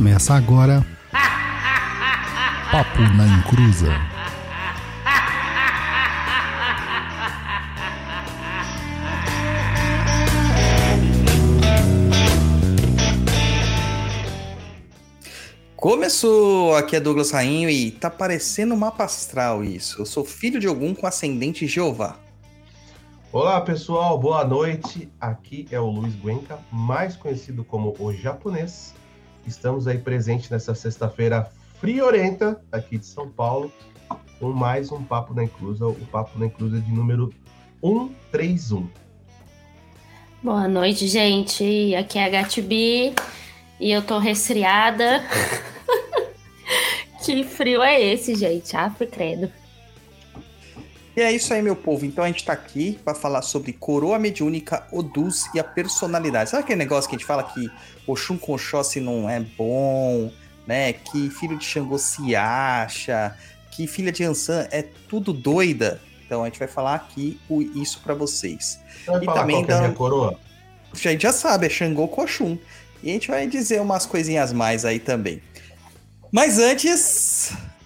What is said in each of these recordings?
Começa agora. Papo na Encruza. Começou! Aqui é Douglas Rainho e tá parecendo um mapa astral isso. Eu sou filho de algum com ascendente Jeová. Olá pessoal, boa noite. Aqui é o Luiz Guenca, mais conhecido como o japonês. Estamos aí presente nessa sexta-feira friorenta aqui de São Paulo, com mais um Papo na Inclusa, o Papo na Inclusa de número 131. Boa noite, gente. Aqui é a Gatibi e eu tô resfriada. que frio é esse, gente? Ah, credo. E é isso aí, meu povo. Então a gente tá aqui para falar sobre coroa mediúnica, Odus e a personalidade. Sabe aquele negócio que a gente fala que Oxum com Oxóssi não é bom, né? Que filho de Xangô se acha, que filha de Ansan é tudo doida. Então a gente vai falar aqui o, isso para vocês. Você vai E falar também qual que é a coroa? A gente já sabe, é Xangô Oxum. E a gente vai dizer umas coisinhas mais aí também. Mas antes,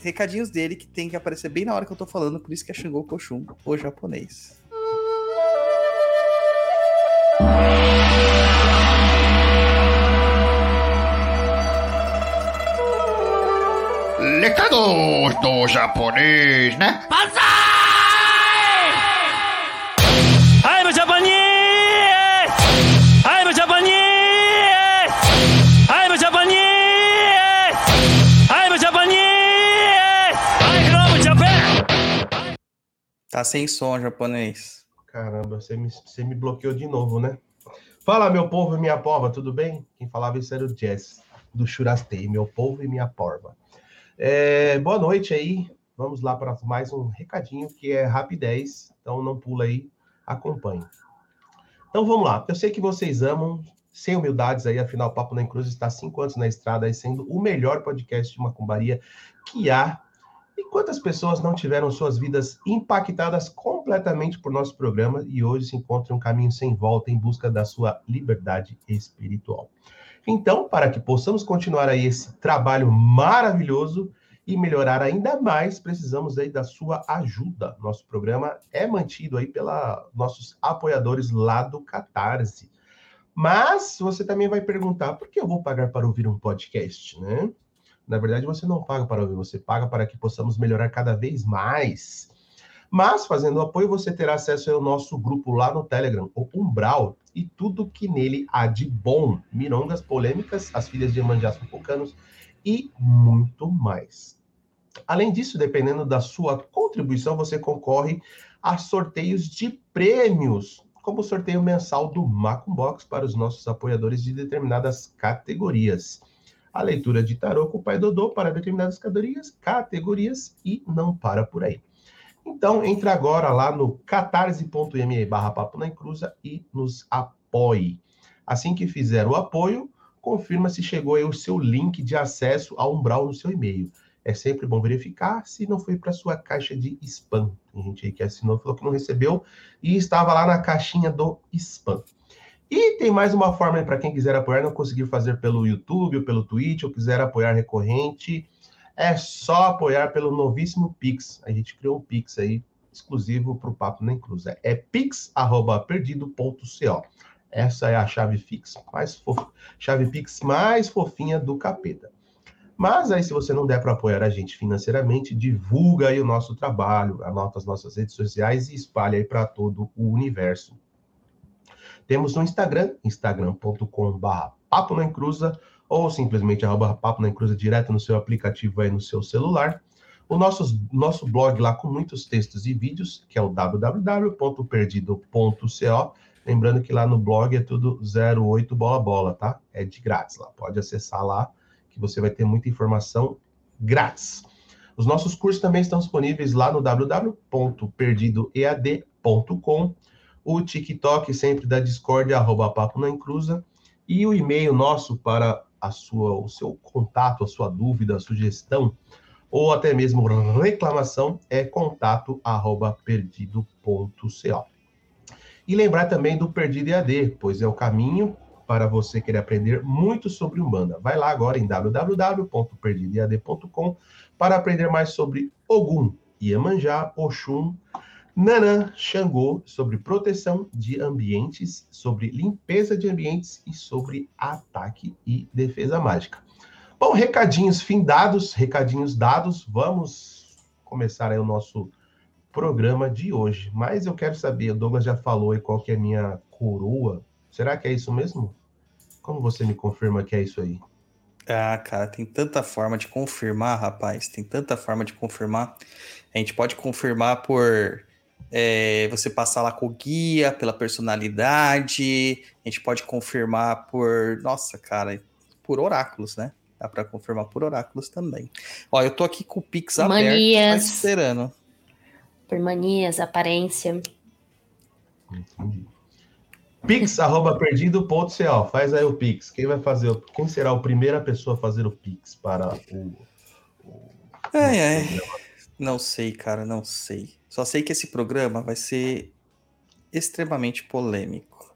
recadinhos dele que tem que aparecer bem na hora que eu tô falando, por isso que é Xangô com Oxum, o japonês. Recados do japonês, né? I'm Tá sem som, japonês. Caramba, você me, você me bloqueou de novo, né? Fala, meu povo e minha pova, tudo bem? Quem falava isso era o Jess, do Churastei, meu povo e minha porva. É, boa noite aí, vamos lá para mais um recadinho que é rapidez, então não pula aí, acompanhe. Então vamos lá, eu sei que vocês amam, sem humildades aí, afinal, o Papo na Cruz está cinco anos na estrada aí, sendo o melhor podcast de macumbaria que há e quantas pessoas não tiveram suas vidas impactadas completamente por nosso programa e hoje se encontram um caminho sem volta em busca da sua liberdade espiritual? Então, para que possamos continuar aí esse trabalho maravilhoso e melhorar ainda mais, precisamos aí da sua ajuda. Nosso programa é mantido aí pela nossos apoiadores lá do Catarse. Mas você também vai perguntar, por que eu vou pagar para ouvir um podcast, né? Na verdade, você não paga para ouvir, você paga para que possamos melhorar cada vez mais. Mas, fazendo o apoio, você terá acesso ao nosso grupo lá no Telegram, o Umbral, e tudo que nele há de bom. Mirongas polêmicas, as filhas de Emanjás Focanos e muito mais. Além disso, dependendo da sua contribuição, você concorre a sorteios de prêmios, como o sorteio mensal do Macumbox para os nossos apoiadores de determinadas categorias a leitura de tarô com o pai Dodô para determinadas categorias, categorias e não para por aí. Então, entre agora lá no catarse.me barra papo na encruza e nos apoie. Assim que fizer o apoio, confirma se chegou aí o seu link de acesso ao Umbral no seu e-mail. É sempre bom verificar se não foi para sua caixa de spam. Tem gente aí que assinou, falou que não recebeu e estava lá na caixinha do spam. E tem mais uma forma para quem quiser apoiar, não conseguir fazer pelo YouTube ou pelo Twitch, ou quiser apoiar recorrente, é só apoiar pelo novíssimo Pix. A gente criou um Pix aí exclusivo para o Papo na Inclusa. É pix@perdido.co. Essa é a chave Pix mais fof... chave Pix mais fofinha do capeta. Mas aí, se você não der para apoiar a gente financeiramente, divulga aí o nosso trabalho, anota as nossas redes sociais e espalha aí para todo o universo. Temos no Instagram, instagram.com.br papo ou simplesmente arroba papo na encruza direto no seu aplicativo aí no seu celular. O nosso, nosso blog lá com muitos textos e vídeos, que é o www.perdido.co. Lembrando que lá no blog é tudo 08 bola bola, tá? É de grátis lá. Pode acessar lá, que você vai ter muita informação grátis. Os nossos cursos também estão disponíveis lá no www.perdidoead.com o TikTok sempre da Discord, arroba Papo na Encruza, e o e-mail nosso para a sua, o seu contato, a sua dúvida, a sugestão, ou até mesmo reclamação, é contato arroba perdido.co. E lembrar também do Perdido EAD, pois é o caminho para você querer aprender muito sobre Umbanda. Vai lá agora em www.perdidead.com para aprender mais sobre Ogum, Iemanjá, Oxum, Nanã, Xangô, sobre proteção de ambientes, sobre limpeza de ambientes e sobre ataque e defesa mágica. Bom, recadinhos findados, recadinhos dados, vamos começar aí o nosso programa de hoje. Mas eu quero saber, o Douglas já falou aí qual que é a minha coroa. Será que é isso mesmo? Como você me confirma que é isso aí? Ah, cara, tem tanta forma de confirmar, rapaz. Tem tanta forma de confirmar. A gente pode confirmar por é, você passar lá com o guia, pela personalidade. A gente pode confirmar por. Nossa, cara, por oráculos, né? Dá para confirmar por oráculos também. Ó, eu tô aqui com o Pix aberto, Manias. tá esperando. Por manias, aparência. Entendi. Pix, arroba perdido.co. Faz aí o Pix. Quem vai fazer? o- Quem será a primeira pessoa a fazer o Pix para o. o- Ai, ai. Não sei, cara, não sei. Só sei que esse programa vai ser extremamente polêmico.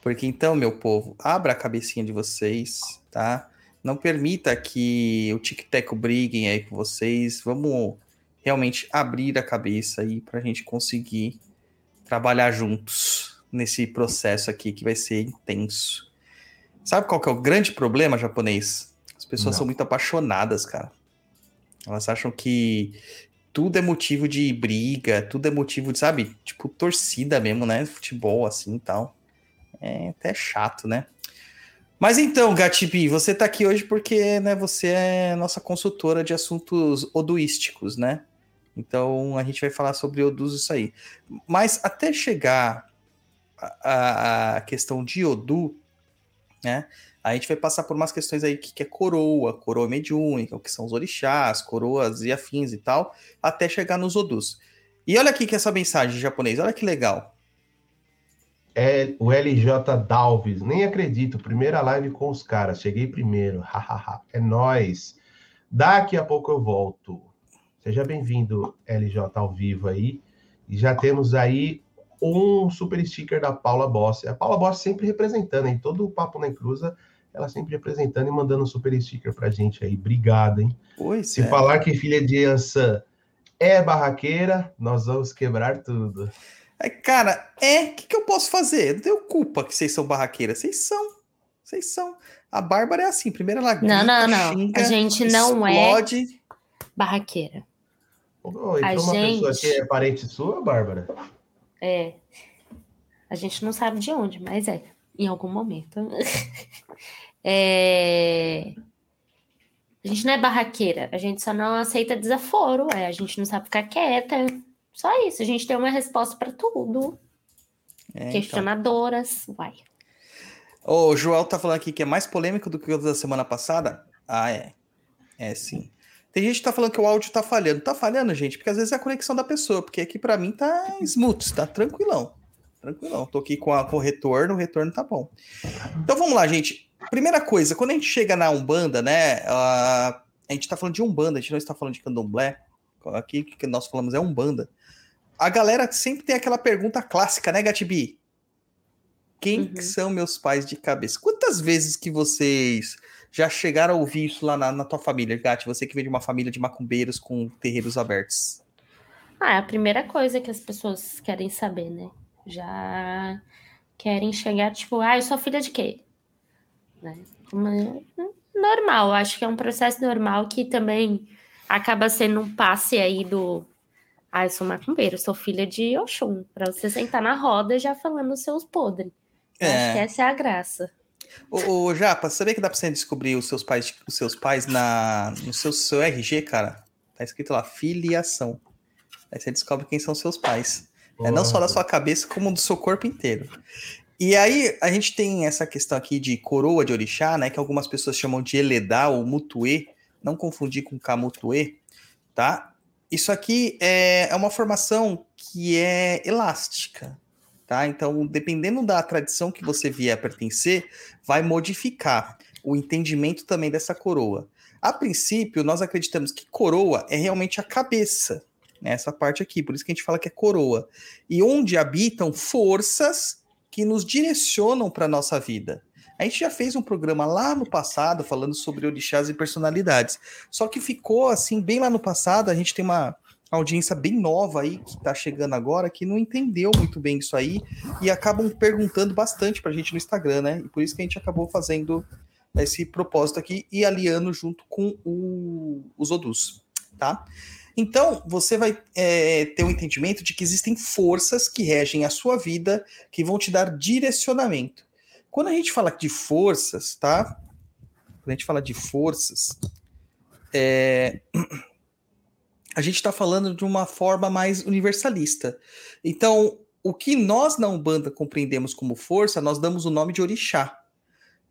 Porque então, meu povo, abra a cabecinha de vocês, tá? Não permita que o tic-tac briguem aí com vocês. Vamos realmente abrir a cabeça aí pra gente conseguir trabalhar juntos nesse processo aqui que vai ser intenso. Sabe qual que é o grande problema japonês? As pessoas Não. são muito apaixonadas, cara. Elas acham que tudo é motivo de briga, tudo é motivo de, sabe, tipo, torcida mesmo, né? Futebol assim e tal. É até chato, né? Mas então, Gatibi, você tá aqui hoje porque, né, você é nossa consultora de assuntos oduísticos, né? Então a gente vai falar sobre Odus isso aí. Mas até chegar a, a- questão de Odu, né? A gente vai passar por umas questões aí que, que é coroa, coroa mediúnica, o que são os orixás, coroas e afins e tal, até chegar nos Odus. E olha aqui que essa mensagem em japonês, olha que legal. É o LJ Dalves. Nem acredito. Primeira live com os caras. Cheguei primeiro. Hahaha. é nóis. Daqui a pouco eu volto. Seja bem-vindo, LJ ao vivo aí. E já temos aí um super sticker da Paula Boss. A Paula Boss sempre representando, em todo o Papo na Encruza, ela sempre representando e mandando um super sticker pra gente aí. Obrigado, hein? Pois Se é. falar que filha de Ansan é barraqueira, nós vamos quebrar tudo. É, cara, é, o que, que eu posso fazer? Não tenho culpa que vocês são barraqueiras. Vocês são. Vocês são. A Bárbara é assim. Primeiro ela grita, Não, não, não. xinga, A gente não é explode. barraqueira. Ô, e A uma pessoa gente- que é parente sua, Bárbara? É. A gente não sabe de onde, mas é. Em algum momento. É, A gente não é barraqueira. A gente só não aceita desaforo. É, a gente não sabe ficar quieta. Só isso. A gente tem uma resposta para tudo. É, então. Questionadoras. Uai. Ô, O Joel tá falando aqui que é mais polêmico do que o da semana passada. Ah, é. É sim. Tem gente que tá falando que o áudio tá falhando. Tá falhando, gente, porque às vezes é a conexão da pessoa. Porque aqui pra mim tá smooth, tá tranquilão. Tranquilão. Tô aqui com, a- com o retorno, o retorno tá bom. Então vamos lá, gente. Primeira coisa, quando a gente chega na Umbanda, né? ah, a gente tá falando de Umbanda, a gente não está falando de candomblé. Aqui o que nós falamos é Umbanda. A galera sempre tem aquela pergunta clássica, né, Gatibi? Quem que Uhum. são meus pais de cabeça? Quantas vezes que vocês já chegaram a ouvir isso lá na, na tua família, Gati? Você que vem de uma família de macumbeiros com terreiros abertos. Ah, é a primeira coisa que as pessoas querem saber, né? Já querem chegar, tipo, ah, eu sou filha de quê? Né? Uma- Normal, acho que é um processo normal que também acaba sendo um passe aí do. Ah, eu sou macumbeiro, sou filha de Oxum. Pra você sentar na roda já falando os seus podres. Eu Acho que É. essa é a graça. Ô, ô Japa, sabia que dá pra você descobrir os seus pais, os seus pais na, no seu, seu RG, cara? Tá escrito lá, filiação. Aí você descobre quem são seus pais. É não só da sua cabeça, como do seu corpo inteiro. E aí, a gente tem essa questão aqui de coroa de orixá, né? Que algumas pessoas chamam de eledá ou mutuê. Não confundir com camutuê, tá? Isso aqui é, é uma formação que é elástica, tá? Então, dependendo da tradição que você vier a pertencer, vai modificar o entendimento também dessa coroa. A princípio, nós acreditamos que coroa é realmente a cabeça, né? essa parte aqui, por isso que a gente fala que é coroa. E onde habitam forças que nos direcionam para a nossa vida. A gente já fez um programa lá no passado falando sobre orixás e personalidades. Só que ficou assim, bem lá no passado, a gente tem uma audiência bem nova aí que tá chegando agora que não entendeu muito bem isso aí e acabam perguntando bastante pra gente no Instagram, né? E por isso que a gente acabou fazendo esse propósito aqui e aliando junto com o, os Odus, tá? Então, você vai é, ter um entendimento de que existem forças que regem a sua vida, que vão te dar direcionamento. Quando a gente fala de forças, tá? Quando a gente fala de forças, é, a gente está falando de uma forma mais universalista. Então, o que nós na Umbanda compreendemos como força, nós damos o nome de orixá.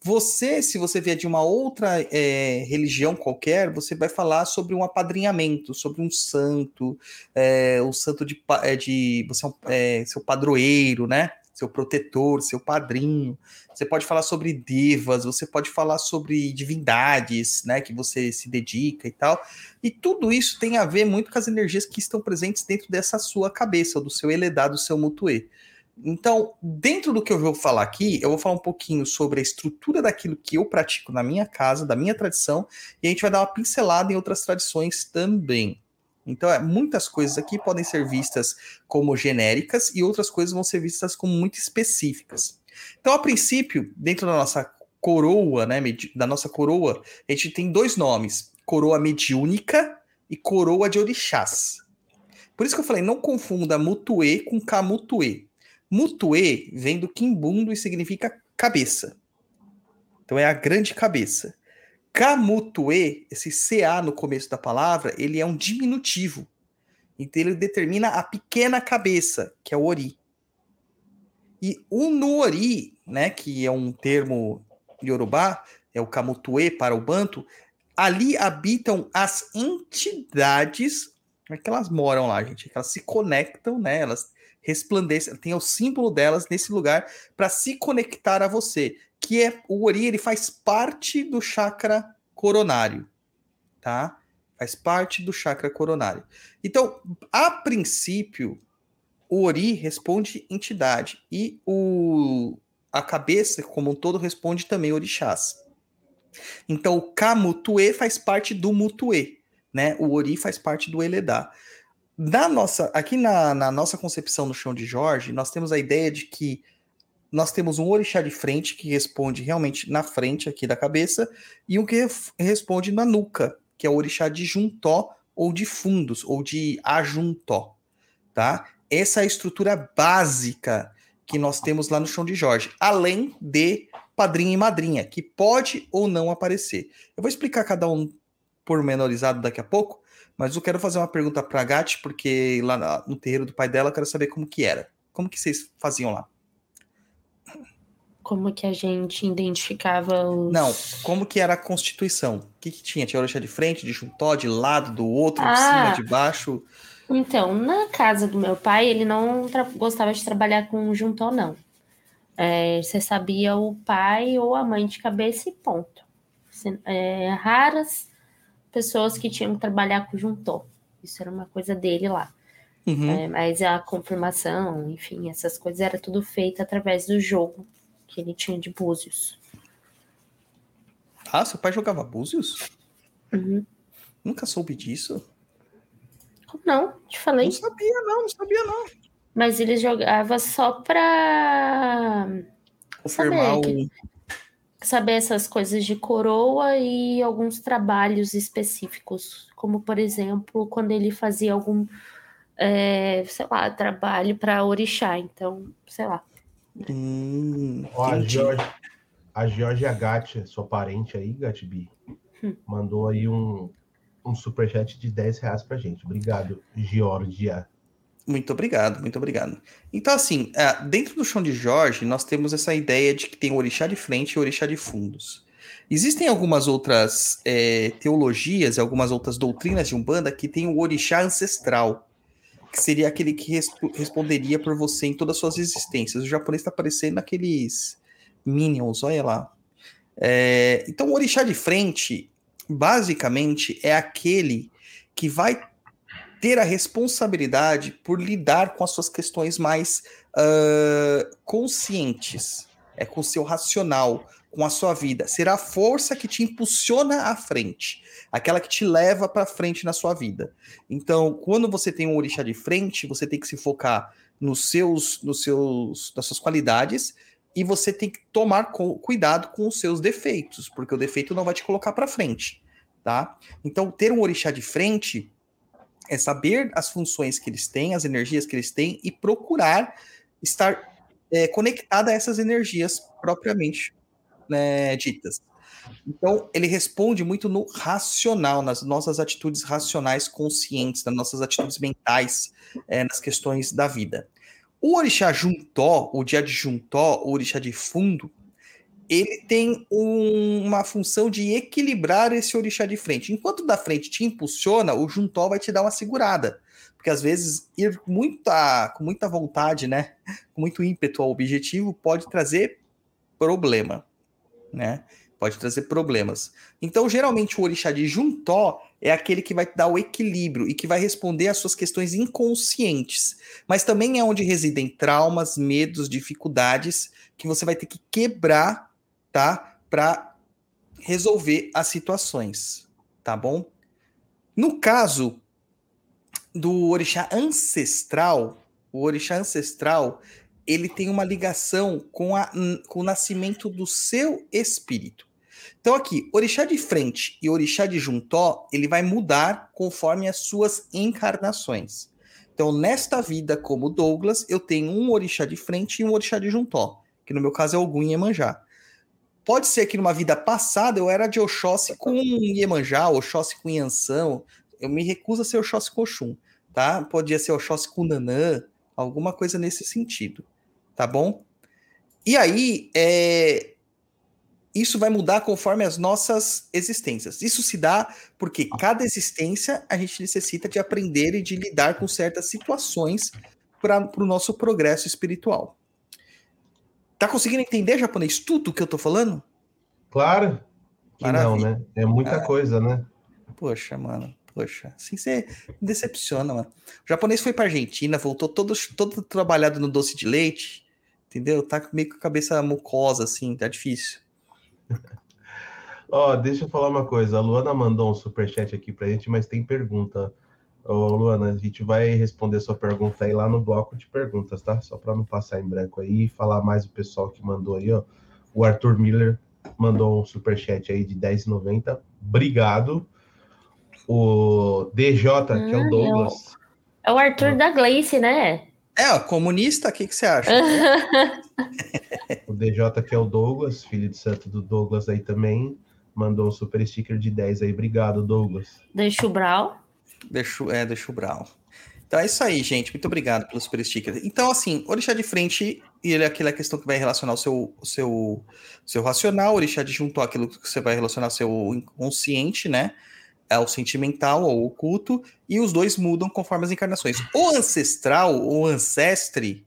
Você, se você vier de uma outra é, religião qualquer, você vai falar sobre um apadrinhamento, sobre um santo, é, o santo de, é, de você é, é, seu padroeiro, né? Seu protetor, seu padrinho. Você pode falar sobre divas, você pode falar sobre divindades, né? Que você se dedica e tal. E tudo isso tem a ver muito com as energias que estão presentes dentro dessa sua cabeça, do seu eledá, do seu mutuê. Então, dentro do que eu vou falar aqui, eu vou falar um pouquinho sobre a estrutura daquilo que eu pratico na minha casa, da minha tradição, e a gente vai dar uma pincelada em outras tradições também. Então, é, muitas coisas aqui podem ser vistas como genéricas e outras coisas vão ser vistas como muito específicas. Então, a princípio, dentro da nossa coroa, né, da nossa coroa, a gente tem dois nomes: coroa mediúnica e coroa de orixás. Por isso que eu falei, não confunda mutuê com camutuê. Mutuê vem do quimbundo e significa cabeça. Então é a grande cabeça. Camutuê, esse CA no começo da palavra, ele é um diminutivo. Então ele determina a pequena cabeça, que é o ori. E o nuori, né, que é um termo yorubá, é o camutuê para o banto, ali habitam as entidades, é que elas moram lá, gente, é que elas se conectam, né, elas resplandecem, tem o símbolo delas nesse lugar para se conectar a você, que é o Ori, ele faz parte do chakra coronário, tá? Faz parte do chakra coronário. Então, a princípio, o Ori responde entidade e o a cabeça como um todo responde também orixás. Então, o Kamutue faz parte do Mutue, né? O Ori faz parte do Eledá. Na nossa, aqui na, na, nossa concepção no chão de Jorge, nós temos a ideia de que nós temos um orixá de frente que responde realmente na frente aqui da cabeça e um que responde na nuca, que é o orixá de juntó ou de fundos ou de ajuntó, tá? Essa é a estrutura básica que nós temos lá no chão de Jorge, além de padrinho e madrinha, que pode ou não aparecer. Eu vou explicar cada um pormenorizado daqui a pouco, mas eu quero fazer uma pergunta para a Gatti, porque lá no terreiro do pai dela eu quero saber como que era. Como que vocês faziam lá? Como que a gente identificava os... Não, como que era a constituição? O que, que tinha? Tinha orixá de frente, de juntó, de lado, do outro, Ah. de cima, de baixo? Então, na casa do meu pai, ele não gostava de trabalhar com juntó, não. É, você sabia o pai ou a mãe de cabeça e ponto. É, raras pessoas que tinham que trabalhar com juntó. Isso era uma coisa dele lá. Uhum. É, mas a confirmação, enfim, essas coisas era tudo feito através do jogo que ele tinha de búzios. Ah, seu pai jogava búzios? Uhum. Nunca soube disso. Não? Te falei. Não sabia, não, não sabia, não. Mas ele jogava só pra Confirmar o. saber essas coisas de coroa e alguns trabalhos específicos, como por exemplo, quando ele fazia algum, é, sei lá, trabalho para orixá. Então, sei lá. Hum, Ó, a. Georgia, a Georgia Gatti, sua parente aí, Gatibi, Hum. mandou aí um, um superchat de 10 reais pra gente. Obrigado, Georgia. Muito obrigado, muito obrigado. Então, assim, é, dentro do chão de Jorge, nós temos essa ideia de que tem o orixá de frente e o orixá de fundos. Existem algumas outras é, teologias e algumas outras doutrinas de Umbanda que tem o orixá ancestral, que seria aquele que resp- responderia por você em todas as suas existências. O japonês está parecendo aqueles minions, olha lá. É, então, o orixá de frente, basicamente, é aquele que vai ter a responsabilidade por lidar com as suas questões mais ah, conscientes, é com o seu racional, com a sua vida. Será a força que te impulsiona à frente, aquela que te leva para frente na sua vida. Então, quando você tem um orixá de frente, você tem que se focar nos seus, nos seus, nas suas qualidades e você tem que tomar co- cuidado com os seus defeitos, porque o defeito não vai te colocar para frente, tá? Então, ter um orixá de frente é saber as funções que eles têm, as energias que eles têm e procurar estar é, conectada a essas energias propriamente né, ditas. Então, ele responde muito no racional, nas nossas atitudes racionais conscientes, nas nossas atitudes mentais, é, nas questões da vida. O orixá juntó, o dia de juntó, o orixá de fundo, ele tem um- uma função de equilibrar esse orixá de frente. Enquanto da frente te impulsiona, o juntó vai te dar uma segurada. Porque às vezes ir com muita, com muita vontade, né? Com muito ímpeto ao objetivo pode trazer problema, né? Pode trazer problemas. Então, geralmente, o orixá de Juntó é aquele que vai te dar o equilíbrio e que vai responder às suas questões inconscientes. Mas também é onde residem traumas, medos, dificuldades que você vai ter que quebrar, tá? Para resolver as situações, tá bom? No caso do orixá ancestral, o orixá ancestral, ele tem uma ligação com, a, com o nascimento do seu espírito. Então aqui, orixá de frente e orixá de juntó, ele vai mudar conforme as suas encarnações. Então, nesta vida, como Douglas, eu tenho um orixá de frente e um orixá de juntó, que no meu caso é Ogum e Iemanjá. Pode ser que numa vida passada eu era de Oxóssi com Iemanjá, Oxóssi com Iansão. Eu me recuso a ser Oxóssi com Oxum, tá? Podia ser Oxóssi com Nanã, alguma coisa nesse sentido, tá bom? E aí, é, isso vai mudar conforme as nossas existências. Isso se dá porque cada existência a gente necessita de aprender e de lidar com certas situações para o nosso progresso espiritual. Tá conseguindo entender, japonês, tudo que eu tô falando? Claro que não, Maravilha. né? É muita coisa, né? Poxa, mano. Poxa, assim você me decepciona, mano. O japonês foi pra Argentina, voltou todo, todo trabalhado no doce de leite, entendeu? Tá meio com a cabeça mucosa, assim, tá difícil. Ó, deixa eu falar uma coisa. A Luana mandou um superchat aqui pra gente, mas tem pergunta. Ô, Luana, a gente vai responder sua pergunta aí lá no bloco de perguntas, tá? Só para não passar em branco aí e falar mais o pessoal que mandou aí, ó. O Arthur Miller mandou um superchat aí de 10,90. Obrigado. O DJ, que é o Hum, Douglas. É o Arthur da Gleice, né? É, ó, comunista, o que, que você acha? O DJ, que é o Douglas, filho de santo do Douglas aí também. Mandou um super sticker de 10 aí. Obrigado, Douglas. Deixa o Brau. Deixa, é, deixa o Brown. Então é isso aí, gente. Muito obrigado pelo super sticker. Então, assim, orixá de frente, ele é aquela questão que vai relacionar o seu, o seu, seu racional, orixá de junto aquilo que você vai relacionar ao seu inconsciente, né? É o sentimental ou oculto, e os dois mudam conforme as encarnações. O ancestral, o ancestre,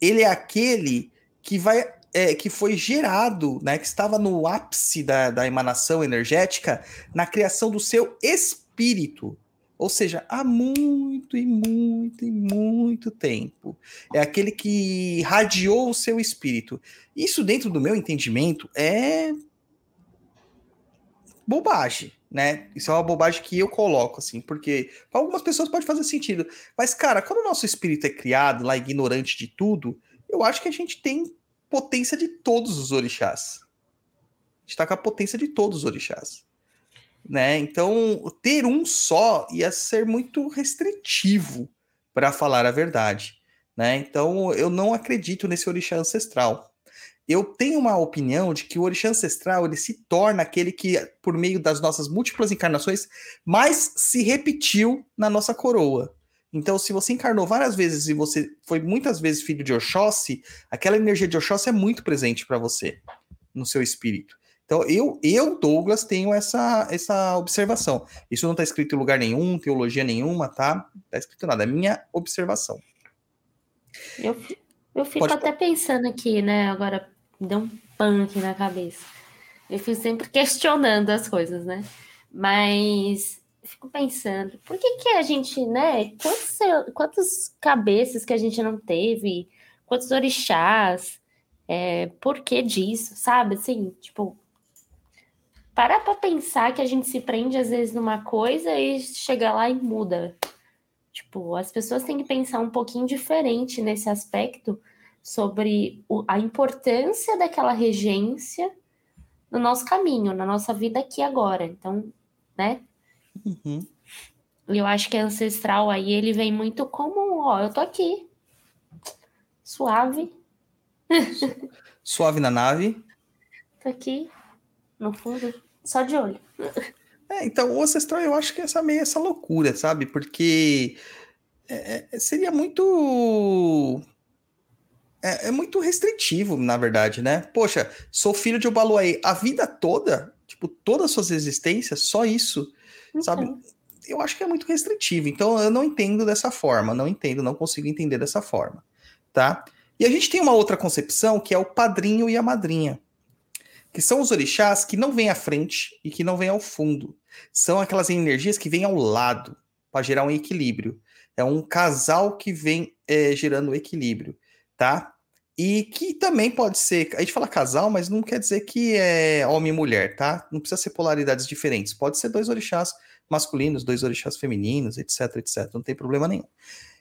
ele é aquele que vai. é, que foi gerado, né? Que estava no ápice da, da emanação energética na criação do seu espírito. Ou seja, há muito e muito e muito tempo. É aquele que radiou o seu espírito. Isso, dentro do meu entendimento, é bobagem, né? Isso é uma bobagem que eu coloco, assim, porque para algumas pessoas pode fazer sentido. Mas, cara, quando o nosso espírito é criado lá, ignorante de tudo, eu acho que a gente tem potência de todos os orixás. A gente tá com a potência de todos os orixás né? Então, ter um só ia ser muito restritivo, para falar a verdade, né? Então, eu não acredito nesse orixá ancestral. Eu tenho uma opinião de que o orixá ancestral ele se torna aquele que, por meio das nossas múltiplas encarnações, mais se repetiu na nossa coroa. Então, se você encarnou várias vezes e você foi muitas vezes filho de Oxóssi, aquela energia de Oxóssi é muito presente para você, no seu espírito. Então, eu, eu, Douglas, tenho essa, essa observação. Isso não está escrito em lugar nenhum, teologia nenhuma, tá? Não está escrito nada. É minha observação. Eu, eu fico Pode até pensando aqui, né? Agora deu um punk na cabeça. Eu fico sempre questionando as coisas, né? Mas fico pensando, por que que a gente, né? Quantos, quantas cabeças que a gente não teve? Quantos orixás? É, por que disso, sabe? Assim, tipo, parar pra pensar que a gente se prende às vezes numa coisa e chega lá e muda. Tipo, as pessoas têm que pensar um pouquinho diferente nesse aspecto sobre o- a importância daquela regência no nosso caminho, na nossa vida aqui agora. Então, né? Uhum. Eu acho que ancestral aí ele vem muito como, ó, eu tô aqui, suave, Suave na nave. tô aqui, no fundo, só de olho. É, então, o ancestral eu acho que é essa meio essa loucura, sabe? Porque é, é, seria muito. É, é muito restritivo, na verdade, né? Poxa, sou filho de Obaluaí a vida toda, tipo, todas as suas existências, só isso, sabe? Então, Eu acho que é muito restritivo. Então, eu não entendo dessa forma, não entendo, não consigo entender dessa forma, tá? E a gente tem uma outra concepção que é o padrinho e a madrinha que são os orixás que não vêm à frente e que não vêm ao fundo. São aquelas energias que vêm ao lado para gerar um equilíbrio. É um casal que vem é, gerando equilíbrio, tá? E que também pode ser. A gente fala casal, mas não quer dizer que é homem e mulher, tá? Não precisa ser polaridades diferentes. Pode ser dois orixás masculinos, dois orixás femininos, etc, etc. Não tem problema nenhum.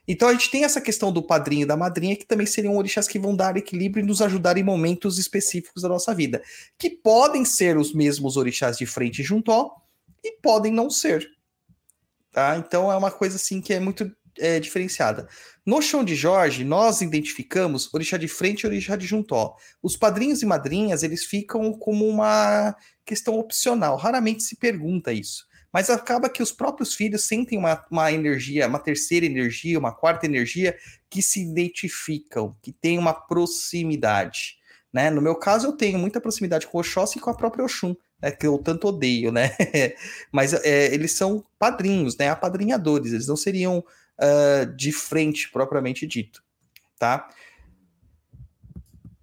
Então a gente tem essa questão do padrinho e da madrinha, que também seriam orixás que vão dar equilíbrio e nos ajudar em momentos específicos da nossa vida. Que podem ser os mesmos orixás de frente e juntó, e podem não ser. Tá? Então é uma coisa assim que é muito é, diferenciada. No chão de Jorge, nós identificamos orixá de frente e orixá de juntó. Os padrinhos e madrinhas, eles ficam como uma questão opcional. Raramente se pergunta isso. Mas acaba que os próprios filhos sentem uma, uma energia, uma terceira energia, uma quarta energia que se identificam, que tem uma proximidade. Né? No meu caso, eu tenho muita proximidade com o Oxóssi e com a própria Oxum, né? que eu tanto odeio, né? Mas é, eles são padrinhos, né? Apadrinhadores, eles não seriam uh, de frente, propriamente dito, tá?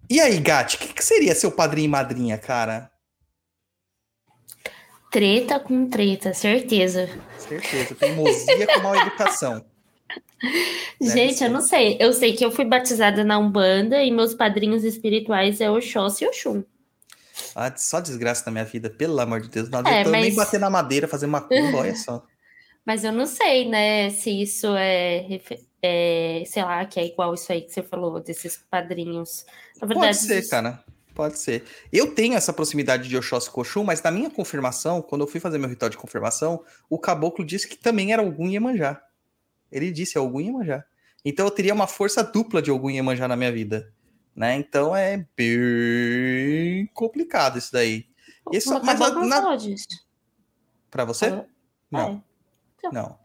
E aí, Gatti, o que, que seria seu padrinho e madrinha, cara? Treta com treta, certeza. Certeza, teimosia com mal educação. Deve Gente, ser. eu não sei. Eu sei que eu fui batizada na Umbanda e meus padrinhos espirituais é Oxóssi e Oxum. Ah, só desgraça na minha vida, pelo amor de Deus. Não É, adianta nem mas- bater na madeira, fazer uma cumba, olha só. Mas eu não sei, né, se isso é, é, sei lá, que é igual isso aí que você falou, desses padrinhos. Na verdade, Pode ser, isso- cara. Pode ser. Eu tenho essa proximidade de Oxóssi com Oxum, mas na minha confirmação, quando eu fui fazer meu ritual de confirmação, o caboclo disse que também era e Iemanjá. Ele disse é e Iemanjá. Então eu teria uma força dupla de e Iemanjá na minha vida. Né? Então é bem complicado isso daí. Isso- mas na- falou disso. Pra você? Falou- Não, É. não.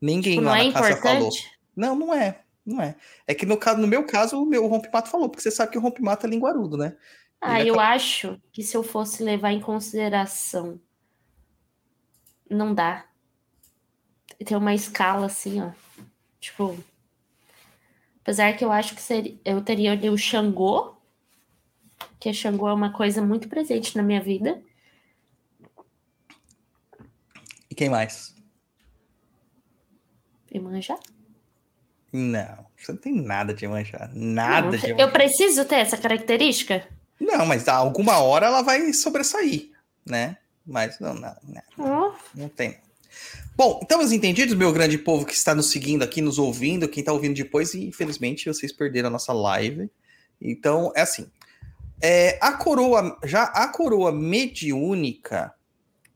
Ninguém Tipo, não lá é na casa falou. importante? Não, não é. Não é. É que no, caso, no meu caso, o meu rompe-mato falou, porque você sabe que o rompe-mato é linguarudo, né? Ah, eu acho que se eu fosse levar em consideração, não dá. Tem uma escala assim, ó. Tipo, apesar que eu acho que seria, eu teria ali o Xangô, que Xangô é uma coisa muito presente na minha vida. E quem mais? Manjar. Não, você não tem nada de manjar. Nada Não, de eu manjar. preciso ter essa característica? Não, mas a alguma hora ela vai sobressair, né? Mas não, não, não, não tem. Bom, estamos entendidos, meu grande povo que está nos seguindo aqui, nos ouvindo, quem está ouvindo depois, e infelizmente vocês perderam a nossa live. Então, é assim. É, a coroa, já a coroa mediúnica,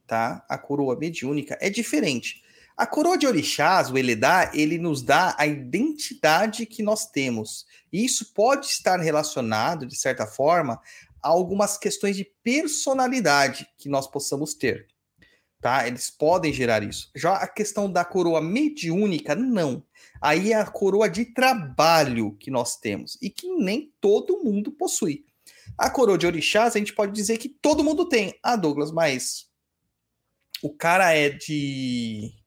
tá? A coroa mediúnica é diferente. A coroa de orixás, o Eledá, ele nos dá a identidade que nós temos. E isso pode estar relacionado, de certa forma, a algumas questões de personalidade que nós possamos ter. Tá? Eles podem gerar isso. Já a questão da coroa mediúnica, não. Aí é a coroa de trabalho que nós temos e que nem todo mundo possui. A coroa de orixás, a gente pode dizer que todo mundo tem. Ah, Douglas, mas o cara é de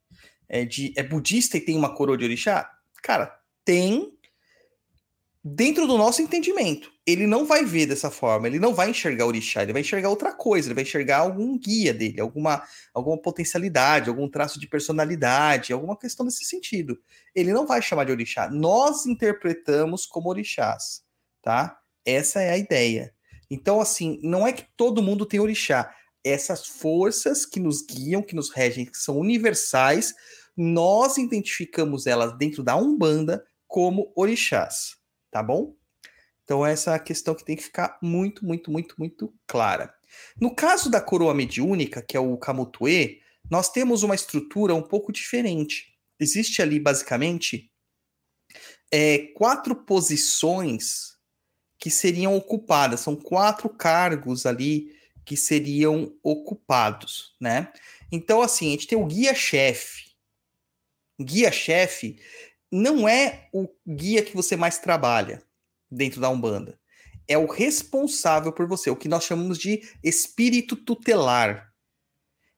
é de é budista e tem uma coroa de orixá? Cara, tem dentro do nosso entendimento. Ele não vai ver dessa forma, ele não vai enxergar orixá, ele vai enxergar outra coisa, ele vai enxergar algum guia dele, alguma alguma potencialidade, algum traço de personalidade, alguma questão nesse sentido. Ele não vai chamar de orixá. Nós interpretamos como orixás, tá? Essa é a ideia. Então, assim, não é que todo mundo tem orixá. Essas forças que nos guiam, que nos regem, que são universais, nós identificamos elas dentro da Umbanda como orixás, tá bom? Então, essa é a questão que tem que ficar muito, muito, muito, muito clara. No caso da coroa mediúnica, que é o Kamutue, nós temos uma estrutura um pouco diferente. Existe ali, basicamente, é, quatro posições que seriam ocupadas. São quatro cargos ali que seriam ocupados, né? Então, assim, a gente tem o guia-chefe. Guia-chefe não é o guia que você mais trabalha dentro da Umbanda. É o responsável por você, o que nós chamamos de espírito tutelar.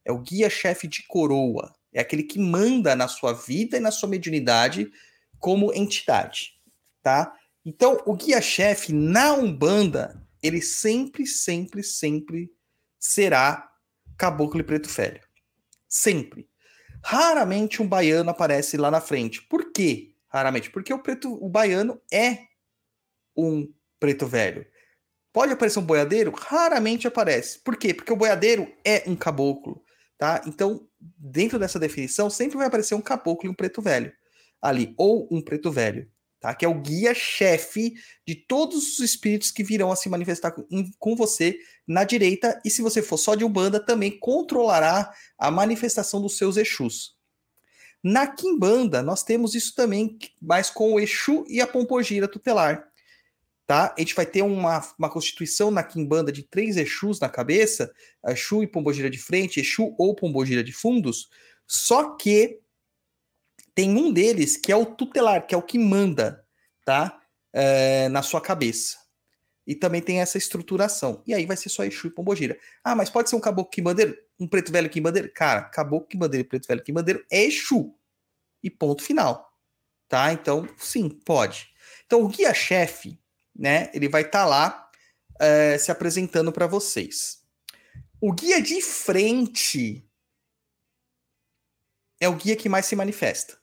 É o guia-chefe de coroa. É aquele que manda na sua vida e na sua mediunidade como entidade, tá? Então, o guia-chefe na Umbanda, ele sempre, sempre, sempre será caboclo e preto velho. Sempre. Raramente um baiano aparece lá na frente. Por quê? Raramente. Porque o preto, o baiano é um preto velho. Pode aparecer um boiadeiro? Raramente aparece. Por quê? Porque o boiadeiro é um caboclo, tá? Então, dentro dessa definição, sempre vai aparecer um caboclo e um preto velho ali, ou um preto velho tá? Que é o guia-chefe de todos os espíritos que virão a se manifestar com, com você na direita, e se você for só de Umbanda, também controlará a manifestação dos seus Exus. Na Kimbanda, nós temos isso também, mas com o Exu e a Pompogira tutelar. Tá? A gente vai ter uma, uma constituição na Kimbanda de três Exus na cabeça, Exu e Pombogira de frente, Exu ou Pombogira de fundos, só que tem um deles que é o tutelar, que é o que manda, tá? É, na sua cabeça. E também tem essa estruturação. E aí vai ser só Exu e Pombogira. Ah, mas pode ser um caboclo quimbandeiro? Um preto velho quimbandeiro? Cara, caboclo quimbandeiro e preto velho quimbandeiro é Exu. E ponto final. Tá? Então, sim, pode. Então, o guia-chefe, né? Ele vai estar tá lá é, se apresentando para vocês. O guia de frente é o guia que mais se manifesta.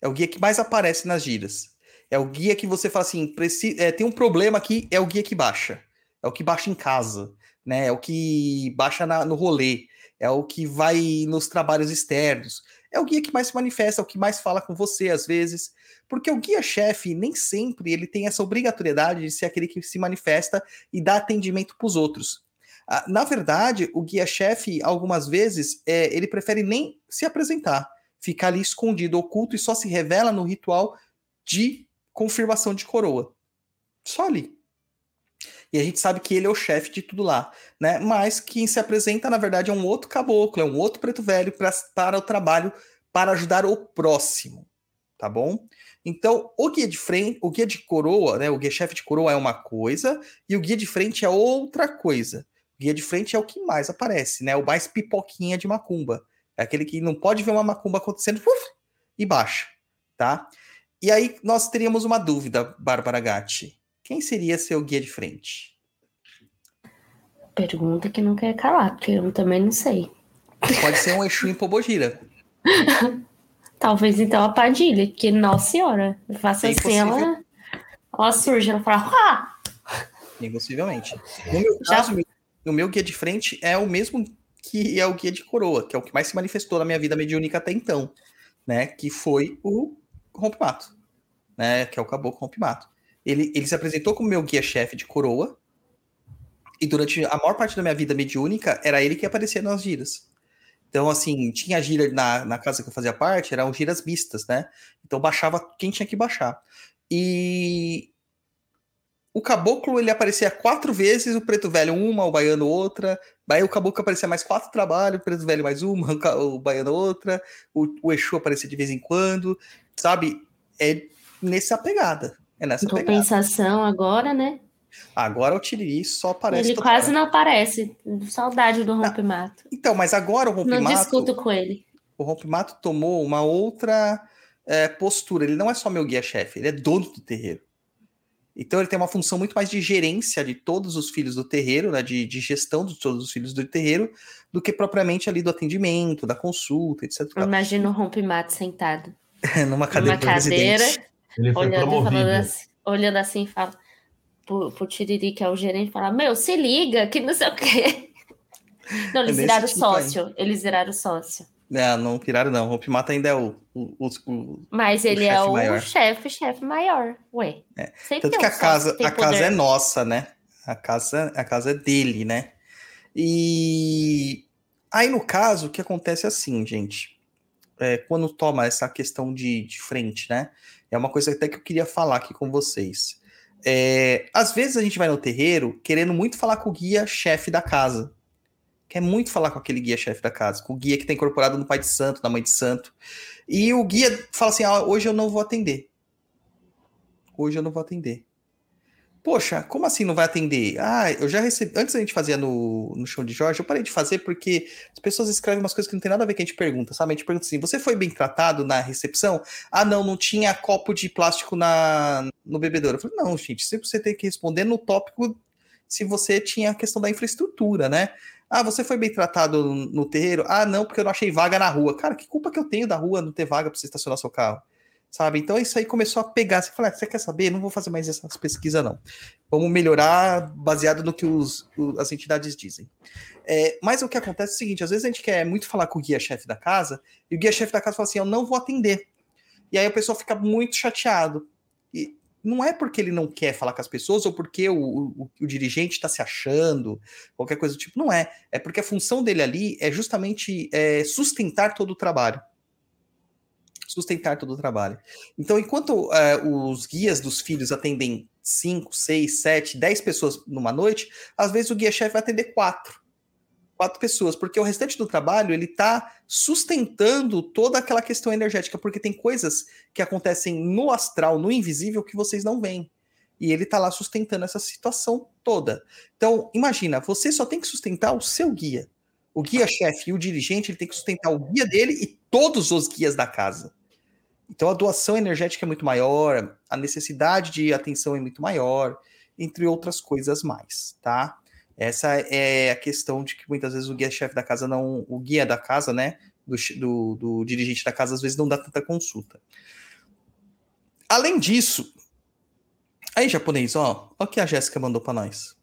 É o guia que mais aparece nas giras. É o guia que você fala assim, é, tem um problema aqui, é o guia que baixa. É o que baixa em casa, né? É o que baixa na, no rolê. É o que vai nos trabalhos externos. É o guia que mais se manifesta, é o que mais fala com você às vezes. Porque o guia-chefe nem sempre ele tem essa obrigatoriedade de ser aquele que se manifesta e dá atendimento para os outros. Na verdade, o guia-chefe, algumas vezes, é, ele prefere nem se apresentar fica ali escondido, oculto e só se revela no ritual de confirmação de coroa. Só ali. E a gente sabe que ele é o chefe de tudo lá, né? Mas quem se apresenta, na verdade, é um outro caboclo, é um outro preto velho pra, para o trabalho, para ajudar o próximo, tá bom? Então, o guia de frente, o guia de coroa, né? O guia chefe de coroa é uma coisa e o guia de frente é outra coisa. O guia de frente é o que mais aparece, né? O mais pipoquinha de macumba. É aquele que não pode ver uma macumba acontecendo uf, e baixa, tá? E aí nós teríamos uma dúvida, Bárbara Gatti. Quem seria seu guia de frente? Pergunta que não quer calar, porque eu também não sei. Pode ser um Exu em Pobogira. Talvez então a Padilha, que, nossa senhora, faça assim, ela, ela surge, ela fala, ah! Impossivelmente. No meu caso, Já... o meu guia de frente é o mesmo que é o guia de coroa, que é o que mais se manifestou na minha vida mediúnica até então, né? Que foi o rompimato, né? Que é o caboclo rompimato. Ele, ele se apresentou como meu guia-chefe de coroa, e durante a maior parte da minha vida mediúnica, era ele que aparecia nas giras. Então, assim, tinha gira na, na casa que eu fazia parte, eram giras mistas, né? Então baixava quem tinha que baixar. E o caboclo ele aparecia quatro vezes, o preto velho uma, o baiano outra. Aí o caboclo aparecia mais quatro trabalhos, o preto velho mais uma, o baiano outra. O, o Exu aparecia de vez em quando, sabe? É nessa pegada. É nessa Compensação pegada. agora, né? Agora o Tiriri só aparece. Ele quase não aparece. Saudade do Rompimato. Então, mas agora o Rompimato. Não discuto com ele. O Rompimato tomou uma outra é, postura. Ele não é só meu guia-chefe, ele é dono do terreiro. Então ele tem uma função muito mais de gerência de todos os filhos do terreiro, né, de, de gestão de todos os filhos do terreiro, do que propriamente ali do atendimento, da consulta, etc. Imagina o rompimato sentado. Numa cadeira. Numa cadeira, ele foi olhando, promovido. Assim, olhando assim fala: pro, pro Tiriri, que é o gerente, falar: Meu, se liga, que não sei o quê. Não, eles É viraram tipo aí. sócio. Eles viraram sócio. Não, não viraram, não. O Hope ainda é o. o, o- o- Mas ele é chefe o maior. chefe, chefe maior. Ué. É. Sempre Tanto tem que um a casa, tem a casa é nossa, né? A casa, a casa é dele, né? E aí, no caso, o que acontece é assim, gente. É, quando toma essa questão de, de frente, né? É uma coisa até que eu queria falar aqui com vocês. É, às vezes a gente vai no terreiro querendo muito falar com o guia-chefe da casa. Quer muito falar com aquele guia-chefe da casa, com o guia que está incorporado no pai de santo, na mãe de santo. E o guia fala assim: ah, hoje eu não vou atender. Hoje eu não vou atender. Poxa, como assim não vai atender? Ah, eu já recebi. Antes a gente fazia no, no show de Jorge, eu parei de fazer porque as pessoas escrevem umas coisas que não tem nada a ver com a gente pergunta, sabe? A gente pergunta assim: você foi bem tratado na recepção? Ah, não, não tinha copo de plástico na, no bebedouro. Eu falei, não, gente, sempre você tem que responder no tópico se você tinha a questão da infraestrutura, né? Ah, você foi bem tratado no, terreiro? Ah, não, porque eu não achei vaga na rua. Cara, que culpa que eu tenho da rua não ter vaga para você estacionar seu carro? Sabe? Então isso aí começou a pegar. Você fala, ah, você quer saber? Não vou fazer mais essas pesquisas, não. Vamos melhorar baseado no que os, as entidades dizem. É, mas o que acontece é o seguinte: às vezes a gente quer muito falar com o guia-chefe da casa, e o guia-chefe da casa fala assim: eu não vou atender. E aí a pessoa fica muito chateado. E não é porque ele não quer falar com as pessoas ou porque o, o- o dirigente está se achando, qualquer coisa do tipo. Não é. É porque a função dele ali é justamente é, sustentar todo o trabalho. Sustentar todo o trabalho. Então, enquanto é, os guias dos filhos atendem 5, 6, 7, 10 pessoas numa noite, às vezes o guia-chefe vai atender quatro. Quatro pessoas, porque o restante do trabalho ele está sustentando toda aquela questão energética, porque tem coisas que acontecem no astral, no invisível, que vocês não veem. E ele está lá sustentando essa situação toda. Então, imagina, você só tem que sustentar o seu guia. O guia-chefe e o dirigente, ele tem que sustentar o guia dele e todos os guias da casa. Então, a doação energética é muito maior, a necessidade de atenção é muito maior, entre outras coisas mais, tá? Essa é a questão de que muitas vezes o guia-chefe da casa não. O guia da casa, né? Do, do, do dirigente da casa, às vezes não dá tanta consulta. Além disso, aí, japonês, ó, ó o que a Jéssica mandou para nós.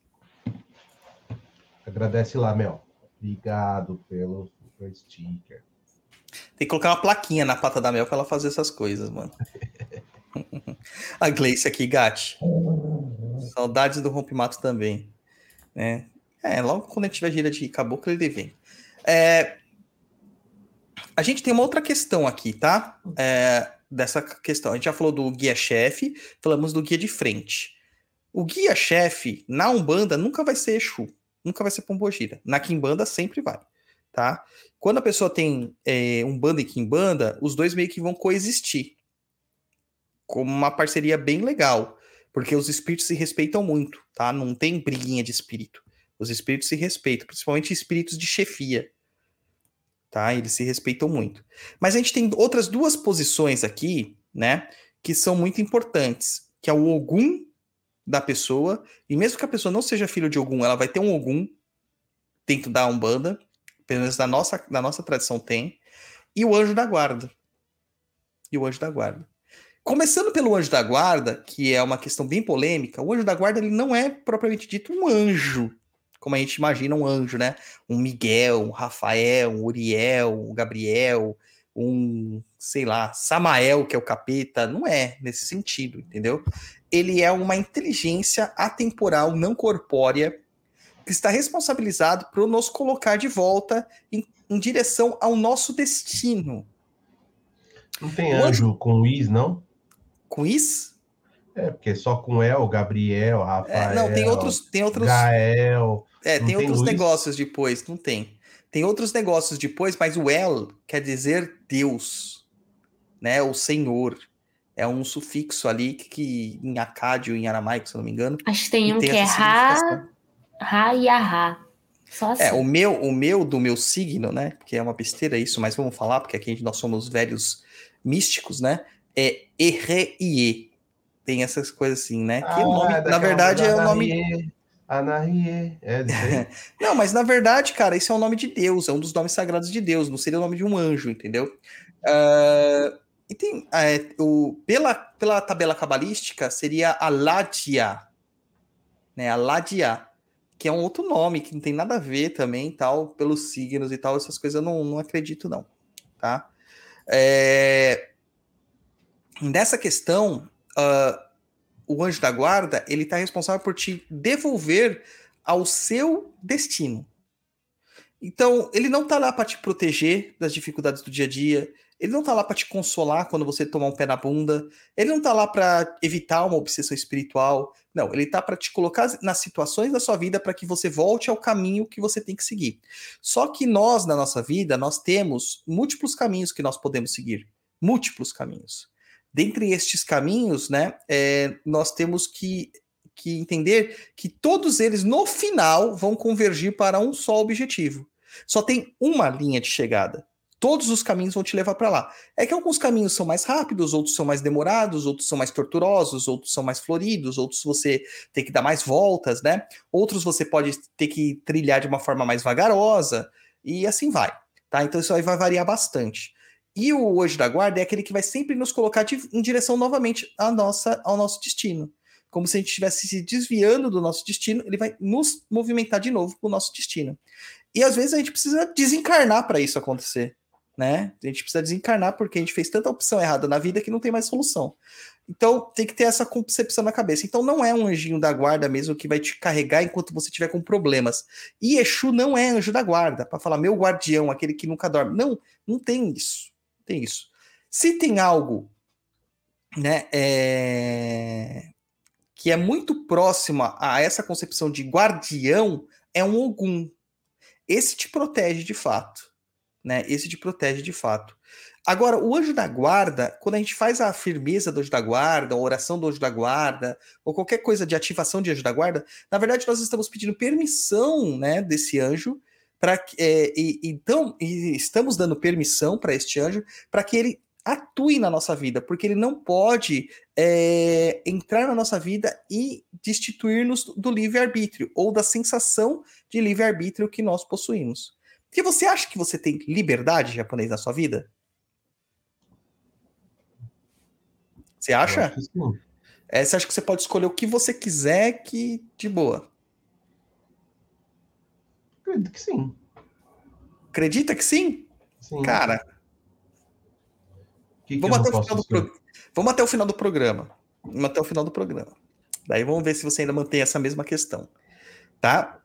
Agradece lá, Mel. Obrigado pelo sticker. Tem que colocar uma plaquinha na pata da Mel pra ela fazer essas coisas, mano. a Gleice aqui, Gatti. Saudades do Rompimato também. Né? É, logo quando ele tiver gira de caboclo, ele vem. É, a gente tem uma outra questão aqui, tá? É, dessa questão. A gente já falou do guia-chefe, falamos do guia de frente. O guia-chefe na Umbanda nunca vai ser Exu, nunca vai ser Pombogira. Na Quimbanda sempre vai, tá? Quando a pessoa tem é, Umbanda e Quimbanda, os dois meio que vão coexistir. Como uma parceria bem legal. Porque os espíritos se respeitam muito, tá? Não tem briguinha de espírito. Os espíritos se respeitam, principalmente espíritos de chefia. Tá? Eles se respeitam muito. Mas a gente tem outras duas posições aqui, né? Que são muito importantes. Que é o Ogum da pessoa. E mesmo que a pessoa não seja filho de Ogum, ela vai ter um Ogum dentro da Umbanda. Pelo menos na nossa, na nossa tradição tem. E o anjo da guarda. E o anjo da guarda. Começando pelo anjo da guarda, que é uma questão bem polêmica, o anjo da guarda ele não é propriamente dito um anjo, como a gente imagina um anjo, né? Um Miguel, um Rafael, um Uriel, um Gabriel, um, sei lá, Samael, que é o capeta. Não é nesse sentido, entendeu? Ele é uma inteligência atemporal, não corpórea, que está responsabilizado por nos colocar de volta em, em direção ao nosso destino. Não tem O anjo com is, não? Com isso? É, porque só com El, Gabriel, Rafael. É, não, tem outros, tem outros, Gael. é, não tem tem outros Luiz? negócios depois, não tem. Tem outros negócios depois, mas o El quer dizer Deus, né? O Senhor. É um sufixo ali que, que em acádio, em aramaico, se eu não me engano. Acho que tem um tem que é Ra. Ra e Ahá. Só assim. É, o meu, o meu do meu signo, né? Que é uma besteira isso, mas vamos falar, porque aqui nós somos velhos místicos, né? É Erre-Ie. Tem essas coisas assim, né? Que o nome, na Ah, verdade, é o nome. Anarie, Anarie. É. Não, mas na verdade, cara, isso é o nome de Deus, é um dos nomes sagrados de Deus, não seria o nome de um anjo, entendeu? Ah, e tem. é, o, pela, pela tabela cabalística, seria Aladia. né? A Ladiá, que é um outro nome que não tem nada a ver também, tal, pelos signos e tal, essas coisas eu não, não acredito não, tá? É... Nessa questão, uh, o anjo da guarda, ele está responsável por te devolver ao seu destino. Então, ele não tá lá para te proteger das dificuldades do dia a dia, ele não tá lá para te consolar quando você tomar um pé na bunda, ele não tá lá para evitar uma obsessão espiritual. Não, ele tá para te colocar nas situações da sua vida para que você volte ao caminho que você tem que seguir. Só que nós na nossa vida, nós temos múltiplos caminhos que nós podemos seguir, múltiplos caminhos. Dentre estes caminhos, né, é, nós temos que que entender que todos eles, no final, vão convergir para um só objetivo. Só tem uma linha de chegada. Todos os caminhos vão te levar para lá. É que alguns caminhos são mais rápidos, outros são mais demorados, outros são mais torturosos, outros são mais floridos, outros você tem que dar mais voltas, né? Outros você pode ter que trilhar de uma forma mais vagarosa e assim vai, tá? Então isso aí vai variar bastante. E o Hoje da Guarda é aquele que vai sempre nos colocar de, em direção novamente à nossa, ao nosso destino. Como se a gente estivesse se desviando do nosso destino, ele vai nos movimentar de novo para o nosso destino. E às vezes a gente precisa desencarnar para isso acontecer, né? A gente precisa desencarnar porque a gente fez tanta opção errada na vida que não tem mais solução. Então tem que ter essa concepção na cabeça. Então não é um anjinho da guarda mesmo que vai te carregar enquanto você tiver com problemas. E Exu não é anjo da guarda para falar meu guardião, aquele que nunca dorme. Não, não tem isso. Não tem isso. Se tem algo, né, é... que é muito próxima a essa concepção de guardião, é um ogum. Esse te protege de fato, né? Esse te protege de fato. Agora, o anjo da guarda, quando a gente faz a firmeza do anjo da guarda, a oração do anjo da guarda, ou qualquer coisa de ativação de anjo da guarda, na verdade nós estamos pedindo permissão, né, desse anjo para é, e, então e estamos dando permissão para este anjo para que ele atue na nossa vida, porque ele não pode é, entrar na nossa vida e destituir-nos do livre-arbítrio ou da sensação de livre-arbítrio que nós possuímos. Porque você acha que você tem liberdade japonês na sua vida? Você acha? É, você acha que você pode escolher o que você quiser que de boa? Acredito que sim. Acredita que sim? sim. Cara, Que que Vamos até, o final do pro- vamos até o final do programa. Vamos até o final do programa. Daí vamos ver se você ainda mantém essa mesma questão. Tá?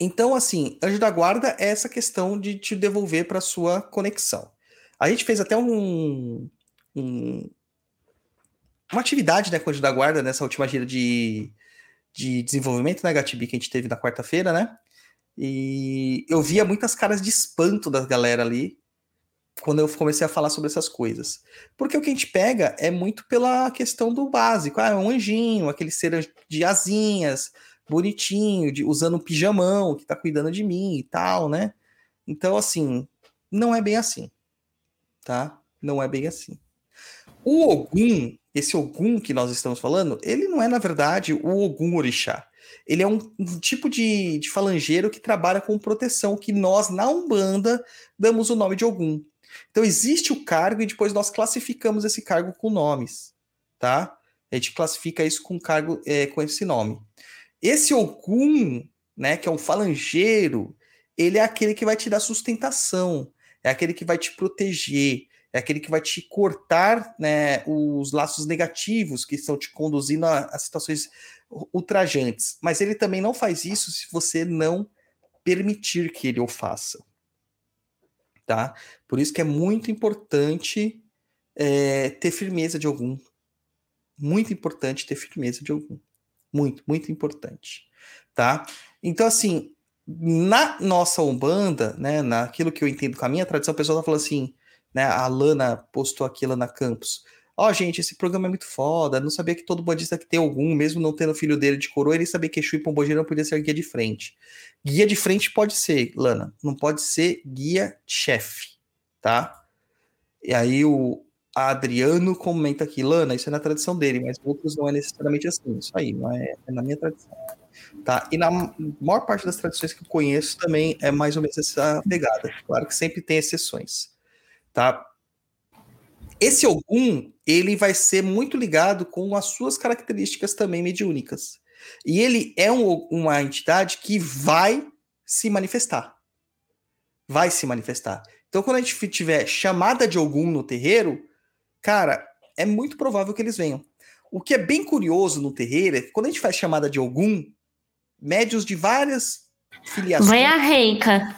Então, assim, anjo da guarda é essa questão de te devolver para sua conexão. A gente fez até um, um- uma atividade né, com o anjo da guarda nessa última gira de, de desenvolvimento, né, Gatibi, que a gente teve na quarta-feira, né? E eu via muitas caras de espanto da galera ali quando eu comecei a falar sobre essas coisas. Porque o que a gente pega é muito pela questão do básico. Ah, é um anjinho, aquele ser de asinhas, bonitinho, de, usando um pijamão, que tá cuidando de mim e tal, né? Então, assim, não é bem assim. Tá? Não é bem assim. O Ogum, esse Ogum que nós estamos falando, ele não é, na verdade, o Ogum Orixá. Ele é um, um tipo de, de falangeiro que trabalha com proteção, que nós, na Umbanda, damos o nome de Ogum. Então existe o cargo e depois nós classificamos esse cargo com nomes, tá? A gente classifica isso com cargo é, com esse nome. Esse Ogum, né, que é um falangeiro, ele é aquele que vai te dar sustentação, é aquele que vai te proteger, é aquele que vai te cortar né, os laços negativos que estão te conduzindo a, a situações ultrajantes. Mas ele também não faz isso se você não permitir que ele o faça tá? Por isso que é muito importante é, ter firmeza de algum. Muito importante ter firmeza de algum. Muito, muito importante, tá? Então, assim, na nossa Umbanda, né, naquilo que eu entendo com a minha tradição, o pessoal tá falando assim, né, a Lana postou aqui, Lana Campos, ó, oh, gente, esse programa é muito foda, não sabia que todo bandista que tem algum, mesmo não tendo filho dele de coroa, ele sabia que Exu e Pombogira não podia ser guia de frente. Guia de frente pode ser, Lana, não pode ser guia-chefe, tá? E aí o Adriano comenta aqui, Lana, isso é na tradição dele, mas outros não é necessariamente assim, isso aí, não é, é na minha tradição. Tá? E na maior parte das tradições que eu conheço também é mais ou menos essa pegada. Claro que sempre tem exceções, tá? Esse Ogum, ele vai ser muito ligado com as suas características também mediúnicas. E ele é um- uma entidade que vai se manifestar. Vai se manifestar. Então, quando a gente tiver chamada de algum no terreiro, cara, é muito provável que eles venham. O que é bem curioso no terreiro é que quando a gente faz chamada de algum, médios de várias filiações. Vai a renca.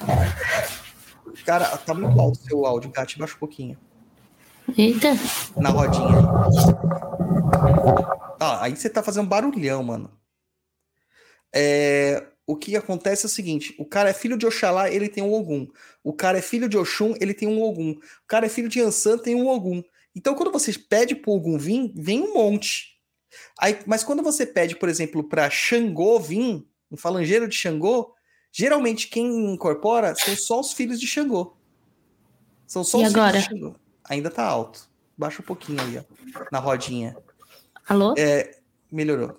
Cara, tá muito alto o seu áudio, Gatti, baixa um pouquinho. Eita. Na rodinha. Ah, aí você tá fazendo barulhão, mano. É, o que acontece é o seguinte: o cara é filho de Oxalá, ele tem um Ogum. O cara é filho de Oxum, ele tem um Ogum. O cara é filho de Ansan, tem um Ogum. Então, quando você pede pro Ogum vir, vem um monte. Aí, mas quando você pede, por exemplo, para Xangô vir, um falangeiro de Xangô, geralmente quem incorpora são só os filhos de Xangô. São só E os agora? filhos de Xangô. Ainda tá alto. Baixa um pouquinho aí, ó. Na rodinha. Alô? É, melhorou.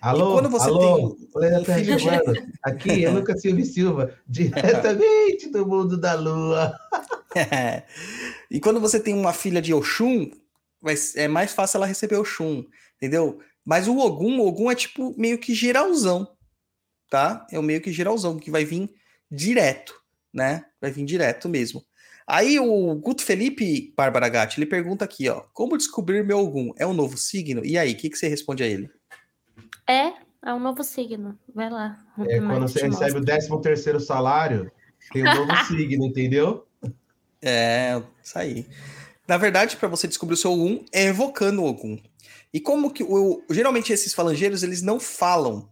Alô, quando você alô, tem um- um tá filho. Aqui é Lucas Silva e Silva, diretamente do mundo da lua. e quando você tem uma filha de Oxum, vai, é mais fácil ela receber Oxum, entendeu? Mas o Ogum, o Ogum é tipo meio que geralzão, tá? É o meio que geralzão, que vai vir direto, né? Vai vir direto mesmo. Aí o Guto Felipe Bárbara Gatti, ele pergunta aqui, ó, como descobrir meu Ogum? É um novo signo? E aí, o que, que você responde a ele? É, é um novo signo. Vai lá. É, quando você recebe mostro. o 13 terceiro salário, tem um novo signo, entendeu? É, isso aí. Na verdade, para você descobrir o seu Ogum, é evocando o Ogum. E como que o, geralmente esses falangeiros eles não falam.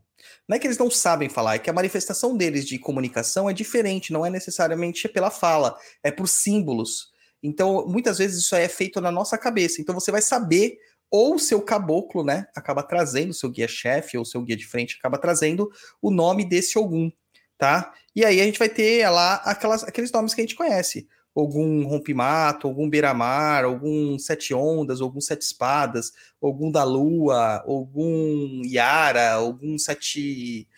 Não é que eles não sabem falar, é que a manifestação deles de comunicação é diferente, não é necessariamente pela fala, é por símbolos. Então, muitas vezes isso é feito na nossa cabeça. Então você vai saber ou o seu caboclo, né, acaba trazendo o seu guia-chefe ou seu guia de frente acaba trazendo o nome desse Ogum, tá? E aí a gente vai ter lá aquelas, aqueles nomes que a gente conhece algum rompimato, algum beira-mar, algum sete ondas, algum sete espadas, algum da lua, algum Yara, algum sete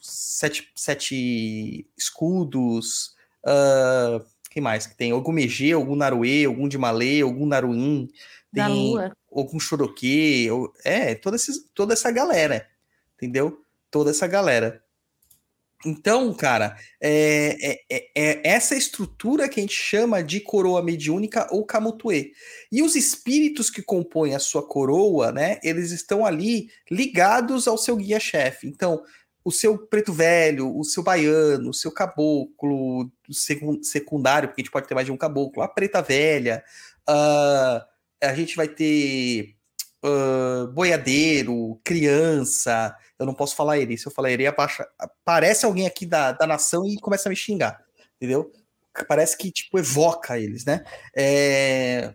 sete, sete escudos, ah, quem mais que tem? Algum Megê, algum Naruê, algum de Malê, algum Naruim, Da tem lua. algum Choroquê, é, toda, esses, toda essa galera, entendeu? Toda essa galera. Então, cara, é, é- é- é essa estrutura que a gente chama de coroa mediúnica ou camutuê. E os espíritos que compõem a sua coroa, né, eles estão ali ligados ao seu guia-chefe. Então, o seu preto velho, o seu baiano, o seu caboclo, secundário, porque a gente pode ter mais de um caboclo, a preta velha, ah, a gente vai ter ah, boiadeiro, criança. Eu não posso falar ele. Se eu falar ele, abaixa, aparece alguém aqui da, da nação e começa a me xingar, entendeu? Parece que, tipo, evoca eles, né? É...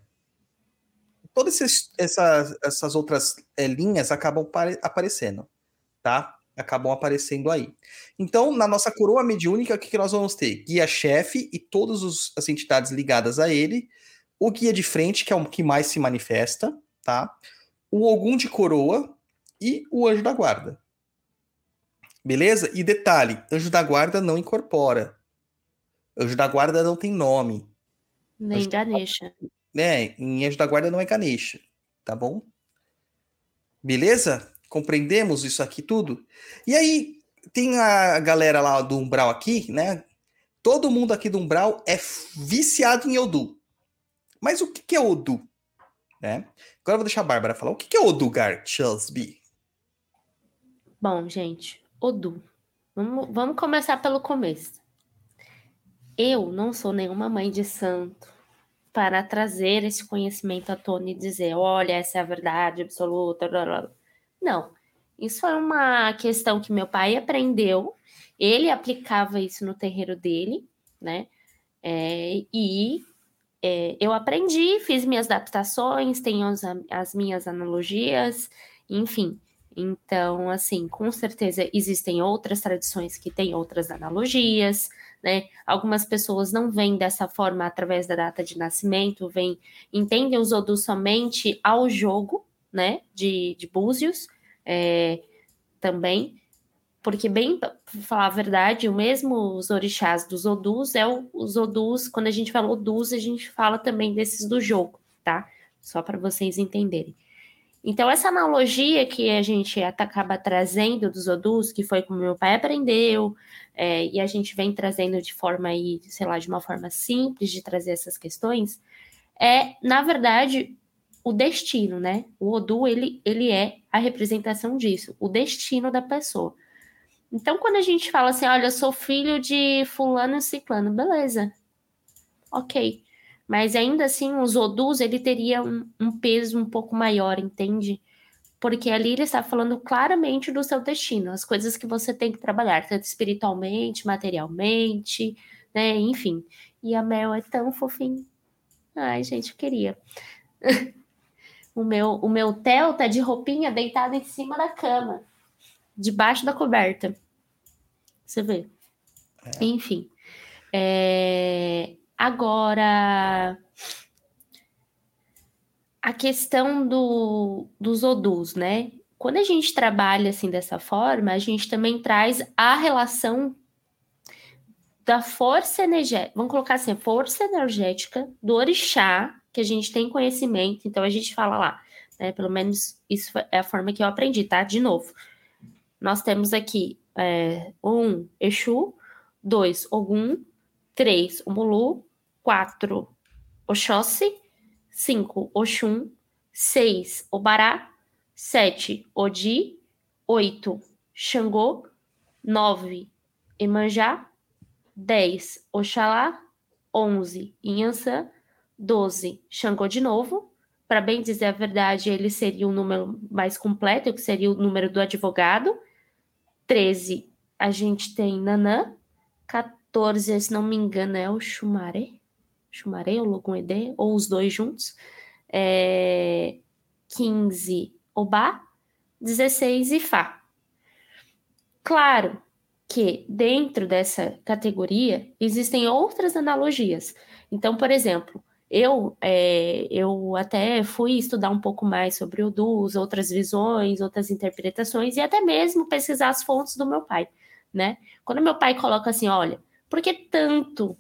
Todas essas, essas outras é, linhas acabam pare- aparecendo, tá? Acabam aparecendo aí. Então, na nossa coroa mediúnica, o que, que nós vamos ter? Guia-chefe e todas os- as entidades ligadas a ele, o guia de frente, que é o que mais se manifesta, tá? O Ogum de coroa e o anjo da guarda. Beleza? E detalhe, anjo da guarda não incorpora. Anjo da guarda não tem nome. Nem Ganesha. Né? Em anjo da guarda não é Ganesha, tá bom? Beleza? Compreendemos isso aqui tudo? E aí, tem a galera lá do Umbral aqui, né? Todo mundo aqui do Umbral é viciado em Odu. Mas o que que é Odu? Né? Agora eu vou deixar a Bárbara falar. O que que é Odu, Gar Chelsby? Bom, gente, Odu. Vamos, vamos começar pelo começo. Eu não sou nenhuma mãe de santo para trazer esse conhecimento à tona e dizer, olha, essa é a verdade absoluta. blá, blá. Não. Isso é uma questão que meu pai aprendeu. Ele aplicava isso no terreiro dele, né? É, e é, eu aprendi, fiz minhas adaptações, tenho as, as minhas analogias, enfim. Então, assim, com certeza existem outras tradições que têm outras analogias, né? Algumas pessoas não veem dessa forma através da data de nascimento, vêm, entendem os Odus somente ao jogo, né? De, de búzios, é, também. Porque, bem, pra falar a verdade, o mesmo os orixás dos Odus é o, os Odus, quando a gente fala Odus, a gente fala também desses do jogo, tá? Só para vocês entenderem. Então, essa analogia que a gente acaba trazendo dos Odus, que foi como meu pai aprendeu, é, e a gente vem trazendo de forma aí, sei lá, de uma forma simples de trazer essas questões, é, na verdade, o destino, né? O Odu, ele, ele é a representação disso, o destino da pessoa. Então, quando a gente fala assim, olha, eu sou filho de fulano e ciclano, beleza, ok. Mas ainda assim, os Odus, ele teria um, um peso um pouco maior, entende? Porque ali ele está falando claramente do seu destino, as coisas que você tem que trabalhar, tanto espiritualmente, materialmente, né? Enfim. E a Mel é tão fofinha. Ai, gente, eu queria. o meu, o meu Theo tá de roupinha deitado em cima da cama, debaixo da coberta. Você vê. É. Enfim. É... Agora, a questão do, dos odus, né? Quando a gente trabalha assim dessa forma, a gente também traz a relação da força energética, vamos colocar assim, a força energética do orixá, que a gente tem conhecimento, então a gente fala lá, né? Pelo menos isso é a forma que eu aprendi, tá? De novo, nós temos aqui é, um Exu, dois Ogum, 3, Omulu, 4, Oxóssi, 5, Oxum, 6, Obará, 7, Odi, 8, Xangô, 9, Emanjá, 10, Oxalá, 11, Inhansã, 12, Xangô de novo. Para bem dizer a verdade, ele seria o número mais completo, que seria o número do advogado. 13, a gente tem Nanã. 14, se não me engano, é o Xumaré. Xumaré ou Logum Edê, ou os dois juntos. É, 15, Obá. 16, Ifá. Claro que dentro dessa categoria existem outras analogias. Então, por exemplo, eu, é, eu até fui estudar um pouco mais sobre o Dus, outras visões, outras interpretações, e até mesmo pesquisar as fontes do meu pai, né? Quando meu pai coloca assim, olha, por que tanto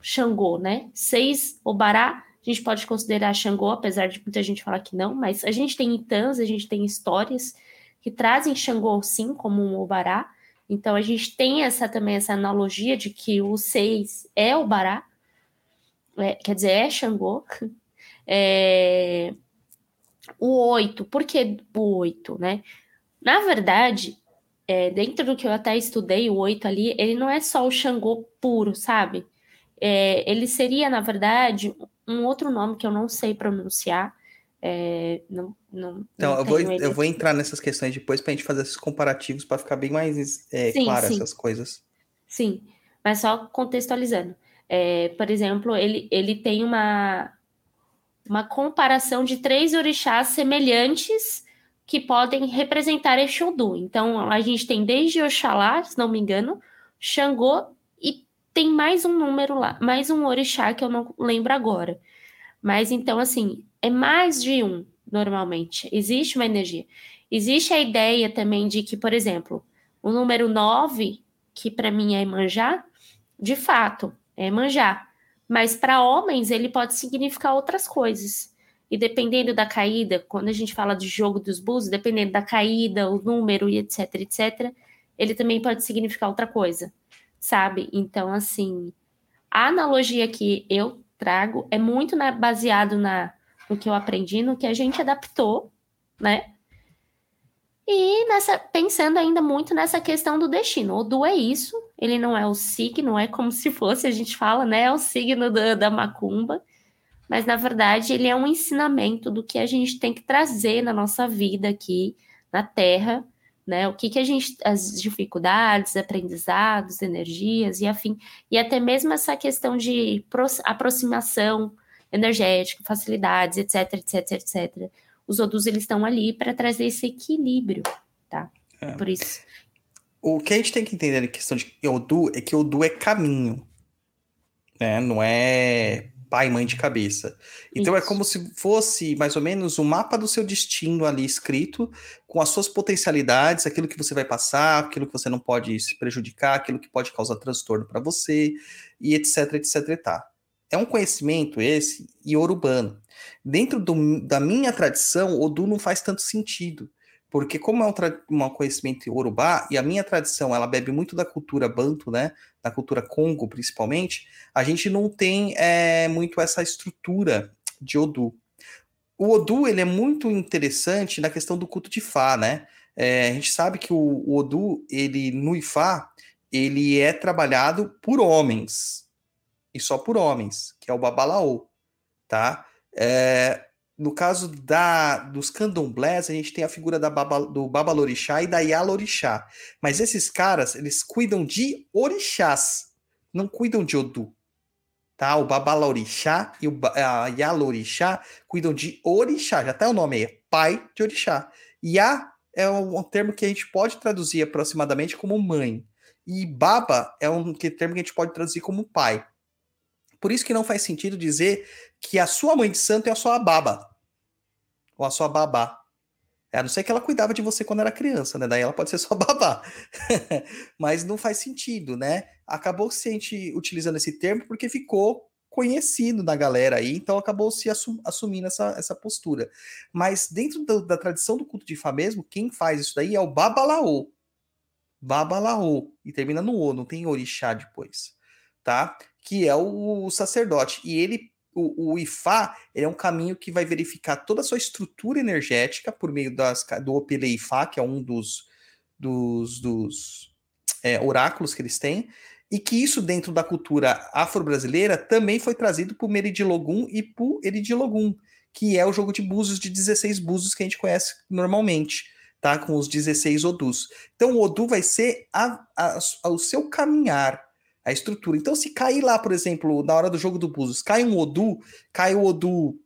Xangô, né? Seis Obará, a gente pode considerar Xangô, apesar de muita gente falar que não, mas a gente tem Itãs, a gente tem histórias que trazem Xangô sim como um Obará. Então a gente tem essa também essa analogia de que o seis é Obará, é, quer dizer, é Xangô. É, o oito, por que o oito, né? Na verdade, é, dentro do que eu até estudei, o oito ali, ele não é só o Xangô puro, sabe? É, ele seria, na verdade, um outro nome que eu não sei pronunciar. É, não, não, então, não eu, vou, eu vou entrar nessas questões depois para a gente fazer esses comparativos para ficar bem mais é, sim, claro sim. essas coisas. Sim, mas só contextualizando. É, por exemplo, ele, ele tem uma, uma comparação de três orixás semelhantes que podem representar Exodu. Então, a gente tem desde Oxalá, se não me engano, Xangô tem mais um número lá, mais um orixá que eu não lembro agora. Mas então, assim, é mais de um, normalmente. Existe uma energia. Existe a ideia também de que, por exemplo, o número 9, que para mim é manjar, de fato, é manjar. Mas para homens, ele pode significar outras coisas. E dependendo da caída, quando a gente fala de jogo dos búzios, dependendo da caída, o número e etc, etc, ele também pode significar outra coisa sabe? Então, assim, a analogia que eu trago é muito na, baseado na, no que eu aprendi, no que a gente adaptou, né? E nessa, pensando ainda muito nessa questão do destino. O do é isso, ele não é o signo, é como se fosse, a gente fala, né? É o signo da, da macumba, mas na verdade ele é um ensinamento do que a gente tem que trazer na nossa vida aqui na Terra né? O que, que a gente, as dificuldades, aprendizados, energias e afim, e até mesmo essa questão de aproximação energética, facilidades, etc, etc, etc. Os odus eles estão ali para trazer esse equilíbrio, tá? É. Por isso. O que a gente tem que entender na questão de Odu é que Odu é caminho, né? Não é pai e mãe de cabeça. Então é Isso. é como se fosse mais ou menos o um mapa do seu destino ali escrito, com as suas potencialidades, aquilo que você vai passar, aquilo que você não pode se prejudicar, aquilo que pode causar transtorno para você, e etc, etc tá. É um conhecimento esse iorubano. Dentro do, da minha tradição, Odu não faz tanto sentido. Porque como é um, um conhecimento urubá, e a minha tradição, ela bebe muito da cultura banto, né? Da cultura congo, principalmente, a gente não tem é, muito essa estrutura de Odu. O Odu, ele é muito interessante na questão do culto de Fá, né? É, a gente sabe que o, o Odu, ele, no Ifá, ele é trabalhado por homens, e só por homens, que é o Babalaô, tá? É, no caso da, dos candomblés, a gente tem a figura da Baba, do Babalorixá e da Yalorixá. Mas esses caras, eles cuidam de orixás, não cuidam de Odu. Tá? O Babalorixá e o a Yalorixá cuidam de orixá, já tá o nome aí, pai de orixá. Ya é um, um termo que a gente pode traduzir aproximadamente como mãe. E Baba é um termo que a gente pode traduzir como pai. Por isso que não faz sentido dizer que a sua mãe de santo é a sua baba. Ou a sua babá. A não ser que ela cuidava de você quando era criança, né? Daí ela pode ser sua babá. Mas não faz sentido, né? Acabou se a gente utilizando esse termo porque ficou conhecido na galera aí, então acabou se assum assumindo essa, essa postura. Mas dentro do, da tradição do culto de Fá mesmo, quem faz isso daí é o Babalaô. Babalaô. E termina no O, não tem orixá depois. Tá? Que é o sacerdote. E ele o, o IFA é um caminho que vai verificar toda a sua estrutura energética por meio das, do Opele IFA, que é um dos, dos, dos é, oráculos que eles têm, e que isso dentro da cultura afro-brasileira também foi trazido por Meridilogum e por Eridilogum, que é o jogo de búzios de 16 búzios que a gente conhece normalmente, tá? Com os 16 Odus. Então o Odu vai ser a, a, a, o seu caminhar, a estrutura. Então, se cair lá, por exemplo, na hora do jogo do Búzios, cai um Odu, cai o Odu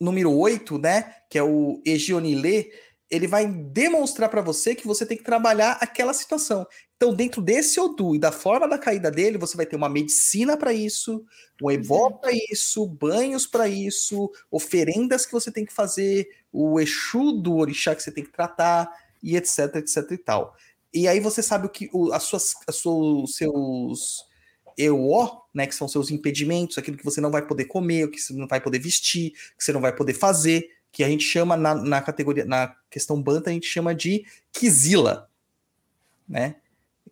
número 8, né? Que é o Egionile, ele vai demonstrar para você que você tem que trabalhar aquela situação. Então, dentro desse Odu e da forma da caída dele, você vai ter uma medicina para isso, um ebó para isso, banhos para isso, oferendas que você tem que fazer, o Exu do orixá que você tem que tratar, e etc, etc e tal. E aí você sabe o que o, as suas, as suas, seus EO, né, que são seus impedimentos, aquilo que você não vai poder comer, o que você não vai poder vestir, que você não vai poder fazer, que a gente chama na, na categoria, na questão banta, a gente chama de Kizila, né?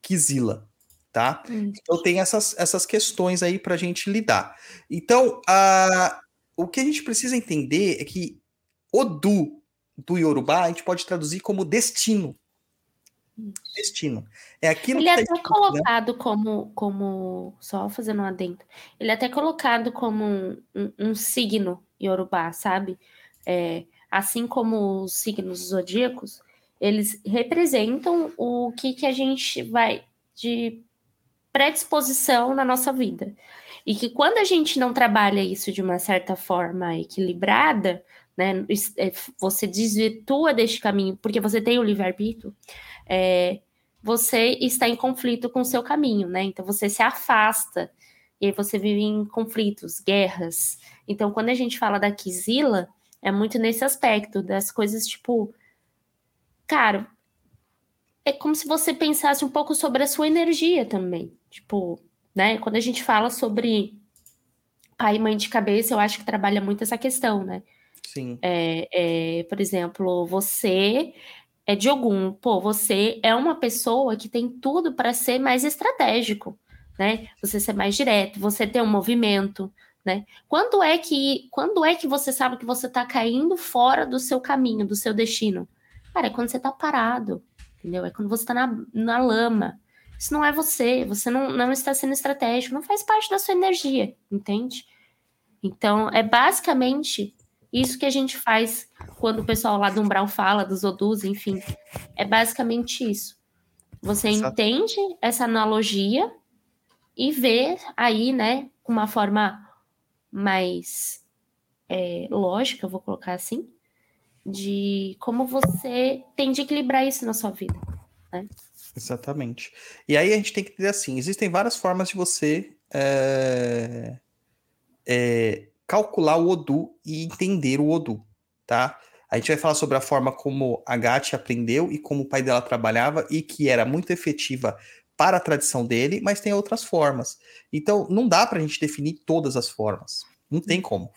Kizila, tá? Hum. Então tem essas, essas questões aí para a gente lidar. Então, a, o que a gente precisa entender é que Odu do Yorubá a gente pode traduzir como destino destino. É aquilo ele é tá até escrito, colocado né? como, como, só fazendo um adendo, ele é até colocado como um, um, um signo Yorubá, sabe? É, assim como os signos zodíacos, eles representam o que, que a gente vai de predisposição na nossa vida. E que quando a gente não trabalha isso de uma certa forma equilibrada, né, é, você desvirtua deste caminho, porque você tem o livre-arbítrio, é, você está em conflito com o seu caminho, né? Então você se afasta e aí você vive em conflitos, guerras. Então, quando a gente fala da Kizila, é muito nesse aspecto das coisas tipo, cara, é como se você pensasse um pouco sobre a sua energia também. Tipo, né? Quando a gente fala sobre pai e mãe de cabeça, eu acho que trabalha muito essa questão, né? Sim. É, é, por exemplo, você é de algum, pô, você é uma pessoa que tem tudo para ser mais estratégico, né? Você ser mais direto, você ter um movimento, né? Quando é que, quando é que você sabe que você está caindo fora do seu caminho, do seu destino? Cara, é quando você está parado, entendeu? É quando você está na, na lama. Isso não é você, você não, não está sendo estratégico, não faz parte da sua energia, entende? Então, é basicamente isso que a gente faz quando o pessoal lá do Umbral fala, dos Odus, enfim. É basicamente isso. Você Exato. entende essa analogia e vê aí, né, uma forma mais é, lógica, eu vou colocar assim, de como você tem de equilibrar isso na sua vida. Né? Exatamente. E aí a gente tem que dizer assim: existem várias formas de você é, é, calcular o Odu e entender o Odu, tá? A gente vai falar sobre a forma como a Gatti aprendeu e como o pai dela trabalhava e que era muito efetiva para a tradição dele, mas tem outras formas. Então, não dá para a gente definir todas as formas. Não tem como.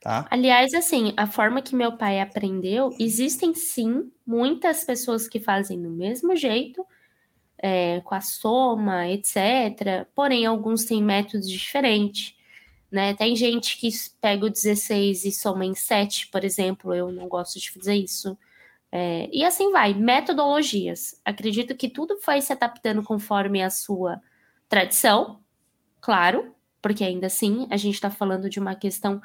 Tá? Aliás, assim, a forma que meu pai aprendeu, existem sim muitas pessoas que fazem do mesmo jeito, é, com a soma, etc. Porém, alguns têm métodos diferentes. Né? Tem gente que pega o 16 e soma em 7, por exemplo. Eu não gosto de fazer isso. É, e assim vai, metodologias. Acredito que tudo foi se adaptando conforme a sua tradição, claro, porque ainda assim a gente está falando de uma questão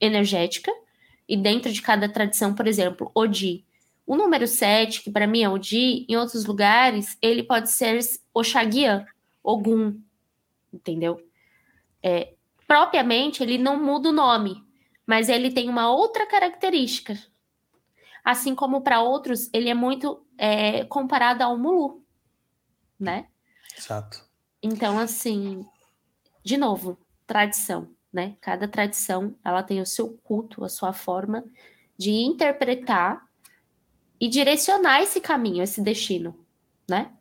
energética, e dentro de cada tradição, por exemplo, Odi. O número 7, que para mim é Odi, em outros lugares, ele pode ser Oxaguian, Ogum, entendeu? É, propriamente, ele não muda o nome, mas ele tem uma outra característica. Assim como para outros, ele é muito é, comparado ao Mulu, né? Exato. Então, assim, de novo, tradição né? Cada tradição, ela tem o seu culto, a sua forma de interpretar e direcionar esse caminho, esse destino, né?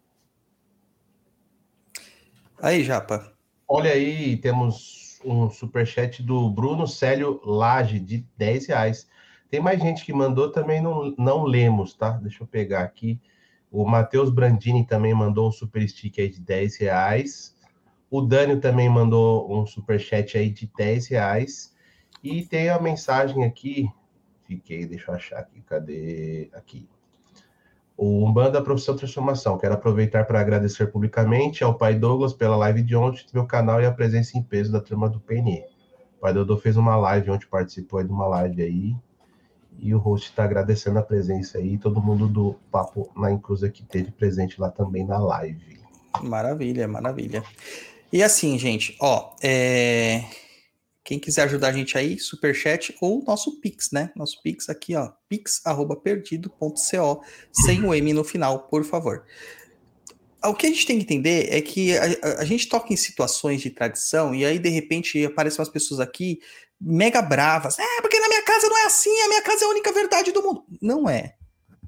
Aí, Japa. Olha aí, temos um superchat do Bruno Célio Lage, de 10 reais. Tem mais gente que mandou, também não, não lemos, tá? Deixa eu pegar aqui. O Matheus Brandini também mandou um super stick aí de 10 reais. O Dânio também mandou um super chat aí de 10 reais. E tem a mensagem aqui. Fiquei, deixa eu achar aqui. Cadê? Aqui. O Umbanda Profissão Transformação. Quero aproveitar para agradecer publicamente ao pai Douglas pela live de ontem, meu canal e a presença em peso da turma do PNE. O pai Dodô fez uma live ontem, participou de uma live aí. E o host está agradecendo a presença aí. Todo mundo do Papo na Inclusa que teve presente lá também na live. Maravilha, maravilha. E assim, gente, ó, é... quem quiser ajudar a gente aí, superchat ou nosso Pix, né? Nosso Pix aqui, ó, pix@perdido.co, sem o M no final, por favor. O que a gente tem que entender é que a, a, gente toca em situações de tradição e aí, de repente, aparecem umas pessoas aqui mega bravas. É, porque na minha casa não é assim, a minha casa é a única verdade do mundo. Não é,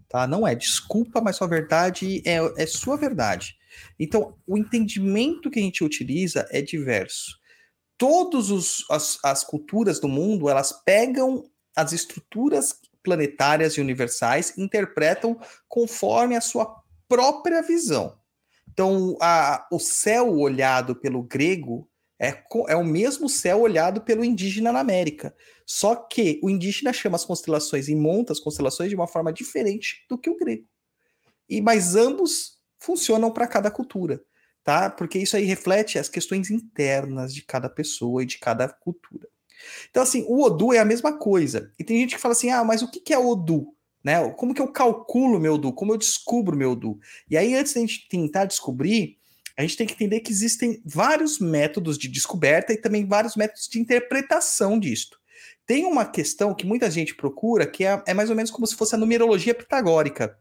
tá? Não é. Desculpa, mas sua verdade é, é sua verdade. Então, o entendimento que a gente utiliza é diverso. Todas as, as culturas do mundo, elas pegam as estruturas planetárias e universais, interpretam conforme a sua própria visão. Então, a, o céu olhado pelo grego é, é o mesmo céu olhado pelo indígena na América. Só que o indígena chama as constelações e monta as constelações de uma forma diferente do que o grego. E mas ambos funcionam para cada cultura, tá? Porque isso aí reflete as questões internas de cada pessoa e de cada cultura. Então, assim, o Odu é a mesma coisa. E tem gente que fala assim: ah, mas o que é Odu? Né? Como que eu calculo meu Odu? Como eu descubro meu Odu? E aí, antes da gente tentar descobrir, a gente tem que entender que existem vários métodos de descoberta e também vários métodos de interpretação disto. Tem uma questão que muita gente procura, que é, é mais ou menos como se fosse a numerologia pitagórica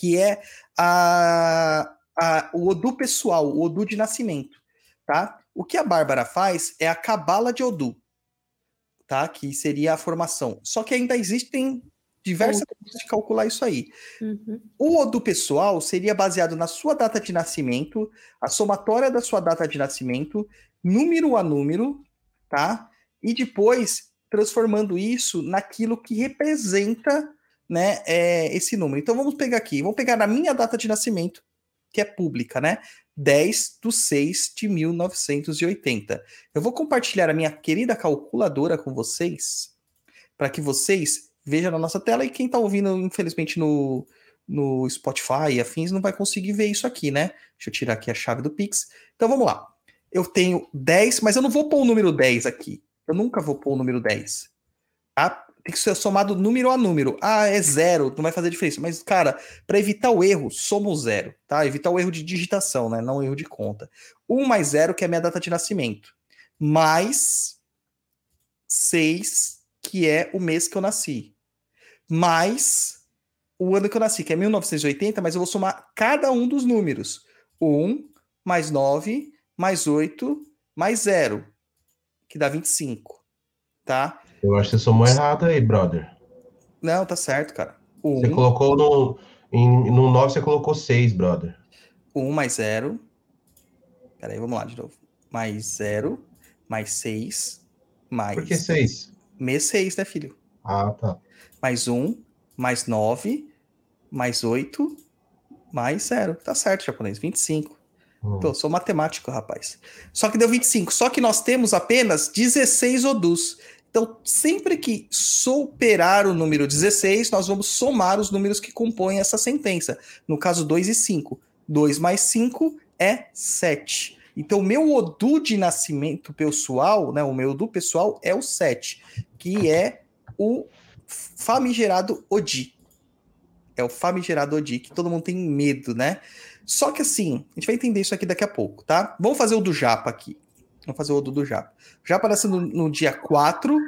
que é a, a, o Odu pessoal, o Odu de nascimento, tá? O que a Bárbara faz é a cabala de Odu, tá? Que seria a formação. Só que ainda existem diversas formas de calcular isso aí. Uhum. O Odu pessoal seria baseado na sua data de nascimento, a somatória da sua data de nascimento, número a número, tá? E depois transformando isso naquilo que representa né, é, esse número. Então vamos pegar aqui, vamos pegar a minha data de nascimento, que é pública, né? 10 de 6 de 1980. Eu vou compartilhar a minha querida calculadora com vocês, para que vocês vejam na nossa tela, e quem está ouvindo, infelizmente, no, no Spotify e afins, não vai conseguir ver isso aqui, né? Deixa eu tirar aqui a chave do Pix. Então vamos lá. Eu tenho 10, mas eu não vou pôr o número 10 aqui. Eu nunca vou pôr o número 10. Tá? Tem que ser somado número a número. Ah, é zero, não vai fazer diferença. Mas, cara, para evitar o erro, somo zero, tá? Evitar o erro de digitação, né? Não o erro de conta. 1 mais zero, que é a minha data de nascimento. Mais 6, que é o mês que eu nasci. Mais o ano que eu nasci, que é 1980, mas eu vou somar cada um dos números. 1 mais 9 mais 8 mais 0, que dá 25, tá? Eu acho que você somou errado aí, brother. Não, tá certo, cara. Um, você colocou no. Em, no 9 você colocou 6, brother. 1 mais 0 Peraí, vamos lá de novo. Mais 0, mais 6, mais. Por que seis? Mês 6, né, filho? Ah, tá. Mais 1, mais 9, mais 8, mais 0. Tá certo, japonês. 25. Hum. Pô, sou matemático, rapaz. Só que deu 25. Só que nós temos apenas 16 odus. Então, sempre que superar o número 16, nós vamos somar os números que compõem essa sentença. No caso, 2 e 5. 2 mais 5 é 7. Então, o meu odu de nascimento pessoal, né, o meu odu pessoal é o 7, que é o famigerado Odi. É o famigerado Odi, que todo mundo tem medo, né? Só que assim, a gente vai entender isso aqui daqui a pouco, tá? Vamos fazer o do Japa aqui. Vamos fazer o Odu do Japa. O Japa nasceu no, no dia 4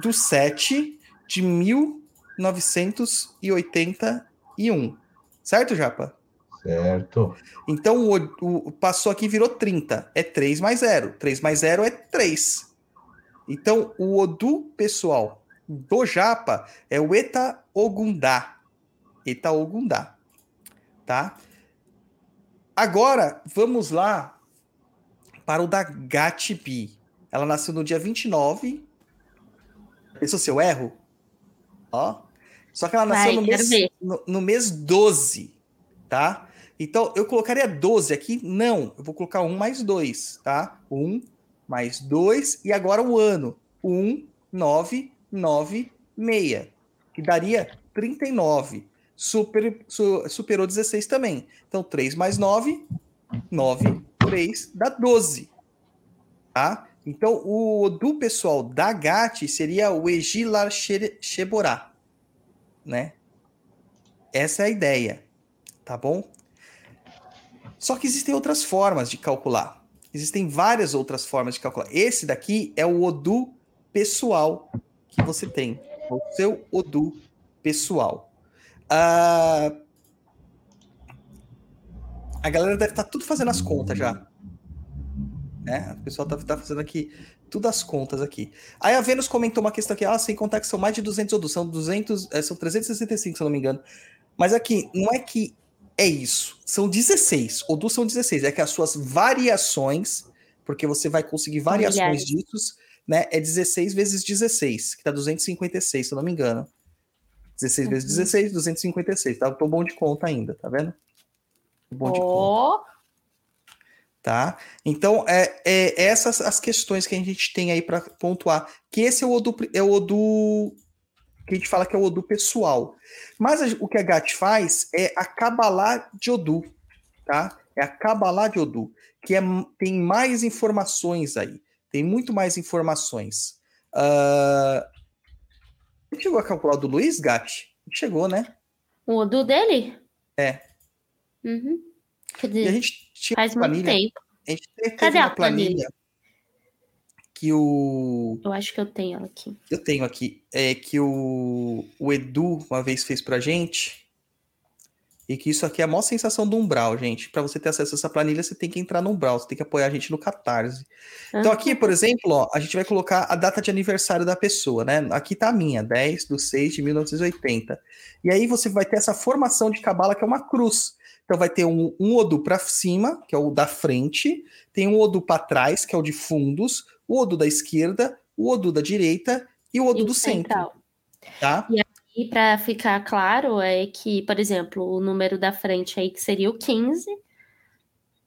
do 7 de 1981. Certo, Japa? Certo. Então, o, o- passou aqui e virou 30. É 3 mais 0. 3 mais 0 é 3. Então, o Odu pessoal do Japa é o Eta Ogundá. Eta Ogundá. Tá? Agora, vamos lá para o da Gatibi. Ela nasceu no dia 29. Pensou se eu erro? Ó. Só que ela nasceu Vai, no, mês, no, no mês 12, tá? Então, eu colocaria 12 aqui? Não, eu vou colocar 1 mais 2, tá? 1 mais 2 e agora o ano. 1, 9, 9, 6, que daria 39. Super, su- superou 16 também. Então, 3 mais 9, 9, 3, dá 12. Tá? Então, o do pessoal da GAT seria o Egilar She- Sheborá. Né? Essa é a ideia. Tá bom? Só que existem outras formas de calcular. Existem várias outras formas de calcular. Esse daqui é o Odu pessoal que você tem. O seu Odu pessoal. Ah, a galera deve estar tudo fazendo as contas já. Né? O pessoal tá, tá fazendo aqui tudo as contas aqui. Aí a Vênus comentou uma questão aqui, ah, sem contar que são mais de 200 odus, são 200, eh, são 365, se eu não me engano. Mas aqui, não é que é isso. São 16. Odus são 16. É que as suas variações, porque você vai conseguir variações disso, né? É 16 vezes 16, que dá 256, se eu não me engano. 16 vezes Uhum. 16, 256. Tá? Tô bom de conta ainda, tá vendo? Bom de Ó, tá? Então, é, é essas as questões que a gente tem aí para pontuar. Que esse é o Odu, é o Odu que a gente fala que é o Odu pessoal. Mas a- o que a GAT faz é a Kabbalah de Odu, tá? É a Kabbalah de Odu, que é, tem mais informações aí. Tem muito mais informações. Ah, chegou a calcular o do Luiz, GAT? Chegou, né? o Odu dele? É. Uhum. Quer E dizer, a gente tinha faz uma muito planilha, tempo. a gente teve Cadê uma a planilha? que o Eu acho que eu tenho ela aqui. Eu tenho aqui, é que o, o Edu uma vez fez pra gente, e que isso aqui é a maior sensação do Umbral, gente. Pra você ter acesso a essa planilha, você tem que entrar no Umbral, você tem que apoiar a gente no Catarse. Então aqui, por exemplo, ó, a gente vai colocar a data de aniversário da pessoa, né? Aqui tá a minha, 10 de 6 de 1980. E aí você vai ter essa formação de cabala que é uma cruz. Então vai ter um, um Odu pra cima, que é o da frente, tem um Odu pra trás, que é o de fundos, o Odu da esquerda, o Odu da direita e o Odu e do o centro, central. tá? E para ficar claro, é que, por exemplo, o número da frente aí, que seria o 15,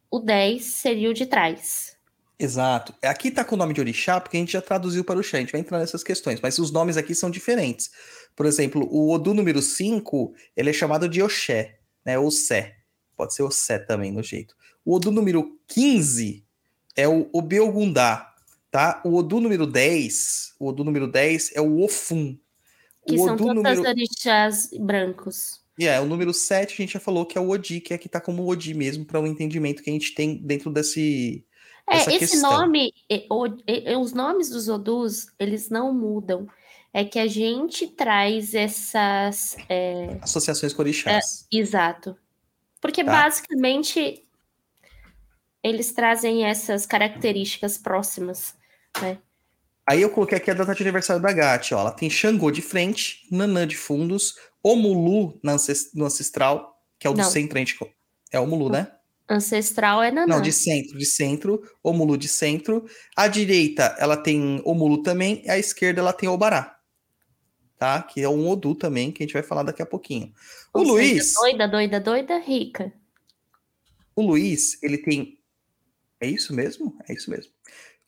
o 10 seria o de trás. Exato. Aqui tá com o nome de orixá, porque a gente já traduziu para o chá, a gente vai entrar nessas questões, mas os nomes aqui são diferentes. Por exemplo, o Odu número 5, ele é chamado de Oxé, né? Ossé. Pode ser Ossé também, no jeito. O Odu número 15 é o Obeogundá, tá? O Odu número 10, o Odu número 10 é o Ofum. Que o são Odu todos número... orixás brancos. E é, o número 7 a gente já falou que é o Odi, que aqui tá como Odi mesmo, para o entendimento que a gente tem dentro desse... É, esse questão. nome, é, o- é, os nomes dos Odus, eles não mudam. É que a gente traz essas. é, Associações com orixás. exato. Porque Tá. basicamente eles trazem essas características próximas. Aí eu coloquei aqui a data de aniversário da Gat, ó. Ela tem Xangô de frente, Nanã de fundos, Omulu no ancestral, que é o do Não. centro, a gente... co- É o Mulu, né? Ancestral é Nanã. Não, de centro, de centro, Omulu de centro. A direita, ela tem Omulu também, a esquerda, ela tem Obará. Tá? Que é um Odu também, que a gente vai falar daqui a pouquinho. O Ou seja, Luiz, Doida, doida, doida, rica. o Luiz, ele tem. É isso mesmo? É isso mesmo.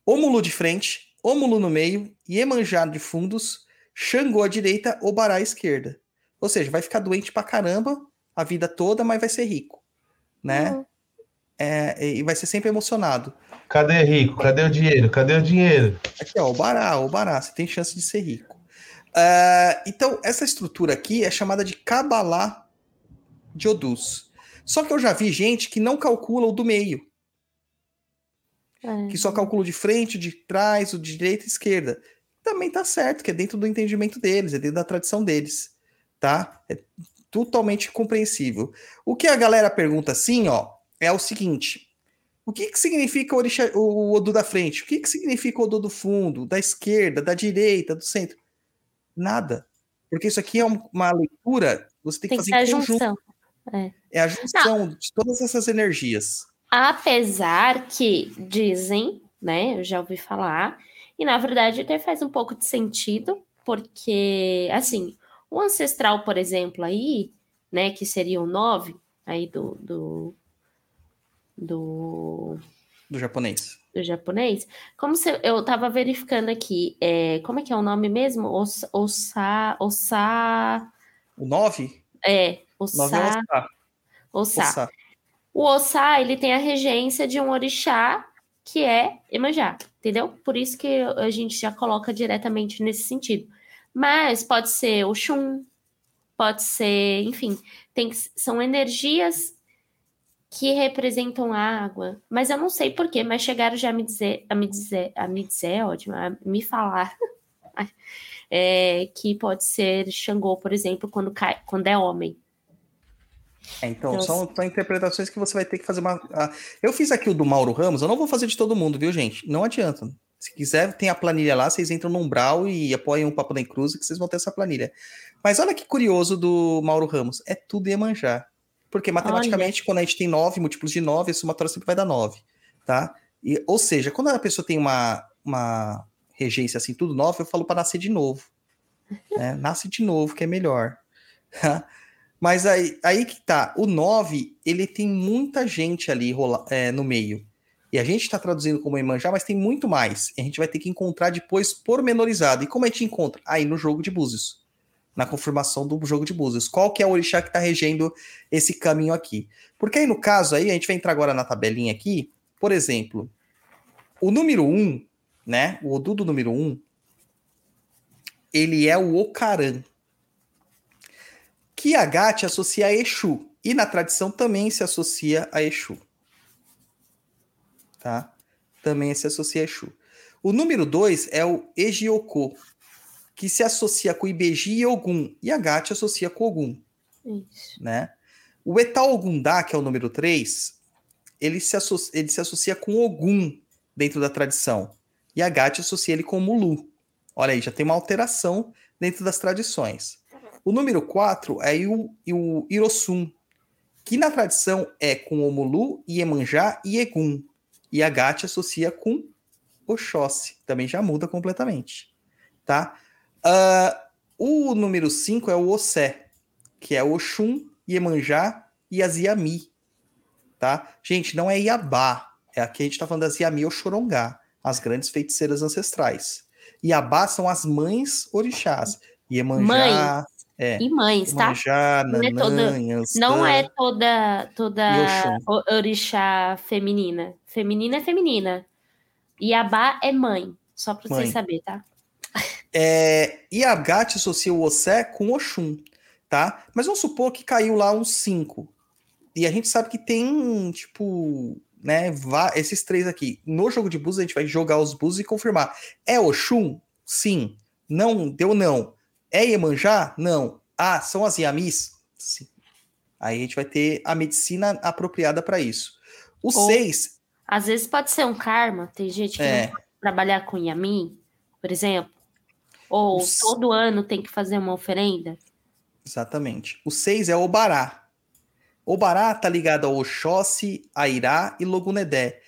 Omulu de frente, Omulu no meio, Iemanjá de fundos, Xangô à direita, Obará à esquerda. Ou seja, vai ficar doente pra caramba a vida toda, mas vai ser rico. Né? Uhum. É, e vai ser sempre emocionado. Cadê rico? Cadê o dinheiro? Cadê o dinheiro? Aqui, ó, o Bará, o Bará, você tem chance de ser rico. Ah, então, essa estrutura aqui é chamada de Kabbalah de Odus. Só que eu já vi gente que não calcula o do meio, É. que só calcula o de frente, o de trás, o de direita e esquerda. Também tá certo, que é dentro do entendimento deles, é dentro da tradição deles, tá? É totalmente compreensível. O que a galera pergunta assim, ó, é o seguinte: o que, que significa o, orixá- o Odu da frente? O que, que significa o Odu do fundo, da esquerda, da direita, do centro? Nada. Porque isso aqui é um- uma leitura, você tem, Tem que que fazer conjunto. junção. É a junção de todas essas energias. Apesar que dizem, né? Eu já ouvi falar, e na verdade até faz um pouco de sentido, porque, assim, o ancestral, por exemplo, aí, né, que seria o 9, aí do, do, do, Do japonês. Do japonês, como se eu estava verificando aqui, é, como é que é o nome mesmo? Osa, Osa, Osa, O 9? é, 9 é o Osa. Osa. O Ossá, ele tem a regência de um orixá que é Emanjá, entendeu? Por isso que a gente já coloca diretamente nesse sentido. Mas pode ser Oxum, pode ser, enfim, tem, são energias que representam a água. Mas eu não sei porquê, mas chegaram já a me dizer, a me dizer, a me dizer, é ótimo, a me falar é, que pode ser Xangô, por exemplo, quando, cai, quando é homem. É, então, Então, são, são interpretações que você vai ter que fazer uma. a- Eu fiz aqui o do Mauro Ramos, eu não vou fazer de todo mundo, viu, gente? Não adianta. Se quiser, tem a planilha lá, vocês entram no Umbral e apoiam o Papo da Cruz que vocês vão ter essa planilha. Mas olha que curioso do Mauro Ramos, é tudo Iemanjá. Porque matematicamente, quando a gente tem nove múltiplos de nove, a somatória sempre vai dar nove, tá? E, ou seja, quando a pessoa tem uma, uma regência assim, tudo nove, eu falo para nascer de novo. né? Nasce de novo, que é melhor. Mas aí, aí que tá, o 9, ele tem muita gente ali rola, é, no meio. E a gente está traduzindo como Emanjá, mas tem muito mais. E a gente vai ter que encontrar depois pormenorizado. E como a gente encontra? Aí no jogo de Búzios. Na confirmação do jogo de Búzios. Qual que é o orixá que está regendo esse caminho aqui? Porque aí no caso aí, a gente vai entrar agora na tabelinha aqui. Por exemplo, o número 1, né? O Odu do número 1, ele é o Ocaran. Que Agat associa a Exu. E na tradição também se associa a Exu. Tá? Também se associa a Exu. O número 2 é o Ejioko, que se associa com Ibeji e Ogum. E Agat associa com Ogum Isso. né? O Etal Ogundá, que é o número 3, ele se, associa, ele se associa com Ogum dentro da tradição. E a Gati associa ele com Mulu. Olha aí, já tem uma alteração dentro das tradições. O número 4 é o, o Irosum, que na tradição é com Omulu, Iemanjá e Egum. E a Gati associa com Oxóssi. Também já muda completamente. Tá? Ah, o número 5 é o Ossé, que é Oxum, Iemanjá e as Yami. Tá? Gente, não é Iabá. É aqui a gente tá falando das Yami ou Xorongá, as grandes feiticeiras ancestrais. Iabá são as mães orixás. Iemanjá, é, E mães, tá? Iemanjá, Não é toda- Yansan. Não é toda, toda orixá feminina. Feminina é feminina. Iabá é mãe. Só pra Mãe. vocês saberem, tá? É, e a Gat associa o Ossé com Oxum, tá? Mas vamos supor que caiu lá uns 5. E a gente sabe que tem, tipo, né, esses três aqui. No jogo de búzios, a gente vai jogar os búzios e confirmar. É Oxum? Sim. Não, deu não. É Iemanjá? Não. Ah, são as Yamis? Sim. Aí a gente vai ter a medicina apropriada para isso. O Ou- 6 Às vezes pode ser um karma. Tem gente que é, não trabalhar com Yamin, por exemplo. Ou Os- todo ano tem que fazer uma oferenda. Exatamente. O 6 é Obará. Obará tá ligado ao Oxóssi, Airá e Logunedé.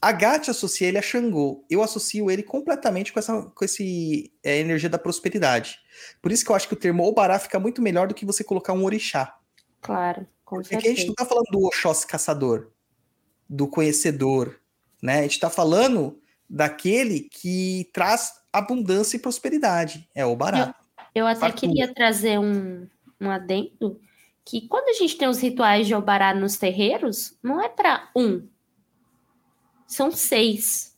A Gat associa ele a Xangô. Eu associo ele completamente com essa com esse, é, energia da prosperidade. Por isso que eu acho que o termo Obará fica muito melhor do que você colocar um orixá. Claro, com Porque aqui a gente não tá falando do Oxóssi caçador, do conhecedor, né? A gente tá falando daquele que traz abundância e prosperidade. É o Bará. Eu até Fartura. queria trazer um, um adendo que quando a gente tem os rituais de Obará nos terreiros, não é para um, são seis.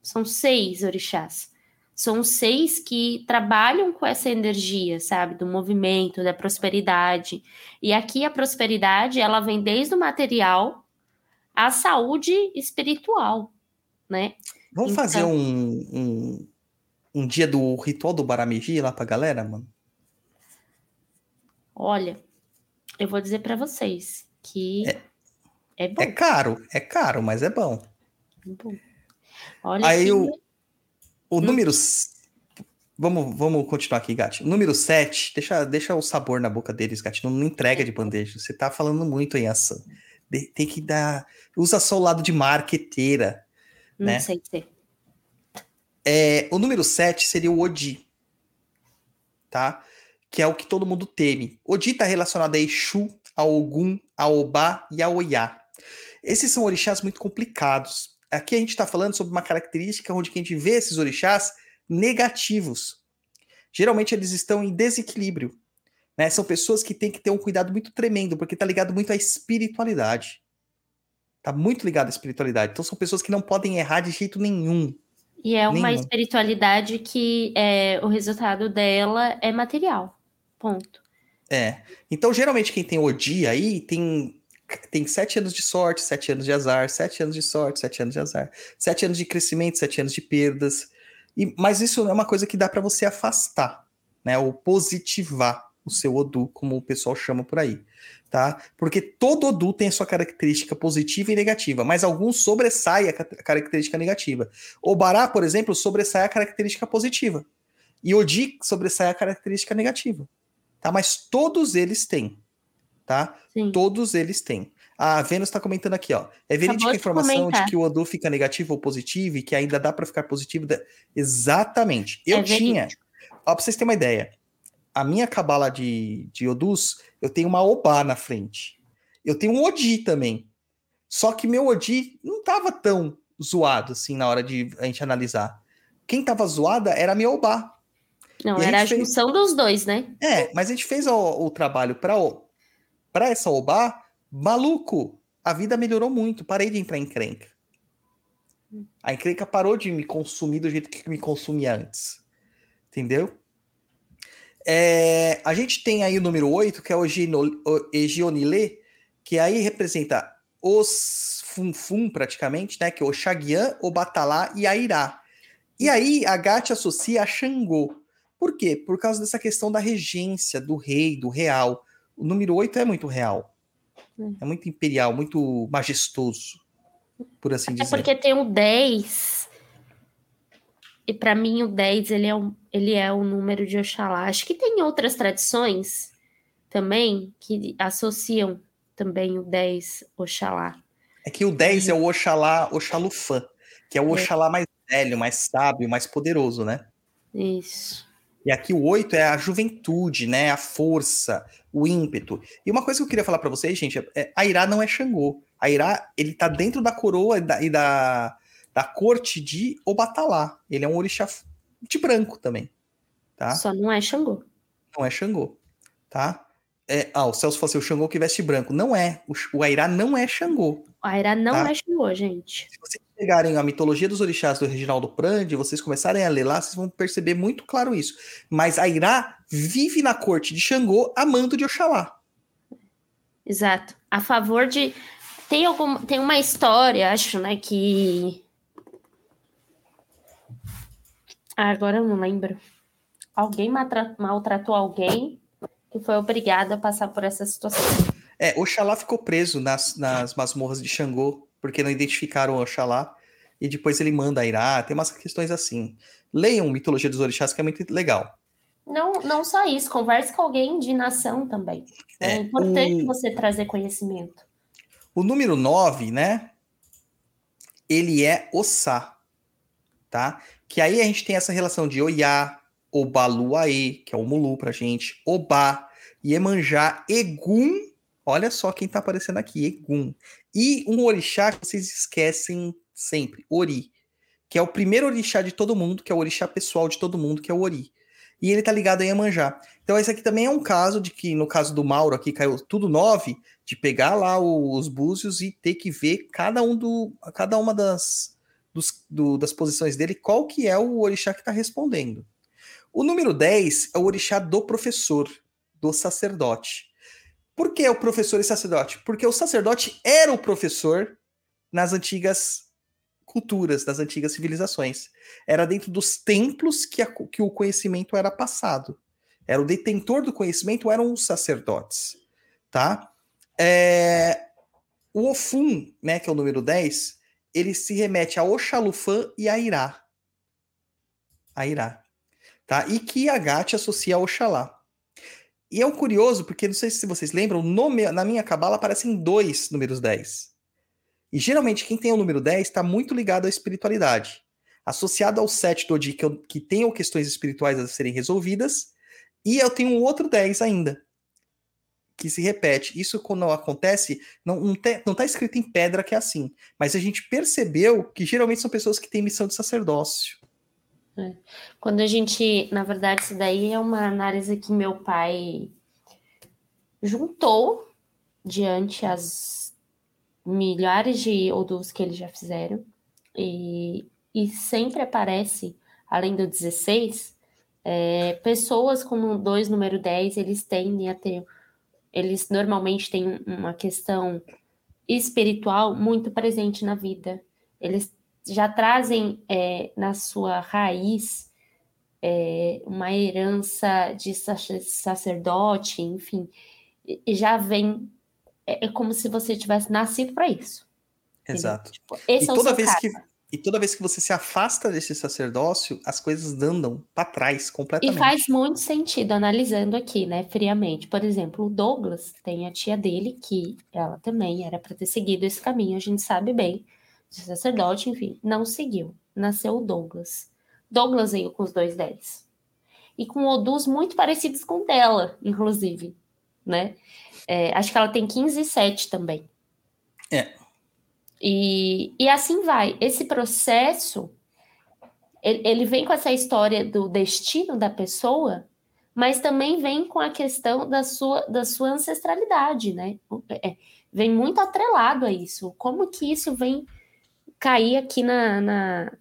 São seis orixás. São seis que trabalham com essa energia, sabe, do movimento, da prosperidade. E aqui a prosperidade, ela vem desde o material à saúde espiritual, né? Vamos Então. fazer um, um, um dia do ritual do Baramegi lá pra galera, mano? Olha, eu vou dizer para vocês que é, bom. É caro, é caro, mas é bom. bom. Olha Aí o, o Hum. número. Vamos, vamos continuar aqui, Gati. O número 7, deixa, deixa o sabor na boca deles, Gati. Não, não entrega de bandeja. Você tá falando muito em ação. Tem que dar. Usa só o lado de marqueteira. Não né? sei dizer. É, o número 7 seria o Odi. Tá? Que é o que todo mundo teme. Odi está relacionado a Exu, a Ogum, a Obá e a Oiá. Esses são orixás muito complicados. Aqui a gente está falando sobre uma característica onde a gente vê esses orixás negativos. Geralmente eles estão em desequilíbrio. Né? São pessoas que têm que ter um cuidado muito tremendo, porque está ligado muito à espiritualidade. Tá muito ligado à espiritualidade. Então são pessoas que não podem errar de jeito nenhum. E é uma Nenhum. espiritualidade que é, o resultado dela é material. Ponto. É. Então, geralmente, quem tem Odi aí tem, tem sete anos de sorte, sete anos de azar, sete anos de sorte, sete anos de azar, sete anos de crescimento, sete anos de perdas. E, mas isso é uma coisa que dá para você afastar, né? Ou positivar o seu Odu, como o pessoal chama por aí. Tá? Porque todo Odu tem a sua característica positiva e negativa, mas alguns sobressaem a ca- característica negativa. O Bará, por exemplo, sobressai a característica positiva. E Odi sobressai a característica negativa tá? Mas todos eles têm, tá? Sim. Todos eles têm. A Vênus está comentando aqui, ó. É verídica a informação comentar. de que o Odu fica negativo ou positivo e que ainda dá para ficar positivo? Da- Exatamente. Eu É tinha, ó, pra vocês terem uma ideia, a minha cabala de, de Odus, eu tenho uma Obá na frente. Eu tenho um Odi também. Só que meu Odi não tava tão zoado assim na hora de a gente analisar. Quem tava zoada era a minha Obá. Não, E era a gente fez- junção dos dois, né? É, mas a gente fez o, o trabalho para para essa Obá, maluco, a vida melhorou muito, parei de entrar em encrenca. A encrenca parou de me consumir do jeito que me consumia antes. Entendeu? É, a gente tem aí o número 8, que é o Egionilê, que aí representa os Funfun, praticamente, né? Que é o Xaguian, o Batalá e a Irá. E aí a Gati associa a Xangô. Por quê? Por causa dessa questão da regência, do rei, do real. O número 8 é muito real. Hum. É muito imperial, muito majestoso, por assim É dizer. porque tem o 10. E para mim o 10 ele é, um, ele é o número de Oxalá. Acho que tem outras tradições também que associam também o 10 Oxalá. É que o 10 é o Oxalá, Oxalufã, que é o Oxalá mais velho, mais sábio, mais poderoso, né? Isso. E aqui o 8 é a juventude, né? A força, o ímpeto. E uma coisa que eu queria falar pra vocês, gente, é, a Irá não é Xangô. A Irá, ele tá dentro da coroa e da, e da, da corte de Obatalá. Ele é um orixá de branco também, tá? Só não é Xangô. Não é Xangô, tá? É, ah, o Celso falou assim, o Xangô que veste branco. Não é. O, o Airá não é Xangô. O Aira não Tá. é Xangô, gente. Se vocês pegarem a mitologia dos orixás do Reginaldo Prandi, vocês começarem a ler lá, vocês vão perceber muito claro isso. Mas a Irá vive na corte de Xangô, amando de Oxalá. Exato. A favor de. Tem, algum... tem uma história, acho, né, que. Ah, agora eu não lembro. Alguém maltratou alguém que foi obrigado a passar por essa situação. É, Oxalá ficou preso nas, nas masmorras de Xangô, porque não identificaram Oxalá, e depois ele manda a Irá, tem umas questões assim. Leiam Mitologia dos Orixás, que é muito legal. Não, não só isso, converse com alguém de nação também. É, É, importante o- você trazer conhecimento. O número 9, né? Ele é Ossá, tá? Que aí a gente tem essa relação de Oiá, Obaluaê, que é o Mulu pra gente, Obá, Iemanjá, Egum. Olha só quem tá aparecendo aqui, Egum. E um orixá que vocês esquecem sempre, Ori, que é o primeiro orixá de todo mundo, que é o orixá pessoal de todo mundo, que é o Ori. E ele tá ligado a Iemanjá. Então esse aqui também é um caso de que, no caso do Mauro aqui, caiu tudo 9, de pegar lá os búzios e ter que ver cada um do cada uma das dos- do- das posições dele qual que é o orixá que está respondendo. O número 10 é o orixá do professor, do sacerdote. Por que o professor e sacerdote? Porque o sacerdote era o professor nas antigas culturas, das antigas civilizações. Era dentro dos templos que, a- que o conhecimento era passado. Era o detentor do conhecimento, eram os sacerdotes. Tá? É, o Ofum, né, que é o número 10, ele se remete a Oxalufã e a Irá. A Irá. Tá? E que Agat associa a Oxalá. E é um curioso, porque não sei se vocês lembram, meu- na minha cabala aparecem dois números 10. E geralmente quem tem o número 10 está muito ligado à espiritualidade. Associado ao 7 do Odi, que, que tenham questões espirituais a serem resolvidas. E eu tenho um outro 10 ainda, que se repete. Isso quando acontece, não, não, te- não tá escrito em pedra que é assim. Mas a gente percebeu que geralmente são pessoas que têm missão de sacerdócio. Quando a gente, na verdade, isso daí é uma análise que meu pai juntou diante as milhares de odus que eles já fizeram e, e sempre aparece, além do 16, é, pessoas com dois número 10, eles tendem a ter, eles normalmente têm uma questão espiritual muito presente na vida. Eles já trazem é, na sua raiz é, uma herança de sac- sacerdote, enfim, já vem. É, é como se você tivesse nascido para isso. Exato. Tipo, esse E é o toda, seu vez cara. que, e toda vez que você se afasta desse sacerdócio, as coisas andam para trás E completamente. faz muito sentido analisando aqui, né, friamente. Por exemplo, o Douglas tem a tia dele que ela também era para ter seguido esse caminho, a gente sabe bem, de sacerdote, enfim, não seguiu. Nasceu o Douglas. Douglas veio com os dois 10. E com odus muito parecidos com o dela, inclusive, né? É, acho que ela tem 15 e 7 também. É. E, e assim vai. Esse processo ele, ele vem com essa história do destino da pessoa, mas também vem com a questão da sua, da sua ancestralidade, né? É, vem muito atrelado a isso. Como que isso vem cair aqui na, na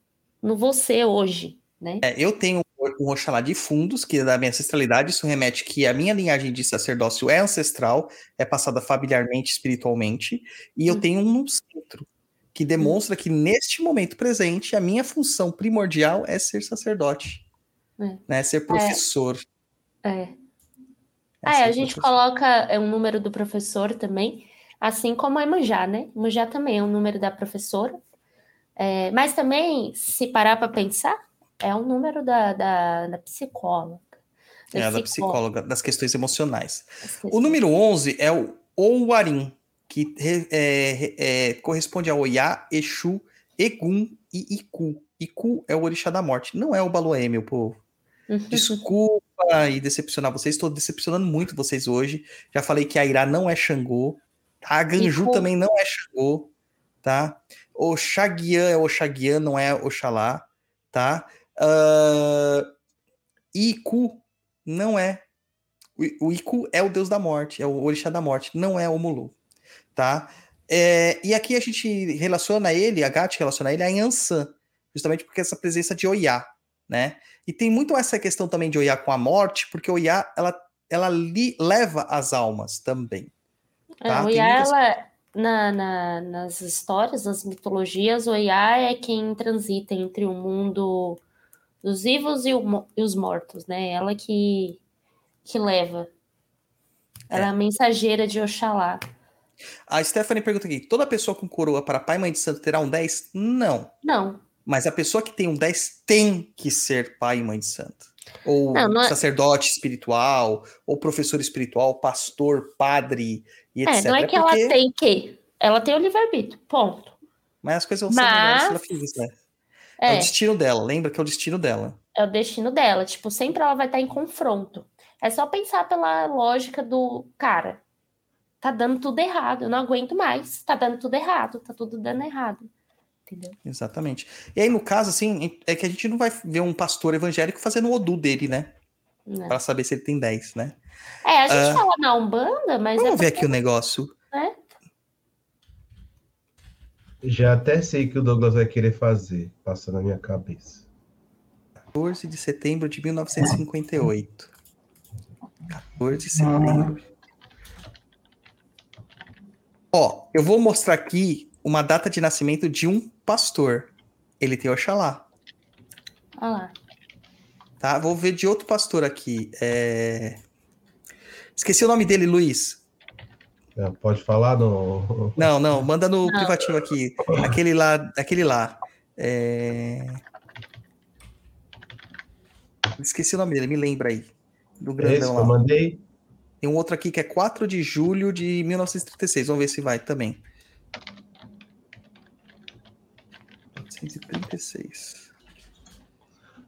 no você hoje, né? É, eu tenho um Oxalá de fundos, que é da minha ancestralidade, isso remete que a minha linhagem de sacerdócio é ancestral, é passada familiarmente, espiritualmente, e eu Hum. tenho um no centro, que demonstra que neste momento presente, a minha função primordial é ser sacerdote, É. né, ser professor. É. É Ah, é, a gente professor. coloca é, um número do professor também, assim como a Emanjá, né? Emanjá também é um número da professora. É, mas também, se parar para pensar, é um número da, da, da psicóloga. É, da psicóloga, das questões emocionais. psicóloga. O número 11 é o Ouarim, que é, é, corresponde a Oiá, Exu, Egum e Iku. Iku é o orixá da morte, não é o Balué, meu povo. Desculpa e decepcionar vocês, estou decepcionando muito vocês hoje. Já falei que a Irá não é Xangô, tá? a Ganju Iku. também não é Xangô, tá? O Xaguian é Oxaguian, não é Oxalá, tá? Ah, Iku não é. O, o Iku é o deus da morte, é o orixá da morte, não é o Mulu, tá? É, e aqui a gente relaciona ele, a Gat relaciona ele a Yansan, justamente porque essa presença de Oiá, né? E tem muito essa questão também de Oiá com a morte, porque Oiá, ela, ela li- leva as almas também. É, tá? o Tem Iá, muitas- ela, na, na- nas histórias, nas mitologias, o Iá é quem transita entre o mundo dos vivos e, o e os mortos, né? Ela que, que leva. Ela é. a mensageira de Oxalá. A Stephanie pergunta aqui: toda pessoa com coroa para pai e mãe de santo terá um 10? Não. Não, Mas a pessoa que tem um 10 tem que ser pai e mãe de santo. Ou Não, não é- sacerdote espiritual, ou professor espiritual, pastor, padre e É, etc. não é que porque- ela tem que. Ela tem o livre-arbítrio, ponto. Mas as coisas vão ser melhores se ela Mas- fizer isso, né? É. É, o destino dela, lembra que é o destino dela. é o destino dela. Tipo, sempre ela vai estar em confronto. É só pensar pela lógica do cara. Tá dando tudo errado, eu não aguento mais. Tá dando tudo errado, tá tudo dando errado. Entendeu? Exatamente. E aí, no caso, assim, é que a gente não vai ver um pastor evangélico fazendo o Odu dele, né? Né? Pra saber se ele tem 10, né? É, a gente Ah. fala na Umbanda, mas Vamos é ver aqui o negócio. Já até sei que o Douglas vai querer fazer, passa na minha cabeça. 14 de setembro de 1958. 14 de setembro. Ó, eu vou mostrar aqui uma data de nascimento de um pastor. Ele tem Oxalá, Olha lá. tá? Vou ver de outro pastor aqui. É... Esqueci o nome dele, Luiz. É, Pode falar no. Não, não, manda no Não. privativo aqui. Aquele lá, aquele lá. É... Esqueci o nome dele, me lembra aí. Do Esse grandão que lá. eu mandei. Tem um outro aqui que é 4 de julho de 1936. Vamos ver se vai também. 1936.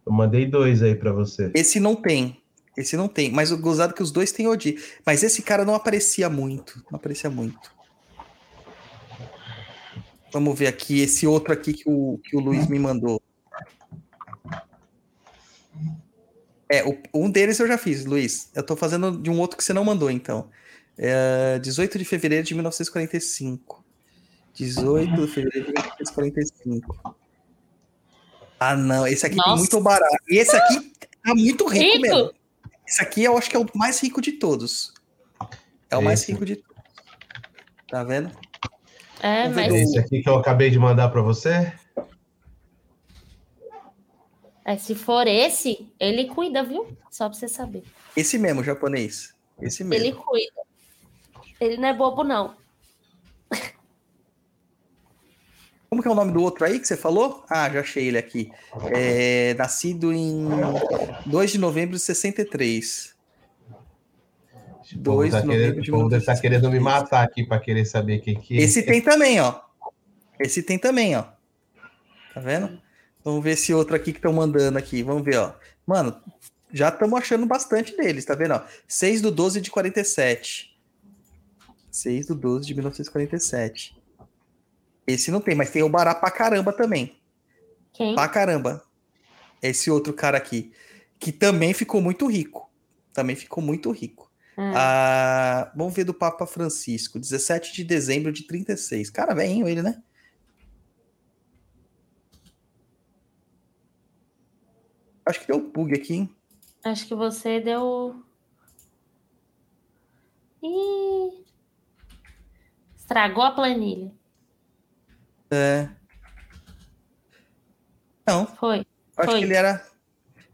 Eu mandei dois aí pra você. Esse não tem. Esse não tem. Mas o gozado é que os dois têm Odi. Mas esse cara não aparecia muito. Não aparecia muito. Vamos ver aqui esse outro aqui que o, que o Luiz me mandou. É, o- um deles eu já fiz, Luiz. Eu tô fazendo de um outro que você não mandou, então. É, 18 de fevereiro de 1945. 18 de fevereiro de 1945. Ah, não. Esse aqui tem Nossa. muito barato. E esse aqui tá muito rico, Rico? mesmo. Esse aqui eu acho que é o mais rico de todos. É o mais Esse. rico de todos. Tá vendo? É, mas Esse aqui que eu acabei de mandar pra você. É, se for esse, ele cuida, viu? Só pra você saber. Esse mesmo, japonês. Esse mesmo. Ele cuida. Ele não é bobo, não. Como que é o nome do outro aí que você falou? Ah, já achei ele aqui. É, nascido em 2 de novembro de 63. O povo, 2 tá de novembro de o povo deve tá 1963. querendo me matar aqui pra querer saber quem que é. Esse tem também, ó. Esse tem também, ó. Tá vendo? Vamos ver esse outro aqui que estão mandando aqui. Vamos ver, ó. Mano, já estamos achando bastante deles, tá vendo? Ó? 6 do 12 de 47. 6 do 12 de 1947. Esse não tem, mas tem o Bará pra caramba também. Quem? Pra caramba. Esse outro cara aqui. Que também ficou muito rico. Também ficou muito rico. Hum. Ah, vamos ver do Papa Francisco. 17 de dezembro de 36. Cara, velhinho ele, né? Acho que deu um bug aqui, hein? Acho que você deu. Ih. Estragou a planilha. Não, Foi. acho Foi. que ele era.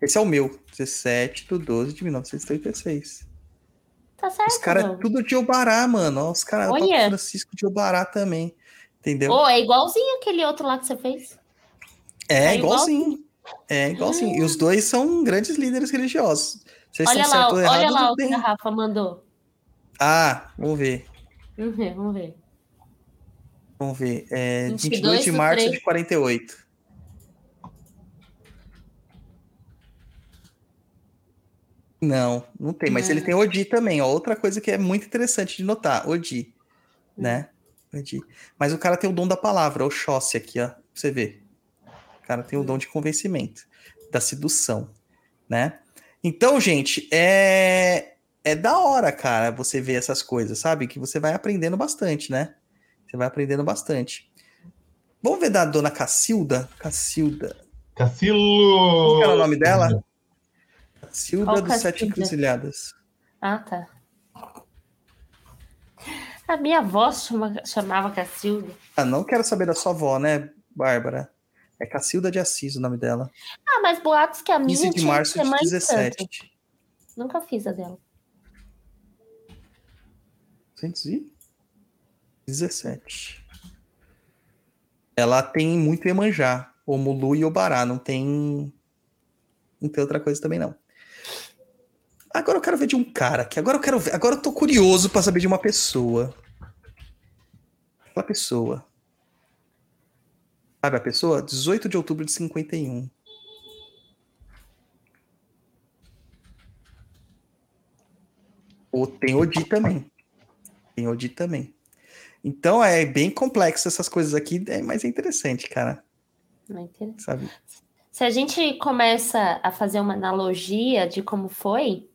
Esse é o meu. 17 de 12 de 1936. Tá certo. Os caras Douglas. tudo de Obará, mano. Os caras, o Papa Olha. Francisco de Obará também. Entendeu? Ô, é igualzinho aquele outro lá que você fez. É, É igualzinho. É igualzinho. E os dois são grandes líderes religiosos. Vocês olha estão lá, certo ou errado, olha lá o que a Rafa mandou. Ah, vamos ver. Vamos ver, vamos ver. Vamos ver. É, 22 22 de março três. de 48. Não, não tem, mas Não. ele tem Odi também, ó. Outra coisa que é muito interessante de notar, Odi, né? Odi. Mas o cara tem o dom da palavra, o Xóssi aqui, ó. Pra você ver. O cara tem o dom de convencimento, da sedução, né? Então, gente, é é da hora, cara, você ver essas coisas, sabe? Que você vai aprendendo bastante, né? Você vai aprendendo bastante. Vamos ver da dona Cacilda? Cacilda. Cacilo! Como que era o nome dela? Cacilda Qual dos Sete? Encruzilhadas. Ah, tá. A minha avó chama- chamava Cacilda. Ah, não quero saber da sua avó, né, Bárbara? É Cacilda de Assis o nome dela. Ah, mas boatos que a minha 15 de março que de mais 17. santo. Nunca fiz a dela. 217. Ela tem muito Emanjá, o Mulu e o Bará. Não tem. Não tem outra coisa também, não. Agora eu quero ver de um cara aqui. Agora eu quero ver. Agora eu tô curioso pra saber de uma pessoa. Aquela pessoa. Sabe a pessoa? 18 de outubro de 51. Ou tem Odi também. Tem Odi também. Então é bem complexo essas coisas aqui, é, mas é interessante, cara. Não é interessante. Sabe? Se a gente começa a fazer uma analogia de como foi,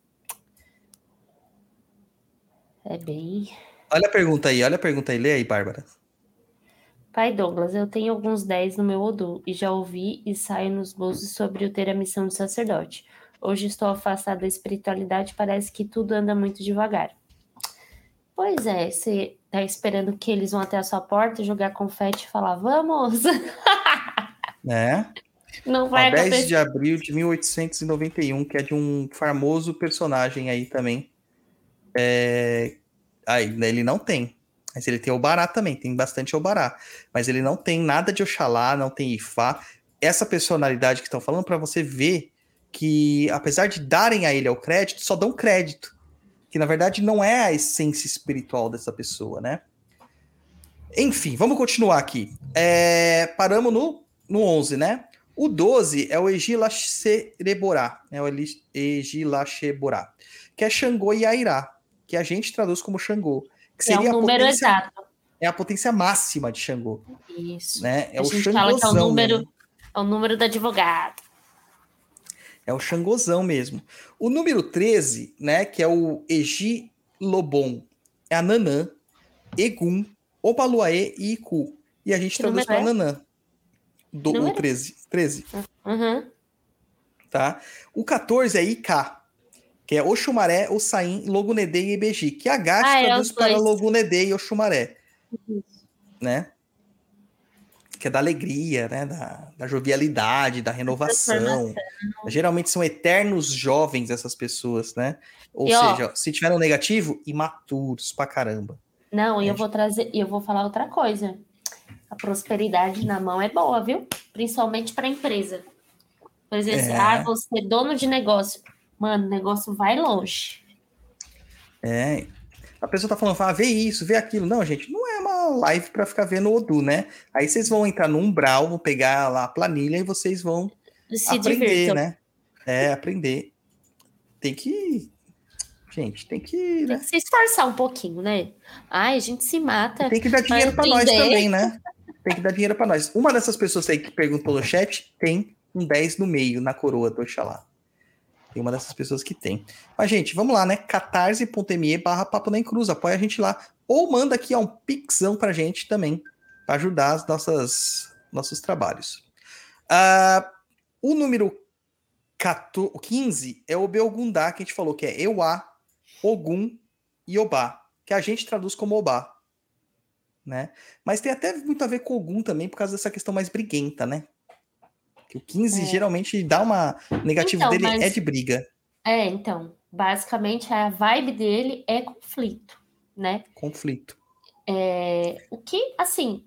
é bem. Olha a pergunta aí, olha a pergunta aí. Lê aí, Bárbara. Pai Douglas, eu tenho alguns 10 no meu Odu e já ouvi e saio nos bolsos sobre eu ter a missão de sacerdote. Hoje estou afastado da espiritualidade, parece que tudo anda muito devagar. Pois é, você tá esperando que eles vão até a sua porta, jogar confete e falar, vamos! Né? Não vai 10 acontecer. de abril de 1891, que é de um famoso personagem aí também. É... Aí, ele não tem. Mas ele tem Obará também, tem bastante Obará. Mas ele não tem nada de Oxalá, não tem Ifá. Essa personalidade que estão falando para você ver que, apesar de darem a ele o crédito, só dão crédito. Que na verdade não é a essência espiritual dessa pessoa, né? Enfim, vamos continuar aqui. É, paramos no, no 11, né? O 12 é o Egilacereborá, é o Egilaceborá, que é Xangô e Airá, que a gente traduz como Xangô, que É seria um a número potência, exato. é a potência máxima de Xangô, Isso. né? É A o gente fala que é o Xangôzão número, mesmo. é o número do advogado. É o Xangôzão mesmo. O número 13, né, que é o Egilobon, é a Nanã, Egum, Obaluaê e Iku. E a gente Que traduz para é? Nanã. Do, o número? 13. 13. Uhum. tá? O 14 é IK, que é Oxumaré, Ossain, Logunedê e Ebeji, que a Gati Ah, é traduz os para. Logunedê e Oxumaré, né? Que é da alegria, né? Da, da jovialidade, da renovação. Geralmente são eternos jovens essas pessoas, né? Ou E, ó, seja, se tiver um negativo, imaturos pra caramba. Não, e eu Entendi. vou trazer, e eu vou falar outra coisa. A prosperidade na mão é boa, viu? Principalmente para empresa. Por exemplo, É. ah, você é dono de negócio. Mano, o negócio vai longe. É. A pessoa tá falando, ah, vê isso, vê aquilo. Não, gente, não é uma live pra ficar vendo o Odu, né? Aí vocês vão entrar no umbral, vão pegar lá a planilha e vocês vão Se aprender, né? É, aprender. Tem que. Gente, tem que. Tem Né? que se esforçar um pouquinho, né? Ai, a gente se mata. Tem que dar dinheiro pra nós também, né? Tem que dar dinheiro pra nós. Uma dessas pessoas aí que perguntou no chat tem um 10 no meio na coroa do Oxalá. Tem uma dessas pessoas que tem. Mas, gente, vamos lá, né? catarse.me barra papo nem cruz. Apoia a gente lá. Ou manda aqui ó, um pixão pra gente também. Pra ajudar as nossas nossos trabalhos. Ah, o número 14, 15 é o Beogundá, que a gente falou, que é Euá, Ogum e Obá. Que a gente traduz como Obá. Né? Mas tem até muito a ver com Ogum também, por causa dessa questão mais briguenta, né? Que o 15 É. geralmente dá uma. O negativo Então, dele mas- é de briga, É, então, basicamente a vibe dele é conflito, né? conflito. É, o que, assim,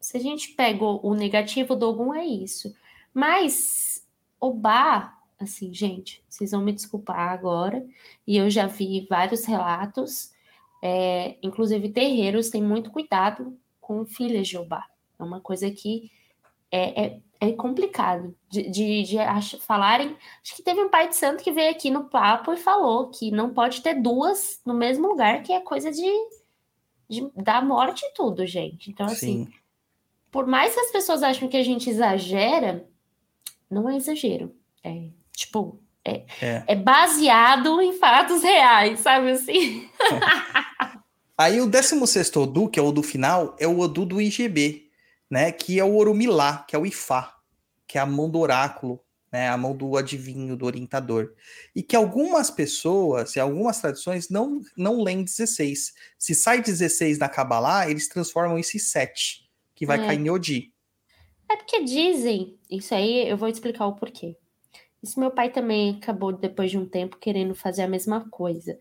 se a gente pega o, negativo do algum é isso. Mas o bar, assim, gente, vocês vão me desculpar agora, e eu já vi vários relatos, é, inclusive terreiros têm muito cuidado com filhas de Obá. É uma coisa que é, é, é complicado de, de, de ach- falarem. Acho que teve um pai de santo que veio aqui no papo e falou que não pode ter duas no mesmo lugar, que é coisa de de, da morte e tudo, gente. Então, assim, Sim. por mais que as pessoas acham que a gente exagera, não é exagero. É, tipo, é, É. é baseado em fatos reais, sabe assim? Aí o 16 Odu, que é o Odu final, é o Odu do IGB, né? Que é o Orumilá, que é o Ifá, que é a mão do oráculo, né? A mão do adivinho, do orientador. E que algumas pessoas, e algumas tradições, não, não leem 16. Se sai 16 na Kabbalah, eles transformam isso em 7, que vai É. cair em Odi. É porque dizem, isso aí eu vou explicar o porquê. Isso meu pai também acabou, depois de um tempo, querendo fazer a mesma coisa.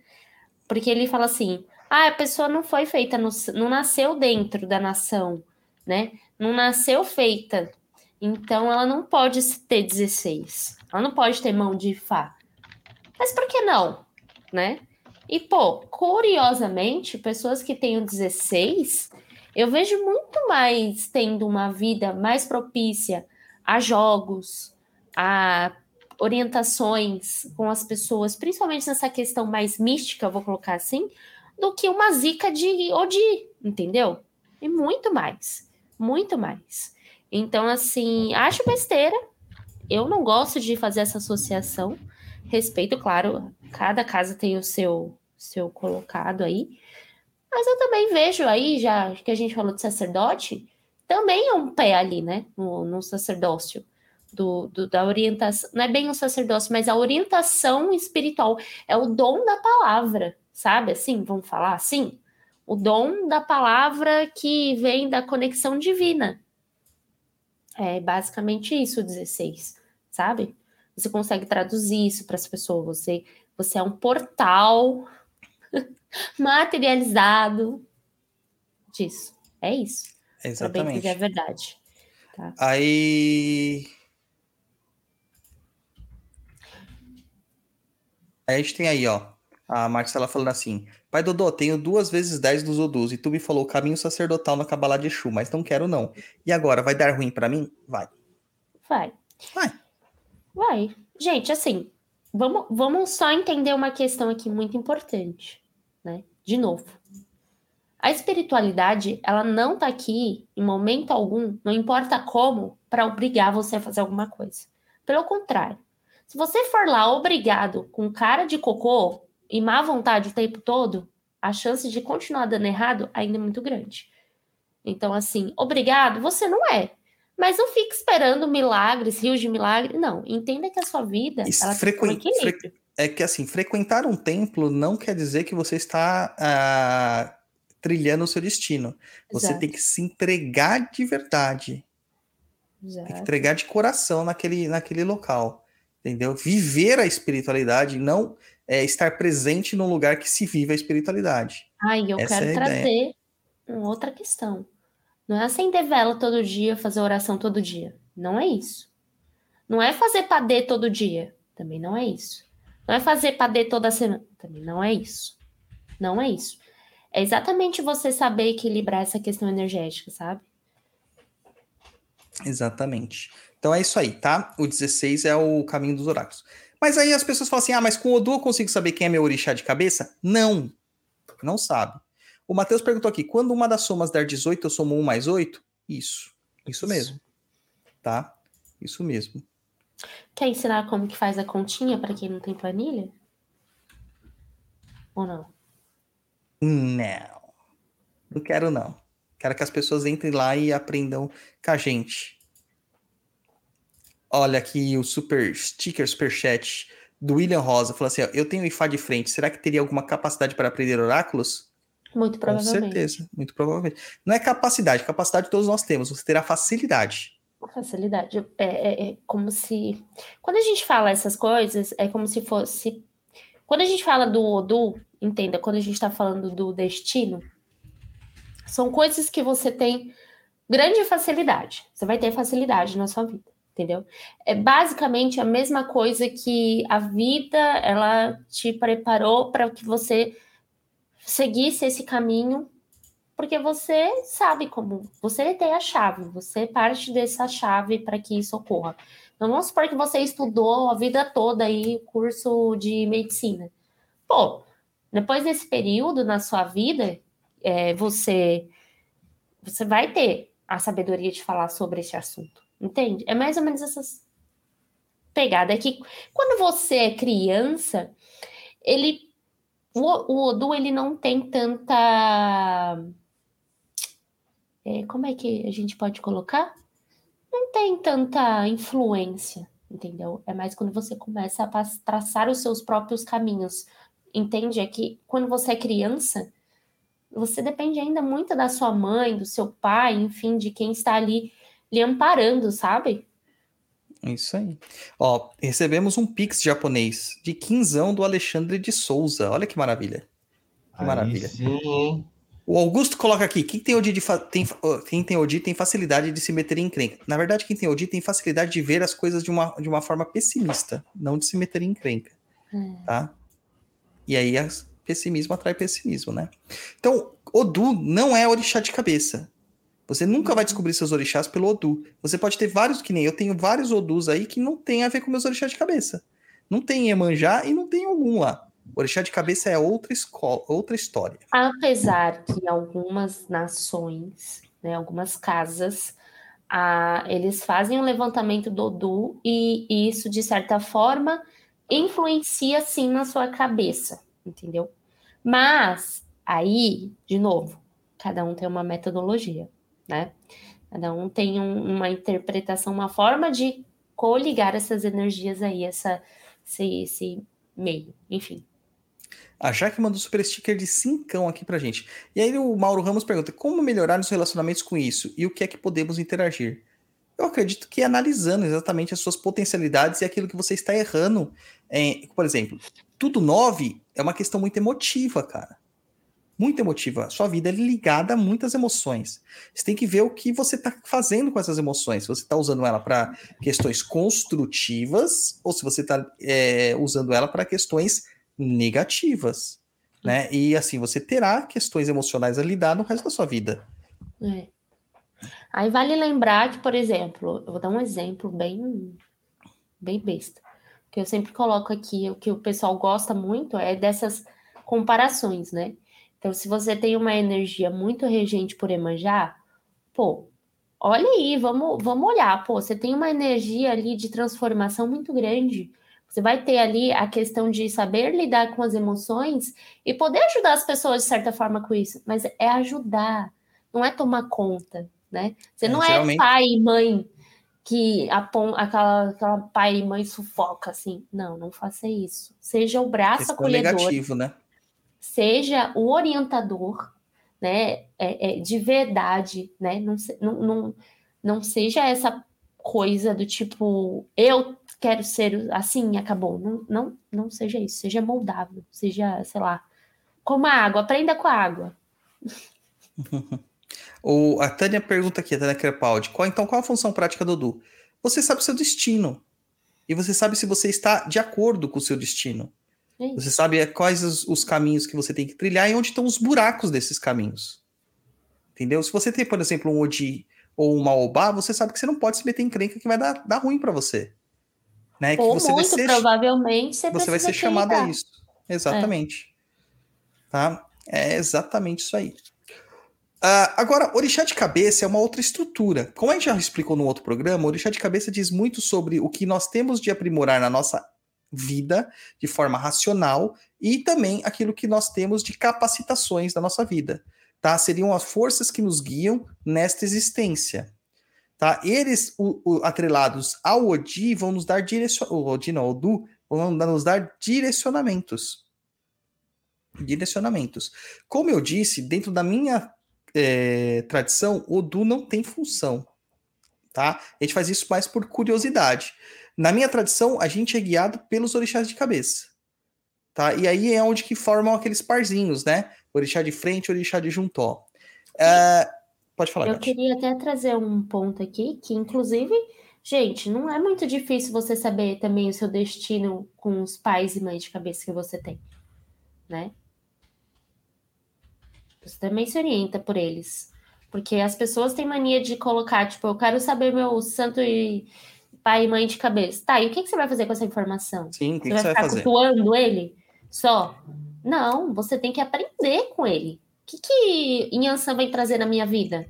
Porque ele fala assim: ah, a pessoa não foi feita, no, não nasceu dentro da nação, né? Não nasceu feita. Então ela não pode ter 16. Ela não pode ter mão de Fá. Mas por que não? né? E, pô, curiosamente, pessoas que têm o 16, eu vejo muito mais tendo uma vida mais propícia a jogos, a orientações com as pessoas, principalmente nessa questão mais mística, vou colocar assim, do que uma zica de Odi, entendeu? E muito mais, muito mais. Então, assim, acho besteira. Eu não gosto de fazer essa associação. Respeito, claro, cada casa tem o seu, seu colocado aí. Mas eu também vejo aí, já que a gente falou de sacerdote, também é um pé ali, né? No, no sacerdócio. Do, do, da orientação, não é bem o sacerdócio, mas a orientação espiritual é o dom da palavra, sabe? Assim, vamos falar assim? O dom da palavra que vem da conexão divina. É basicamente isso, 16, sabe? Você consegue traduzir isso para as pessoas. Você, você é um portal materializado disso. É isso. Exatamente. é verdade. Tá? Aí. Aí a gente tem aí, ó. A Marcela falando assim: Pai Dodô, tenho duas vezes 10 dos Odus e tu me falou caminho sacerdotal na Kabbalah de Exu, mas não quero não. E agora, vai dar ruim para mim? Vai. Vai. Vai. Vai. Gente, assim, vamos, vamos só entender uma questão aqui muito importante, né? De novo. A espiritualidade, ela não tá aqui em momento algum, não importa como, para obrigar você a fazer alguma coisa. Pelo contrário. Se você for lá obrigado com cara de cocô, e má vontade o tempo todo, a chance de continuar dando errado ainda é muito grande. Então, assim, obrigado, você não é. Mas não fique esperando milagres, rios de milagre. Não, entenda que a sua vida Isso, ela frequen- tem um equilíbrio. É que assim, frequentar um templo não quer dizer que você está ah, trilhando o seu destino. Você Exato, tem que se entregar de verdade. Tem que exato. entregar de coração naquele, naquele local. Entendeu? Viver a espiritualidade, não é, estar presente num lugar que se vive a espiritualidade. Ai, eu Essa quero é trazer uma outra questão. Não é acender vela todo dia, fazer oração todo dia. Não é isso. Não é fazer padê todo dia. Também não é isso. Não é fazer padê toda semana. Também não é isso. Não é isso. É exatamente você saber equilibrar essa questão energética, sabe? Exatamente. Então é isso aí, tá? O 16 é o caminho dos oráculos. Mas aí as pessoas falam assim: ah, mas com o Odu eu consigo saber quem é meu orixá de cabeça? Não. Não sabe. O Matheus perguntou aqui: quando uma das somas der 18, eu somo 1 mais 8? Isso. Isso mesmo. Tá? Isso mesmo. Quer ensinar como que faz a continha para quem não tem planilha? Ou não? Não. Não quero, não. Quero que as pessoas entrem lá e aprendam com a gente. Olha aqui o super sticker, super chat do William Rosa. Falou assim: ó, eu tenho IFA de frente. Será que teria alguma capacidade para aprender oráculos? Muito Com provavelmente. certeza, muito provavelmente. Não é capacidade, capacidade todos nós temos. Você terá facilidade. Facilidade. É, é, é como se. Quando a gente fala essas coisas, é como se fosse. Quando a gente fala do Odu, entenda, quando a gente está falando do destino, são coisas que você tem grande facilidade. Você vai ter facilidade na sua vida, entendeu? É basicamente a mesma coisa que a vida ela te preparou para que você seguisse esse caminho porque você sabe como, você tem a chave, você parte dessa chave para que isso ocorra. Então, vamos supor que você estudou a vida toda aí curso de medicina. Pô, depois desse período na sua vida, é, você, você vai ter a sabedoria de falar sobre esse assunto, entende? É mais ou menos essas pegadas É que quando você é criança, ele o, o Odu ele não tem tanta é, como é que a gente pode colocar? Não tem tanta influência, entendeu? É mais quando você começa a traçar os seus próprios caminhos. Entende? É que quando você é criança, você depende ainda muito da sua mãe, do seu pai, enfim, de quem está ali lhe amparando, sabe? Isso aí. Ó, recebemos um pix japonês de quinzão do Alexandre de Souza. Olha que maravilha. Que Aí maravilha. Sim? O Augusto coloca aqui: quem tem Odi de fa- tem, quem tem Odi tem facilidade de se meter em encrenca. Na verdade, quem tem Odi tem facilidade de ver as coisas de uma, de uma forma pessimista, não de se meter em encrenca. É. Tá? E aí as- pessimismo atrai pessimismo, né? Então, Odu não é orixá de cabeça. Você nunca vai descobrir seus orixás pelo Odu. Você pode ter vários, que nem eu tenho vários Odus aí que não tem a ver com meus orixás de cabeça. Não tem Iemanjá e não tem algum lá. Orixá de cabeça é outra escola, outra história. Apesar que algumas nações, né, algumas casas, eles fazem um levantamento do Odu e isso, de certa forma, influencia sim na sua cabeça, entendeu? Mas aí, de novo, cada um tem uma metodologia, né? Cada um tem um- uma interpretação, uma forma de coligar essas energias aí, essa, esse, esse meio, enfim. A Jaque mandou super sticker de cincão aqui pra gente. E aí o Mauro Ramos pergunta: como melhorar os relacionamentos com isso? E o que é que podemos interagir? Eu acredito que analisando exatamente as suas potencialidades e aquilo que você está errando. em- por exemplo, tudo 9 é uma questão muito emotiva, cara. Muito emotiva. Sua vida é ligada a muitas emoções. Você tem que ver o que você está fazendo com essas emoções. Se você está usando ela para questões construtivas ou se você está usando ela para questões negativas, né? E assim, você terá questões emocionais a lidar no resto da sua vida. É. Aí vale lembrar que, por exemplo, eu vou dar um exemplo bem, bem besta, que eu sempre coloco aqui, o que o pessoal gosta muito é dessas comparações, né? Então, se você tem uma energia muito regente por Emanjá, pô, olha aí, vamos, vamos olhar, pô, você tem uma energia ali de transformação muito grande. Você vai ter ali a questão de saber lidar com as emoções e poder ajudar as pessoas de certa forma com isso, mas é ajudar, não é tomar conta, né? Você É, não geralmente- é pai e mãe que apon, aquela, aquela pai e mãe sufoca assim. Não, não faça isso. Seja o braço Questão acolhedor, negativo, né? Seja o orientador, né? É, é, de verdade, né? Não, não, não, seja essa coisa do tipo, eu quero ser assim acabou. Não, não, não seja isso. Seja moldável, seja, sei lá, como a água, aprenda com a água. O, a Tânia pergunta aqui, a Tânia Crepaldi, qual, então qual a função prática do Odu? Você sabe o seu destino. E você sabe se você está de acordo com o seu destino. É isso. Você sabe quais os, os caminhos que você tem que trilhar e onde estão os buracos desses caminhos. Entendeu? Se você tem, por exemplo, um Odi ou um Maobá, você sabe que você não pode se meter em crenca que vai dar, dar ruim para você. Né? Que Ou você vai muito ser provavelmente você, você vai ser chamado a isso. Exatamente. Tá? É exatamente isso aí. Ah, agora, orixá de cabeça é uma outra estrutura. Como a gente já explicou no outro programa, orixá de cabeça diz muito sobre o que nós temos de aprimorar na nossa vida de forma racional e também aquilo que nós temos de capacitações da nossa vida. Tá? Seriam as forças que nos guiam nesta existência. Tá? Eles, o- o- atrelados ao Odi, vão nos dar direcionamentos. Odi não, Odu, vão nos dar direcionamentos. Direcionamentos. Como eu disse, dentro da minha eh, tradição, Odu não tem função. Tá? A gente faz isso mais por curiosidade. Na minha tradição, a gente é guiado pelos orixás de cabeça. Tá? E aí é onde que formam aqueles parzinhos, né? Orixá de frente, orixá de juntó. Eh, pode falar, Eu Gati. queria até trazer um ponto aqui, que inclusive, gente, não é muito difícil você saber também o seu destino com os pais e mães de cabeça que você tem, né? Você também se orienta por eles. Porque as pessoas têm mania de colocar, tipo, eu quero saber meu santo e pai e mãe de cabeça. Tá, e o que, que você vai fazer com essa informação? Sim, o que, Você que vai você vai fazer? cultuando ele só? Não, você tem que aprender com ele. O que, que Inhansan vai trazer na minha vida?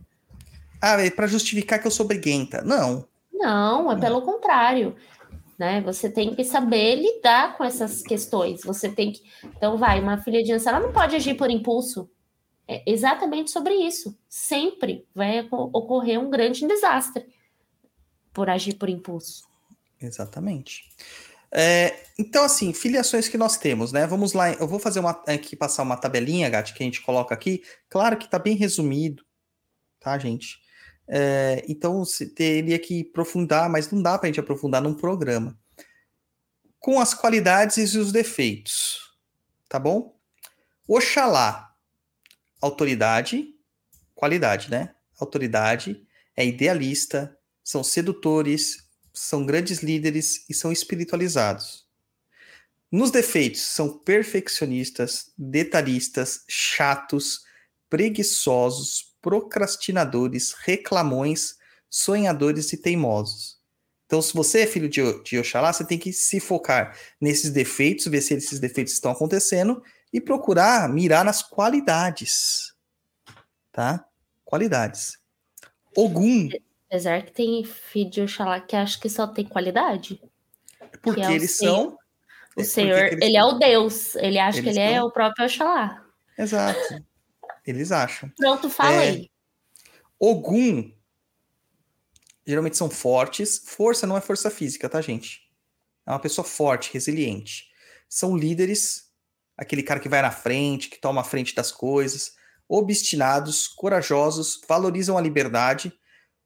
Ah, é pra justificar que eu sou briguenta. Não. Não, é pelo contrário. Né? Você tem que saber lidar com essas questões. Você tem que. Então, vai, uma filha de Ansa, ela não pode agir por impulso. É exatamente sobre isso. Sempre vai oco- ocorrer um grande desastre por agir por impulso. Exatamente. É, então, assim, filiações que nós temos, né? Vamos lá, eu vou fazer uma aqui, passar uma tabelinha, Gati, que a gente coloca aqui. Claro que tá bem resumido, tá, gente? É, então, teria que aprofundar, mas não dá pra gente aprofundar num programa. Com as qualidades e os defeitos, tá bom? Oxalá, autoridade, qualidade, né? Autoridade, é idealista, são sedutores, são grandes líderes e são espiritualizados. Nos defeitos, são perfeccionistas, detalhistas, chatos, preguiçosos, procrastinadores, reclamões, sonhadores e teimosos. Então, se você é filho de, de Oxalá, você tem que se focar nesses defeitos, ver se esses defeitos estão acontecendo e procurar mirar nas qualidades. Tá? Qualidades. Ogum. Apesar que tem filho de Oxalá que acha que só tem qualidade. Porque Que é eles Senhor. são. O porque Senhor, eles ele é o Deus. Ele acha Eles que ele é são- o próprio Oxalá. Exato. Eles acham. Pronto, falei. É. Ogum geralmente são fortes. Força não é força física, tá, gente? É uma pessoa forte, resiliente. São líderes, aquele cara que vai na frente, que toma a frente das coisas, obstinados, corajosos, valorizam a liberdade,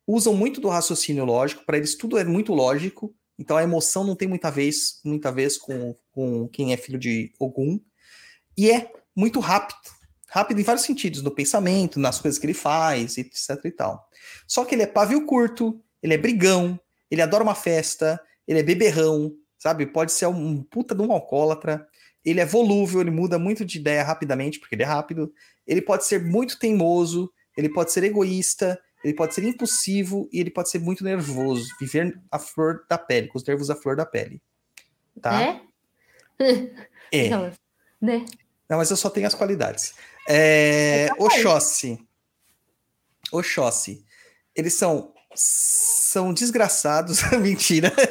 usam muito do raciocínio lógico, para eles tudo é muito lógico, então a emoção não tem muita vez, muita vez com, com quem é filho de Ogum, e é muito rápido rápido em vários sentidos, no pensamento, nas coisas que ele faz, etc e tal. Só que ele é pavio curto, ele é brigão, ele adora uma festa, ele é beberrão, sabe? Pode ser um puta de um alcoólatra. Ele é volúvel, ele muda muito de ideia rapidamente, porque ele é rápido. Ele pode ser muito teimoso, ele pode ser egoísta, ele pode ser impulsivo e ele pode ser muito nervoso, viver a flor da pele, com os nervos à flor da pele. Tá? Né? É. Aquelas, né? Não, mas eu só tenho as qualidades. É, Eu também. Oxóssi. Oxóssi. Eles são, são desgraçados. Mentira.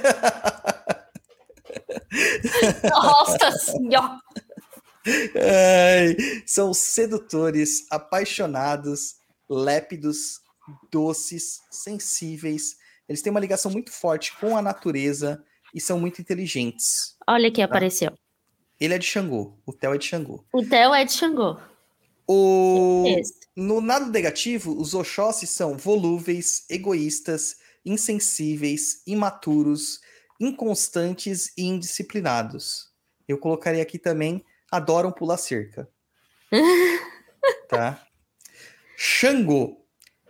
Nossa senhora! Ai, são sedutores, apaixonados, lépidos, doces, sensíveis. Eles têm uma ligação muito forte com a natureza e são muito inteligentes. Olha que apareceu. Ele é de Xangô, o Theo é de Xangô. O Theo é de Xangô. O... Esse. No lado negativo, os Oxóssi são volúveis, egoístas, insensíveis, imaturos, inconstantes e indisciplinados. Eu colocaria aqui também adoram pular cerca. tá? Xangô.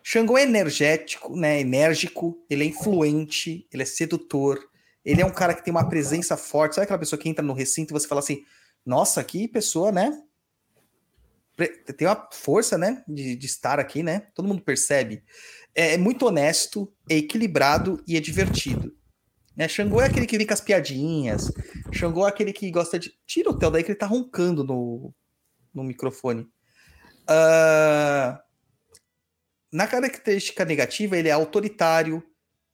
Xangô é energético, né? Enérgico, ele é influente, ele é sedutor, ele é um cara que tem uma presença forte. Sabe aquela pessoa que entra no recinto e você fala assim: nossa, que pessoa, né? Tem uma força, né? De, de estar aqui, né? Todo mundo percebe. É, é muito honesto, é equilibrado e é divertido. Né? Xangô é aquele que vem com as piadinhas. Xangô é aquele que gosta de. Tira o Theo daí que ele tá roncando no, no microfone. Ah, na característica negativa, ele é autoritário,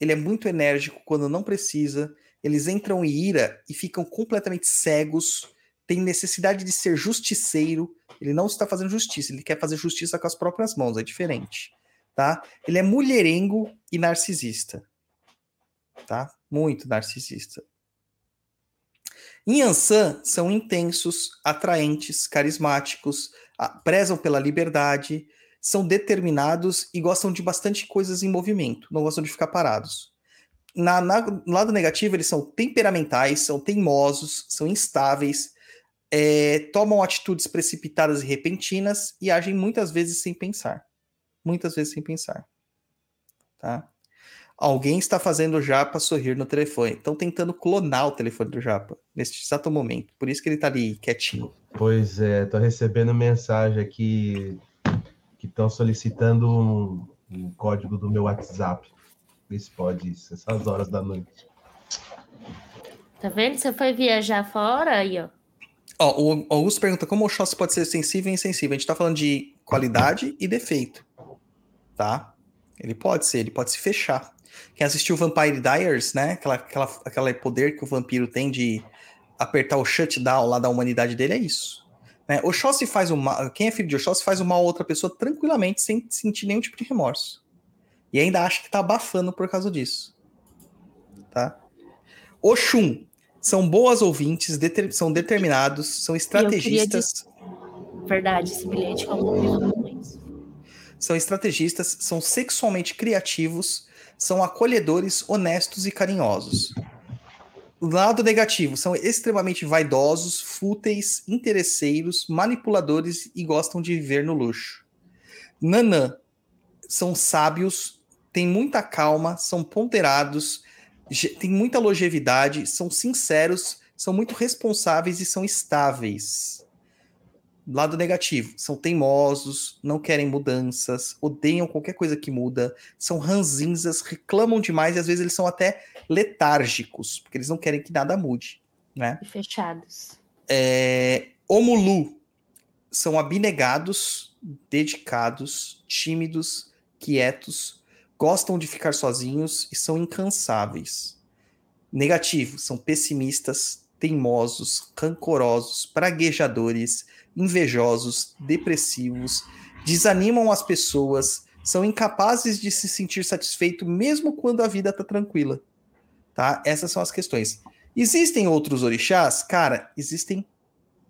ele é muito enérgico quando não precisa, eles entram em ira e ficam completamente cegos, tem necessidade de ser justiceiro, ele não está fazendo justiça, ele quer fazer justiça com as próprias mãos, é diferente, tá? Ele é mulherengo e narcisista, tá? Muito narcisista. Em Ansan, são intensos, atraentes, carismáticos, prezam pela liberdade, são determinados e gostam de bastante coisas em movimento, não gostam de ficar parados. Na, na- no lado negativo, eles são temperamentais, são teimosos, são instáveis, é, tomam atitudes precipitadas e repentinas e agem muitas vezes sem pensar. Muitas vezes sem pensar. Tá? Alguém está fazendo o Japa sorrir no telefone. Estão tentando clonar o telefone do Japa neste exato momento. Por isso que ele está ali quietinho. Pois é, tô recebendo mensagem aqui que estão solicitando um, um código do meu WhatsApp. Vê se pode isso, essas horas da noite. Tá vendo? Você foi viajar fora aí, ó. Ó, o Augusto pergunta como o Oxóssi pode ser sensível e insensível. A gente tá falando de qualidade e defeito. Tá? Ele pode ser, ele pode se fechar. Quem assistiu Vampire Diaries, né? Aquela, aquela, aquele poder que o vampiro tem de apertar o shutdown lá da humanidade dele, é isso. Né? Oxóssi faz o mal. Quem é filho de Oxóssi faz o mal a outra pessoa tranquilamente, sem sentir nenhum tipo de remorso. E ainda acha que tá abafando por causa disso. Tá? Oxum. São boas ouvintes, deter- são determinados, são estrategistas. Verdade, esse bilhete vi isso. são estrategistas, são sexualmente criativos, são acolhedores, honestos e carinhosos. Lado negativo, são extremamente vaidosos, fúteis, interesseiros, manipuladores e gostam de viver no luxo. Nanã, são sábios, têm muita calma, são ponderados, têm muita longevidade, são sinceros, são muito responsáveis e são estáveis. Lado negativo, são teimosos, não querem mudanças, odeiam qualquer coisa que muda, são ranzinzas, reclamam demais e às vezes eles são até letárgicos, porque eles não querem que nada mude, né? E fechados. É, Omulu são abnegados, dedicados, tímidos, quietos, gostam de ficar sozinhos e são incansáveis. Negativo, são pessimistas, teimosos, rancorosos, praguejadores, invejosos, depressivos, desanimam as pessoas, são incapazes de se sentir satisfeito mesmo quando a vida está tranquila. Tá? Essas são as questões. Existem outros orixás? Cara, existem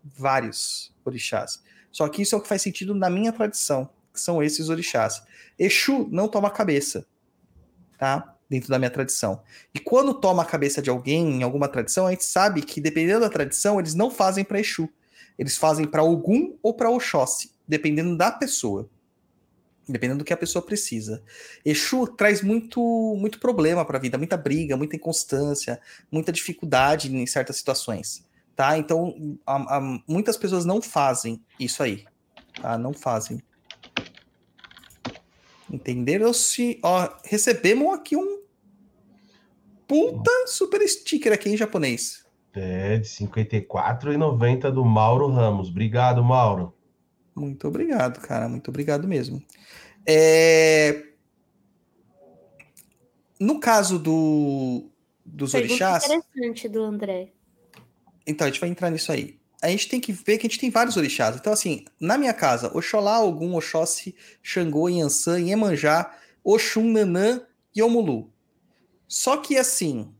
vários orixás. Só que isso é o que faz sentido na minha tradição, que são esses orixás. Exu não toma cabeça, tá? Dentro da minha tradição. E quando toma a cabeça de alguém em alguma tradição, a gente sabe que dependendo da tradição, eles não fazem para Exu. Eles fazem para Ogum ou para Oxóssi, dependendo da pessoa. Dependendo do que a pessoa precisa. Exu traz muito muito problema para a vida, muita briga, muita inconstância, muita dificuldade em certas situações tá? Então, a, a, muitas pessoas não fazem isso aí, tá? Não fazem. Entenderam? Se, ó, recebemos aqui um puta super sticker aqui em japonês. É, de 54,90 do Mauro Ramos. Obrigado, Mauro. Muito obrigado, cara. Muito obrigado mesmo. É... No caso do, dos Pergunta orixás. interessante do André. Então, a gente vai entrar nisso aí. A gente tem que ver que a gente tem vários orixás. Então, assim, na minha casa, Oxolá, Ogum, Oxóssi, Xangô, Yansan, Iemanjá, Oxum, Nanã e Omulu. Só que, assim,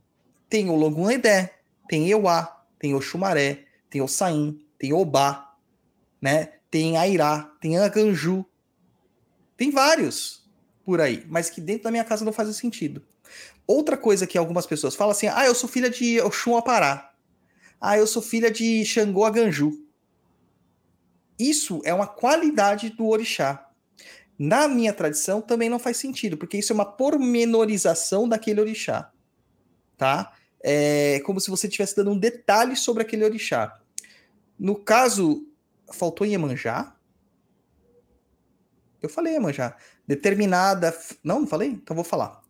tem o Logun Edé, tem Euá, tem Oxumaré, tem Ossain, tem Obá, né? Tem Airá, tem Aganju. Tem vários por aí, mas que dentro da minha casa não faz sentido. Outra coisa que algumas pessoas falam assim, ah, eu sou filha de Oxum Apará. Ah, eu sou filha de Xangô Aganju. Isso é uma qualidade do orixá. Na minha tradição também não faz sentido, porque isso é uma pormenorização daquele orixá. Tá? É como se você estivesse dando um detalhe sobre aquele orixá. No caso, faltou Iemanjá? Eu falei Iemanjá. Determinada. Não, não falei? Então vou falar.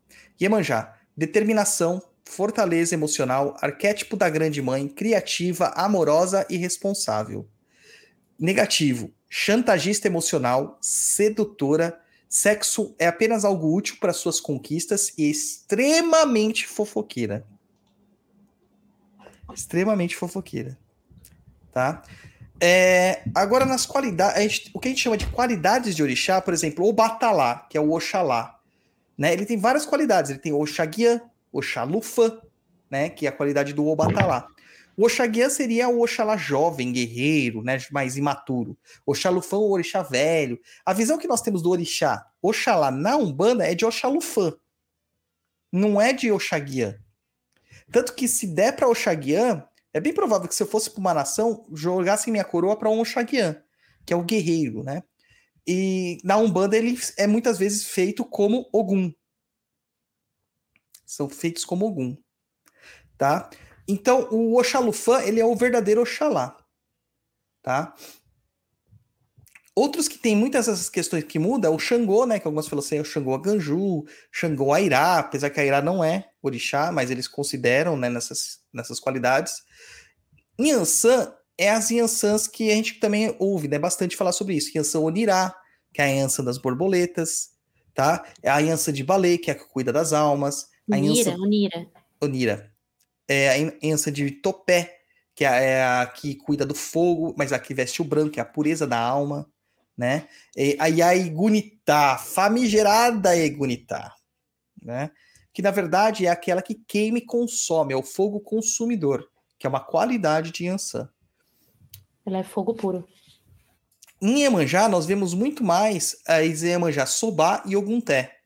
Iemanjá. Determinação, fortaleza emocional, arquétipo da grande mãe, criativa, amorosa e responsável. Negativo, chantagista emocional, sedutora, sexo é apenas algo útil para suas conquistas e extremamente fofoqueira. Extremamente fofoqueira. Tá? É, agora, nas qualidades, o que a gente chama de qualidades de orixá, por exemplo, o Batalá, que é o Oxalá, né? Ele tem várias qualidades. Ele tem o Oxaguian, Oxalufã, né, que é a qualidade do Obatalá. O Oxaguian seria o Oxalá jovem, guerreiro, né, mais imaturo. Oxalufã, o orixá velho. A visão que nós temos do orixá Oxalá na Umbanda é de Oxalufã. Não é de Oxaguian. Tanto que se der para Oxaguian, é bem provável que se eu fosse para uma nação, jogasse minha coroa para um Oxaguian, que é o guerreiro, né? E na Umbanda ele é muitas vezes feito como Ogum, são feitos como Ogum, tá? Então, o Oxalufã, ele é o verdadeiro Oxalá, tá? Outros que tem muitas dessas questões que mudam, é o Xangô, né, que algumas falam assim, é o Xangô Aganju, Xangô Airá, apesar que Airá não é orixá, mas eles consideram, né, nessas, nessas qualidades. Yansan é as Yansans que a gente também ouve, né, bastante falar sobre isso. Yansan Onirá, que é a Yansan das borboletas, tá? É a Yansan de Balê, que é a que cuida das almas. Onira, Onira. Onira. É a Ensa de Topé, que é, é a que cuida do fogo, mas a que veste o branco, que é a pureza da alma, né? E a Yaigunitá, famigerada Egunitá, né? Que na verdade é aquela que queima e consome, é o fogo consumidor, que é uma qualidade de Yansan. Ela é fogo puro. Em Iemanjá, nós vemos muito mais a Iemanjá Sobá e Ogunté.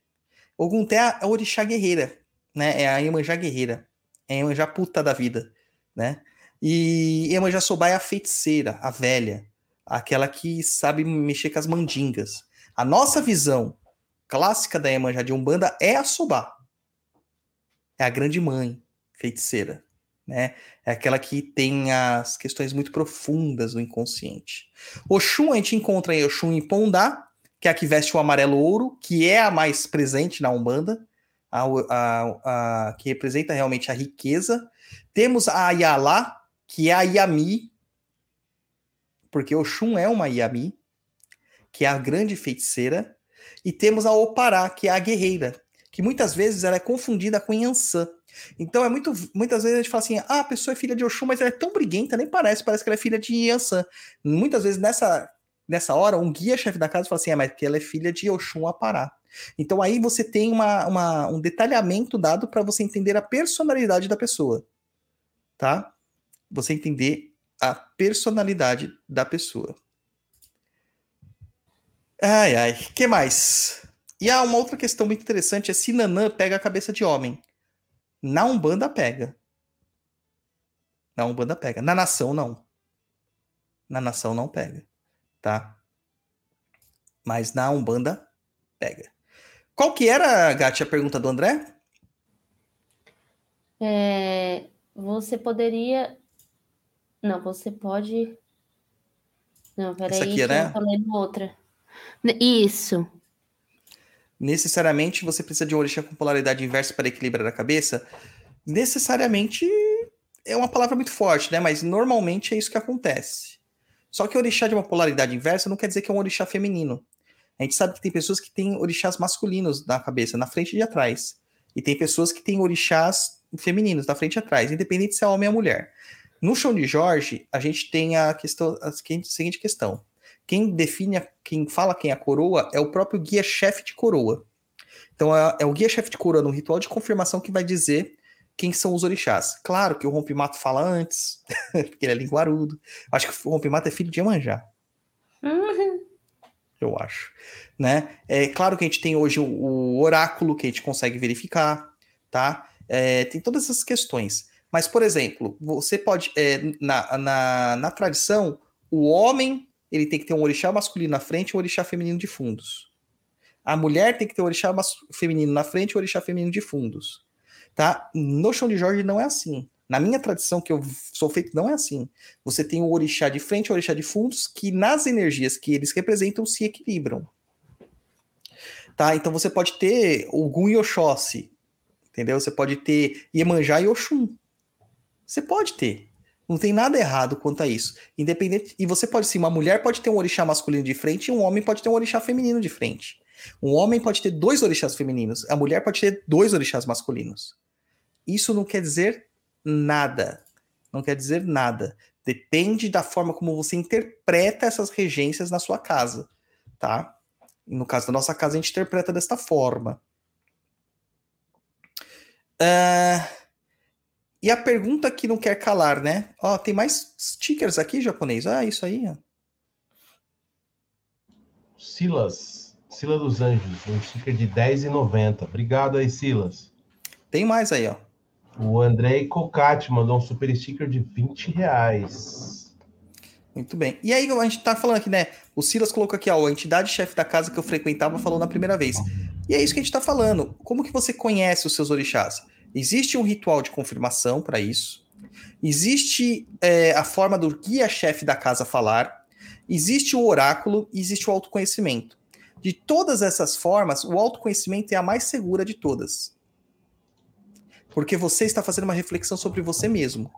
Ogunté é a orixá guerreira, né? É a Iemanjá guerreira. É a Iemanjá puta da vida, né? E Iemanjá Sobá é a feiticeira, a velha. Aquela que sabe mexer com as mandingas. A nossa visão clássica da Iemanjá de Umbanda é a Sobá. É a grande mãe feiticeira, né? É aquela que tem as questões muito profundas do inconsciente. Oxum, a gente encontra em Oxum em Pondá, que é a que veste o amarelo ouro, que é a mais presente na Umbanda, a, a, a, que representa realmente a riqueza. Temos a Ayala, que é a Yami, porque Oxum é uma Yami, que é a grande feiticeira. E temos a Opará, que é a guerreira, que muitas vezes ela é confundida com Yansan. Então é muito, muitas vezes a gente fala assim, ah, a pessoa é filha de Oxum, mas ela é tão briguenta, nem parece, parece que ela é filha de Yansan. Muitas vezes nessa, nessa hora, um guia-chefe da casa fala assim, ah, mas que ela é filha de Oxum Apará. Então aí você tem uma, uma um detalhamento dado para você entender a personalidade da pessoa, tá? Você entender a personalidade da pessoa. Ai, ai, que mais? E há uma outra questão muito interessante é se Nanã pega a cabeça de homem. Na Umbanda pega. Na Umbanda pega. Na nação, não. Na nação não pega. Tá? Mas na Umbanda pega. Qual que era, Gatti, a pergunta do André? É, você poderia. Não, você pode. Não, peraí, Essa aqui, né? eu tô lendo outra. Isso necessariamente você precisa de um orixá com polaridade inversa para equilibrar a cabeça? Necessariamente é uma palavra muito forte, né? Mas normalmente é isso que acontece. Só que orixá de uma polaridade inversa não quer dizer que é um orixá feminino. A gente sabe que tem pessoas que têm orixás masculinos na cabeça, na frente e atrás. E tem pessoas que têm orixás femininos, na frente e atrás, independente se é homem ou mulher. No show de Jorge, a gente tem a questão, a seguinte questão. Quem define, quem fala quem é a coroa é o próprio guia-chefe de coroa. Então é, é o guia-chefe de coroa no ritual de confirmação que vai dizer quem são os orixás. Claro que o Rompimato fala antes, porque ele é linguarudo. Acho que o Rompimato é filho de Iemanjá. Uhum. Eu acho. Né? É claro que a gente tem hoje o, o oráculo que a gente consegue verificar, tá? É, tem todas essas questões. Mas, por exemplo, você pode. É, na, na, na tradição, o homem ele tem que ter um orixá masculino na frente e um orixá feminino de fundos. A mulher tem que ter um orixá feminino na frente e um orixá feminino de fundos. Tá? No chão de Jorge não é assim. Na minha tradição que eu sou feito, não é assim. Você tem o orixá de frente e o orixá de fundos, que nas energias que eles representam se equilibram. Tá? Então você pode ter Ogum e Oxóssi, entendeu? Você pode ter Iemanjá e Oxum. Você pode ter. Não tem nada errado quanto a isso. Independente. E você pode sim, uma mulher pode ter um orixá masculino de frente e um homem pode ter um orixá feminino de frente. Um homem pode ter dois orixás femininos, a mulher pode ter dois orixás masculinos. Isso não quer dizer nada. Não quer dizer nada. Depende da forma como você interpreta essas regências na sua casa, tá? E no caso da nossa casa, a gente interpreta desta forma. Uh, e a pergunta que não quer calar, né? Ó, tem mais stickers aqui, japonês. Ah, isso aí, ó. Silas, Silas dos Anjos, um sticker de R$10,90. Obrigado aí, Silas. Tem mais aí, ó. O Andrei Cocati mandou um super sticker de 20 reais. Muito bem. E aí, a gente tá falando aqui, né? O Silas colocou aqui, ó, a entidade chefe da casa que eu frequentava falou na primeira vez. E é isso que a gente tá falando. Como que você conhece os seus orixás? Existe um ritual de confirmação para isso. Existe é, a forma do guia-chefe da casa falar. Existe o oráculo e existe o autoconhecimento. De todas essas formas, o autoconhecimento é a mais segura de todas. Porque você está fazendo uma reflexão sobre você mesmo.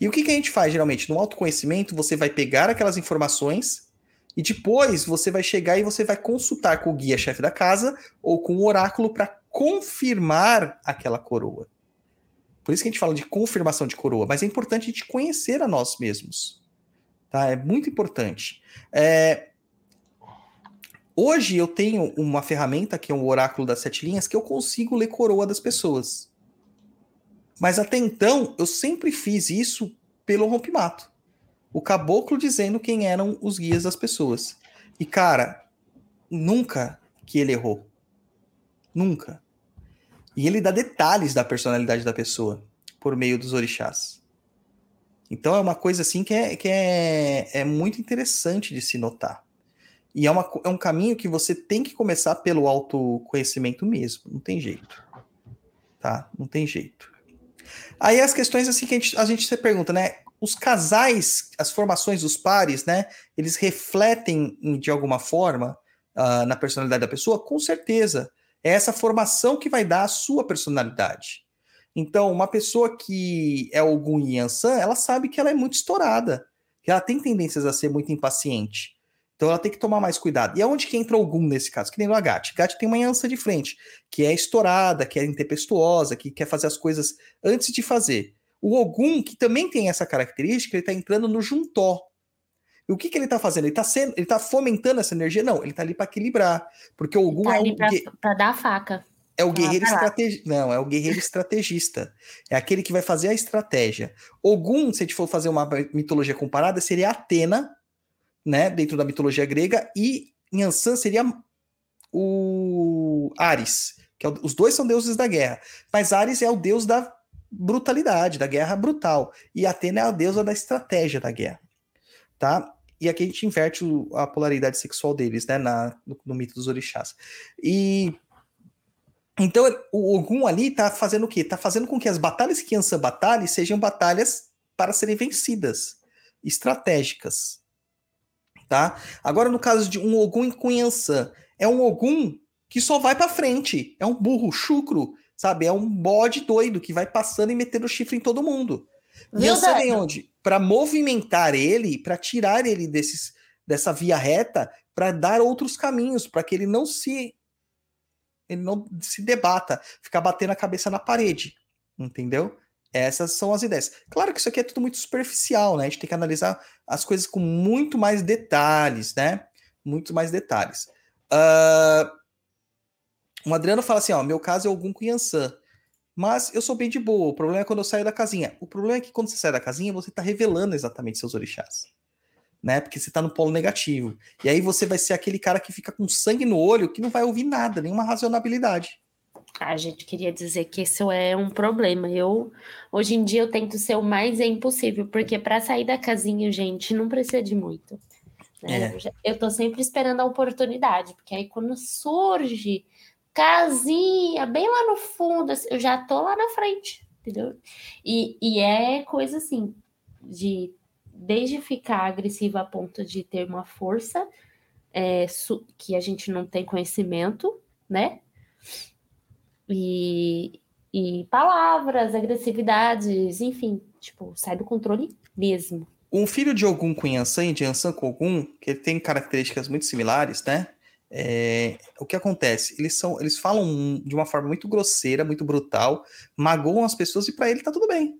E o que, que a gente faz geralmente? No autoconhecimento, você vai pegar aquelas informações e depois você vai chegar e você vai consultar com o guia-chefe da casa ou com o oráculo para confirmar aquela coroa. Por isso que a gente fala de confirmação de coroa, mas é importante a gente conhecer a nós mesmos. Tá? É muito importante. É... Hoje eu tenho uma ferramenta que é um oráculo das sete linhas que eu consigo ler coroa das pessoas. Mas até então eu sempre fiz isso pelo rompimato. O caboclo dizendo quem eram os guias das pessoas. E cara, nunca que ele errou. Nunca. E ele dá detalhes da personalidade da pessoa por meio dos orixás. Então é uma coisa assim que é, que é, é muito interessante de se notar. E é, uma, é um caminho que você tem que começar pelo autoconhecimento mesmo. Não tem jeito. Tá? Não tem jeito. Aí as questões assim que a gente, a gente se pergunta, né? Os casais, as formações dos pares, né? Eles refletem em- de alguma forma ah, na personalidade da pessoa? Com certeza. É essa formação que vai dar a sua personalidade. Então, uma pessoa que é e Yansan, ela sabe que ela é muito estourada, que ela tem tendências a ser muito impaciente. Então ela tem que tomar mais cuidado. E aonde que entra o Ogum nesse caso? Que nem no Agate. Agate tem uma Yansan de frente, que é estourada, que é intempestuosa, que quer fazer as coisas antes de fazer. O Ogum, que também tem essa característica, ele está entrando no Juntó. E o que, que ele está fazendo? Ele está sendo, ele tá fomentando essa energia? Não, ele está ali para equilibrar. Porque o Ogum Tá é, ali pra dar a faca. é o guerreiro estrategista. Não, é o guerreiro estrategista. É aquele que vai fazer a estratégia. Ogum, se a gente for fazer uma mitologia comparada, seria Atena, né? Dentro da mitologia grega, e Yansan seria o Ares, que é o- os dois são deuses da guerra. Mas Ares é o deus da brutalidade, da guerra brutal. E Atena é a deusa da estratégia da guerra. Tá? E aqui a gente inverte o- a polaridade sexual deles, né? Na, no, no mito dos orixás. E então, o Ogum ali tá fazendo o quê? Tá fazendo com que as batalhas que Yansan batalhe sejam batalhas para serem vencidas, estratégicas. Tá? Agora, no caso de um Ogum com Yansan, é um Ogum que só vai para frente. É um burro chucro, sabe? É um bode doido que vai passando e metendo chifre em todo mundo. Viu, onde? Para movimentar ele, para tirar ele desses, dessa via reta, para dar outros caminhos, para que ele não se ele não se debata, ficar batendo a cabeça na parede, entendeu? Essas são as ideias. Claro que isso aqui é tudo muito superficial, né? A gente tem que analisar as coisas com muito mais detalhes, né? Muito mais detalhes. Ah, o Adriano fala assim, ó, meu caso é algum com Yansan, mas eu sou bem de boa, o problema é quando eu saio da casinha. O problema é que quando você sai da casinha, você tá revelando exatamente seus orixás, né? Porque você tá no polo negativo. E aí você vai ser aquele cara que fica com sangue no olho, que não vai ouvir nada, nenhuma racionalidade. A gente queria dizer que isso é um problema. Eu hoje em dia eu tento ser o mais zen possível, porque para sair da casinha, gente, não precisa de muito. né? É. Eu tô sempre esperando a oportunidade, porque aí quando surge casinha bem lá no fundo, assim, eu já tô lá na frente, entendeu? E, e é coisa assim, de desde ficar agressiva a ponto de ter uma força é, que a gente não tem conhecimento, né? E, e palavras, agressividades, enfim, tipo, sai do controle mesmo. Um filho de Ogum com Yansan e de Yansan com que ele tem características muito similares, né? É, o que acontece? Eles são, eles falam de uma forma muito grosseira, muito brutal, magoam as pessoas e pra ele tá tudo bem.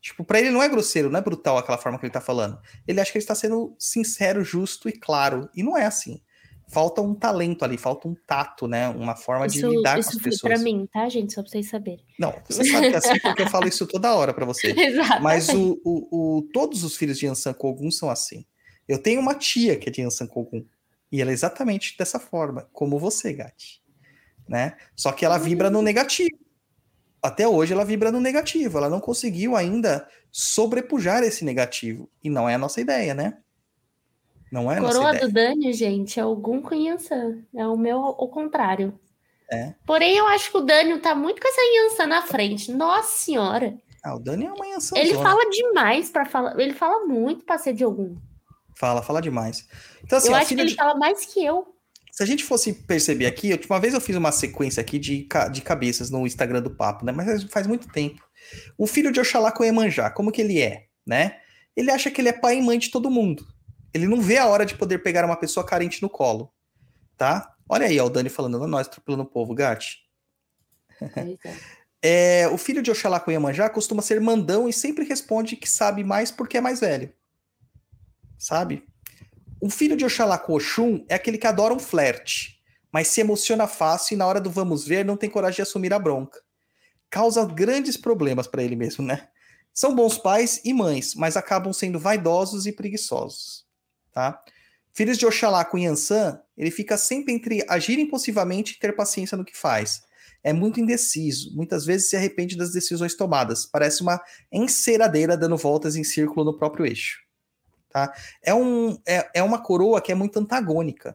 Tipo, pra ele não é grosseiro, não é brutal aquela forma que ele tá falando. Ele acha que ele está sendo sincero, justo e claro. E não é assim. Falta um talento ali, falta um tato, né? Uma forma de Isso, lidar isso com as pessoas. pra mim, tá, gente? Só pra vocês saberem. Não, você sabe que é assim porque eu falo isso toda hora pra você. Exato. Mas o, o, o- todos os filhos de Yansan Kogun são assim. Eu tenho uma tia que é de Yansan Kogun. E ela é exatamente dessa forma, como você, Gati. Né? Só que ela vibra no negativo. Até hoje ela vibra no negativo. Ela não conseguiu ainda sobrepujar esse negativo. E não é a nossa ideia, né? Não é a nossa Coroa ideia. do Dani, gente, é algum conheça. É o meu ao contrário. É. Porém, eu acho que o Dani tá muito com essa Yansan na frente. Nossa senhora. Ah, o Dani é uma Yansan. Ele fala demais para falar. Ele fala muito pra ser de algum. Fala, fala demais. Então, assim, eu acho que ele de- fala mais que eu. Se a gente fosse perceber aqui, uma vez eu fiz uma sequência aqui de, ca- de cabeças no Instagram do Papo, né? Mas faz muito tempo. O filho de Oxalá com Emanjá, como que ele é, né? Ele acha que ele é pai e mãe de todo mundo. Ele não vê a hora de poder pegar uma pessoa carente no colo, tá? Olha aí, ó, o Dani falando, "Não, nós atropelando o povo, Gati. É. É, o filho de Oxalá com Iemanjá costuma ser mandão e sempre responde que sabe mais porque é mais velho. Sabe? O filho de Oxalá com Oxum é aquele que adora um flerte, mas se emociona fácil e na hora do vamos ver não tem coragem de assumir a bronca. Causa grandes problemas para ele mesmo, né? São bons pais e mães, mas acabam sendo vaidosos e preguiçosos, tá? Filhos de Oxalá com Yansan, ele fica sempre entre agir impulsivamente e ter paciência no que faz é muito indeciso, muitas vezes se arrepende das decisões tomadas, parece uma enceradeira dando voltas em círculo no próprio eixo. Tá? É, um, é, é uma coroa que é muito antagônica.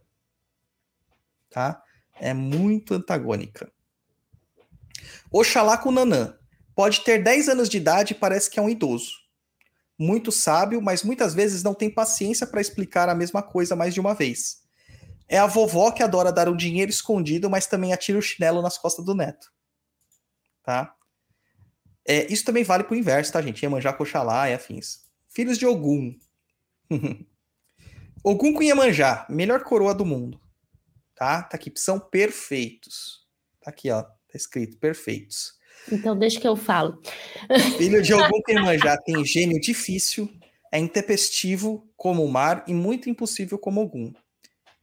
Tá? É muito antagônica. Oxalá com Nanã. Pode ter 10 anos de idade e parece que é um idoso. Muito sábio, mas muitas vezes não tem paciência para explicar a mesma coisa mais de uma vez. É a vovó que adora dar um dinheiro escondido, mas também atira o chinelo nas costas do neto. Tá? É, isso também vale pro inverso, tá, gente? Iemanjá, Coxalá e afins. Filhos de Ogum. Ogum com Iemanjá, melhor coroa do mundo. Tá? Tá aqui, são perfeitos. Tá aqui, ó. Tá escrito, perfeitos. Então, deixa que eu falo. Filho de Ogum com Iemanjá tem gênio difícil, é intempestivo como o mar e muito impossível como Ogum.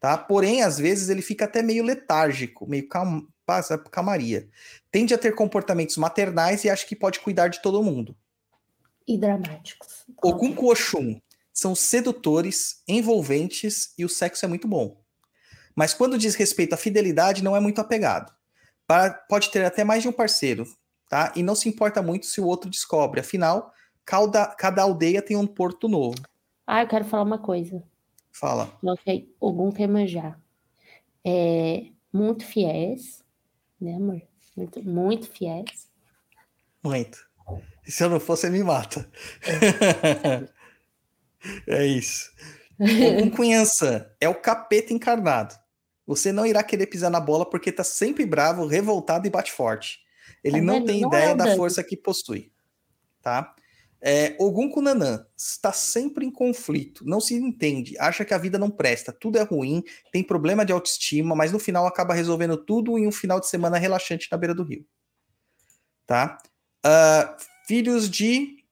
Tá? Porém, às vezes ele fica até meio letárgico, meio cam passa calmaria. Tende a ter comportamentos maternais e acha que pode cuidar de todo mundo. E dramáticos. Ogum com Oxum são sedutores, envolventes e o sexo é muito bom. Mas quando diz respeito à fidelidade, não é muito apegado. Para- pode ter até mais de um parceiro, tá? E não se importa muito se o outro descobre. Afinal, cada, cada aldeia tem um porto novo. Ah, eu quero falar uma coisa. Fala. Ok, Ogum Kemanjá. É muito fiéis, né, amor? Muito, muito fiéis. Muito. Se eu não for, você me mata. é isso. Ogum Cunhançã é o capeta encarnado. Você não irá querer pisar na bola porque tá sempre bravo, revoltado e bate forte. Ele Tá não tem Não é ideia o da força que possui. Tá? É, Ogum Kunanã está sempre em conflito, não se entende, acha que a vida não presta, tudo é ruim, tem problema de autoestima, mas no final acaba resolvendo tudo em um final de semana relaxante na beira do rio. Tá? Ah, filhos de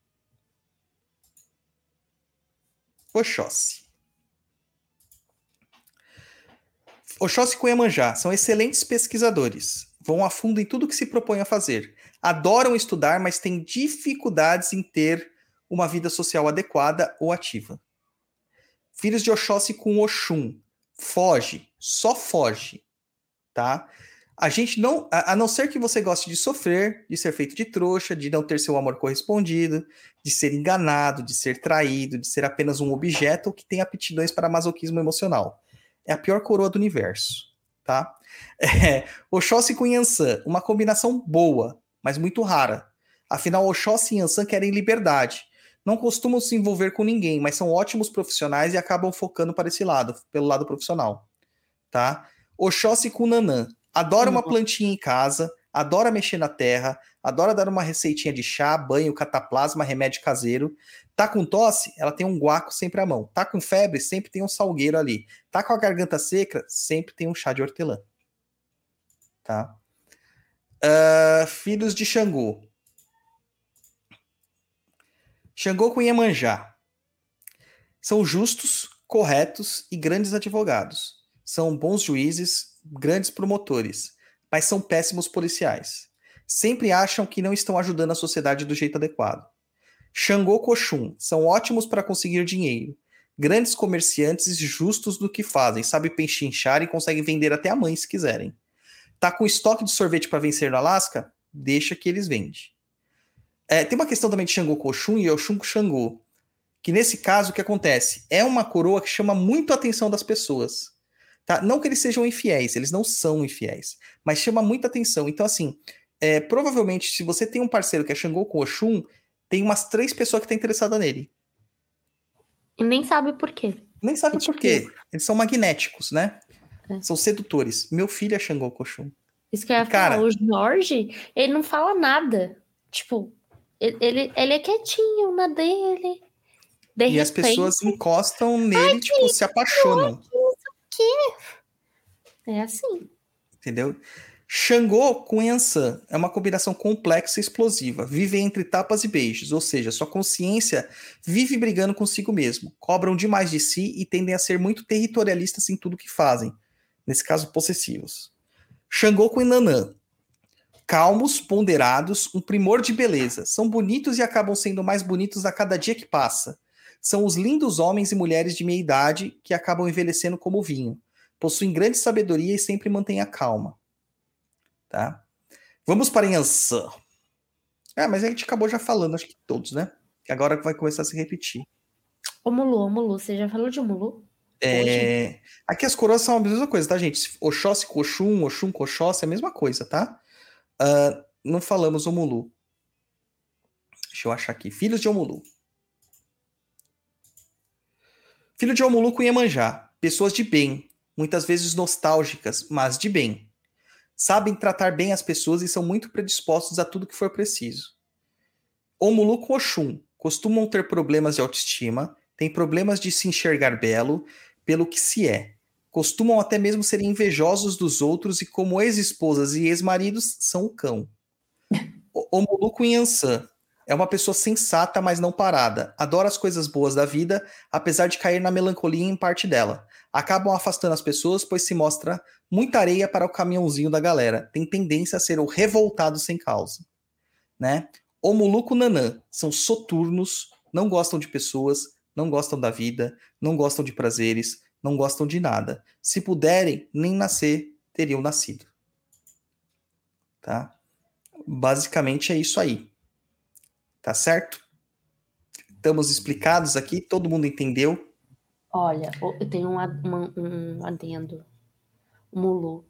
Oxóssi. Oxóssi e Cuiamanjá são excelentes pesquisadores. Vão a fundo em tudo que se propõem a fazer. Adoram estudar, mas têm dificuldades em ter uma vida social adequada ou ativa. Filhos de Oxóssi com Oxum. Foge. Só foge. Tá? A gente não. A, a não ser que você goste de sofrer, de ser feito de trouxa, de não ter seu amor correspondido, de ser enganado, de ser traído, de ser apenas um objeto que tem aptidões para masoquismo emocional. É a pior coroa do universo, tá? É, Oxóssi com Yansan, uma combinação boa, mas muito rara. Afinal, Oxóssi e Yansan querem liberdade. Não costumam se envolver com ninguém, mas são ótimos profissionais e acabam focando para esse lado, pelo lado profissional, tá? Oxóssi com Nanã, adora uma Uhum. plantinha em casa, adora mexer na terra, adora dar uma receitinha de chá, banho, cataplasma, remédio caseiro. Tá com tosse? Ela tem um guaco sempre à mão. Tá com febre? Sempre tem um salgueiro ali. Tá com a garganta seca? Sempre tem um chá de hortelã. Tá? Ah, filhos de Xangô. Xangô com Iemanjá. São justos, corretos e grandes advogados. São bons juízes, grandes promotores, mas são péssimos policiais. Sempre acham que não estão ajudando a sociedade do jeito adequado. Xangô Koxum são ótimos para conseguir dinheiro. Grandes comerciantes justos no que fazem, sabem pechinchar e conseguem vender até a mãe se quiserem. Tá com estoque de sorvete para vencer no Alasca? Deixa que eles vendem. É, tem uma questão também de Xangô Koxum e Oxum Xangô. Que nesse caso, o que acontece? É uma coroa que chama muito a atenção das pessoas. Tá? Não que eles sejam infiéis, eles não são infiéis, mas chama muita atenção. Então, assim, é, provavelmente, se você tem um parceiro que é Xangô com Oxum, tem umas três pessoas que estão interessadas nele. E nem sabe por quê. Nem sabe É por quê. Eles são magnéticos, né? É. São sedutores. Meu filho é Xangô com Oxum. Isso que eu ia Cara- falar. O Jorge, ele não fala nada. Tipo, ele, ele, é quietinho na dele. De E as repente, pessoas encostam nele, tipo, se apaixonam. É assim. Entendeu? Xangô com Yansan é uma combinação complexa e explosiva. Vive entre tapas e beijos, ou seja, sua consciência vive brigando consigo mesmo. Cobram demais de si e tendem a ser muito territorialistas em tudo que fazem. Nesse caso, possessivos. Xangô com Nanã. Calmos, ponderados, um primor de beleza. São bonitos e acabam sendo mais bonitos a cada dia que passa. São os lindos homens e mulheres de meia idade que acabam envelhecendo como vinho possuem grande sabedoria e sempre mantêm a calma. Tá? Vamos para Yansan. Ah, mas a gente acabou já falando, acho que todos, né? Agora vai começar a se repetir. Ô Mulu, ô Mulu, você já falou de Mulu? É, Aqui as coroas são a mesma coisa, tá, gente? Oxóssi com Oxum, Oxum com Oxóssi é a mesma coisa, tá? Ah, não falamos o Mulu. Deixa eu achar aqui. Filhos de Omulu. Filho de Omulu com Iemanjá. Pessoas de bem, muitas vezes nostálgicas, mas de bem. Sabem tratar bem as pessoas e são muito predispostos a tudo que for preciso. Omulu com Oxum. Costumam ter problemas de autoestima, têm problemas de se enxergar belo pelo que se é. Costumam até mesmo serem invejosos dos outros e, como ex-esposas e ex-maridos, são o cão. O Omulu com Yansan. É uma pessoa sensata, mas não parada. Adora as coisas boas da vida, apesar de cair na melancolia em parte dela. Acabam afastando as pessoas, pois se mostra muita areia para o caminhãozinho da galera. Tem tendência a ser o revoltado sem causa. Né? O Muluco Nanã são soturnos, não gostam de pessoas, não gostam da vida, não gostam de prazeres, não gostam de nada. Se puderem, nem nascer, teriam nascido. Tá? Basicamente é isso aí. Tá certo? Estamos explicados aqui? Todo mundo entendeu? Olha, eu tenho um, um adendo. Mulu.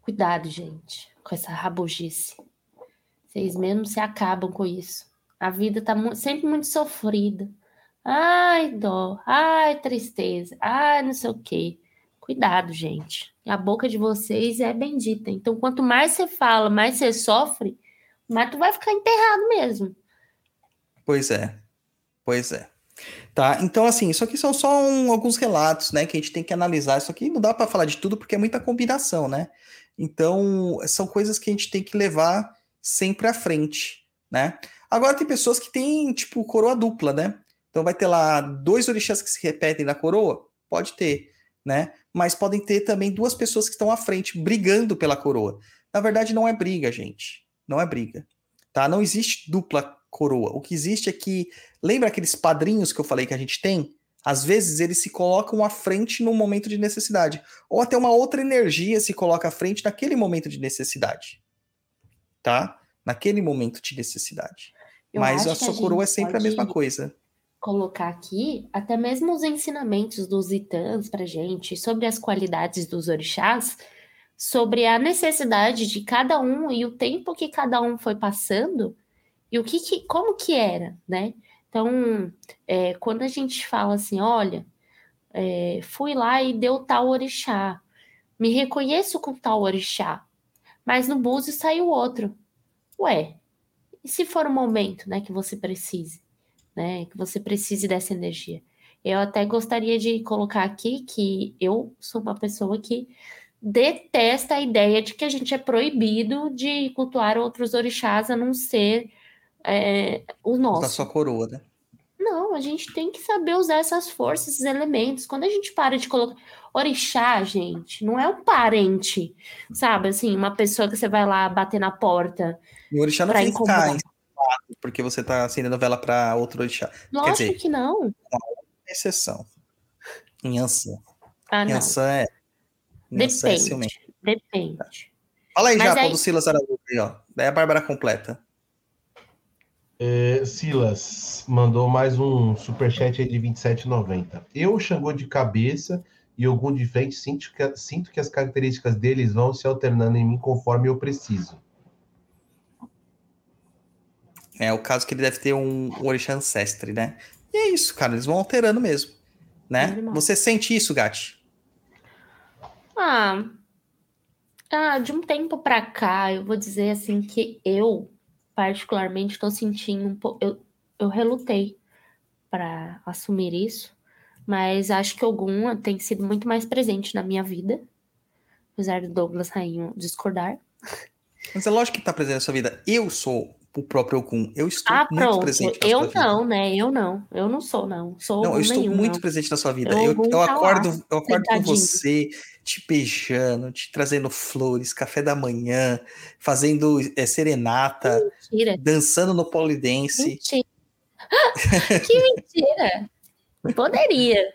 Cuidado, gente, com essa rabugice. Vocês mesmos se acabam com isso. A vida tá mu sempre muito sofrida. Ai, dó. Ai, tristeza. Ai, não sei o quê. Cuidado, gente. A boca de vocês é bendita. Então, quanto mais você fala, mais você sofre, mas tu vai ficar enterrado mesmo. Pois é. Pois é. Tá, então assim, isso aqui são só um, alguns relatos, né, que a gente tem que analisar. Isso aqui não dá para falar de tudo porque é muita combinação, né? Então, são coisas que a gente tem que levar sempre à frente, né? Agora tem pessoas que têm, tipo, coroa dupla, né? Então vai ter lá dois orixás que se repetem na coroa? Pode ter, né? Mas podem ter também duas pessoas que estão à frente brigando pela coroa. Na verdade, não é briga, gente. Não é briga. Tá? Não existe dupla coroa. O que existe é que. Lembra aqueles padrinhos que eu falei que a gente tem? Às vezes eles se colocam à frente no momento de necessidade. Ou até uma outra energia se coloca à frente naquele momento de necessidade. Tá? Naquele momento de necessidade. Eu Mas a sua coroa é sempre a mesma coisa. colocar aqui até mesmo os ensinamentos dos itãs para gente sobre as qualidades dos orixás, sobre a necessidade de cada um e o tempo que cada um foi passando e o que, que como que era, né? Então, é, quando a gente fala assim, olha, é, fui lá e deu tal orixá, me reconheço com tal orixá, mas no búzio saiu outro. Ué, e se for o momento, né, que você precise? né? Que você precise dessa energia. Eu até gostaria de colocar aqui que eu sou uma pessoa que detesta a ideia de que a gente é proibido de cultuar outros orixás a não ser é, o Da nosso. sua coroa, né? Não, a gente tem que saber usar essas forças, esses elementos. Quando a gente para de colocar. Orixá, gente, não é um parente, sabe? Assim, uma pessoa que você vai lá bater na porta. O orixá não Pra fica incomodar. porque você tá acendendo vela para outro orixá. Lógico dizer- que não. Exceção. Em Ansan. Ah. Ansan é. É. Depende. Depende. Fala aí, Mas Japa, aí- do Silas Araújo aí, ó. Daí a Bárbara completa. É, Silas mandou mais um superchat aí de 27,90. Eu, Xangô de cabeça e algum de frente, sinto que, sinto que as características deles vão se alternando em mim conforme eu preciso. É o caso que ele deve ter um, um orixá ancestre, né? E é isso, cara. Eles vão alterando mesmo. Né? Você sente isso, Gati? Ah, ah, de um tempo pra cá, eu vou dizer assim que eu, particularmente, estou sentindo um pouco. Eu, eu relutei para assumir isso, mas acho que algum tem sido muito mais presente na minha vida, apesar do Douglas Rainho discordar. Mas é lógico que tá presente na sua vida. Eu sou o próprio Ogum. Eu estou Ah, muito pronto. presente na Eu sua vida. não, né? Eu não. Eu não sou, não. Sou Não, eu estou nenhum, muito não. presente na sua vida. Eu Eu, eu tá lá, acordo, eu acordo com você, te beijando, te trazendo flores, café da manhã, fazendo eh, serenata, Mentira. dançando no polidense. Mentira. que mentira. Poderia.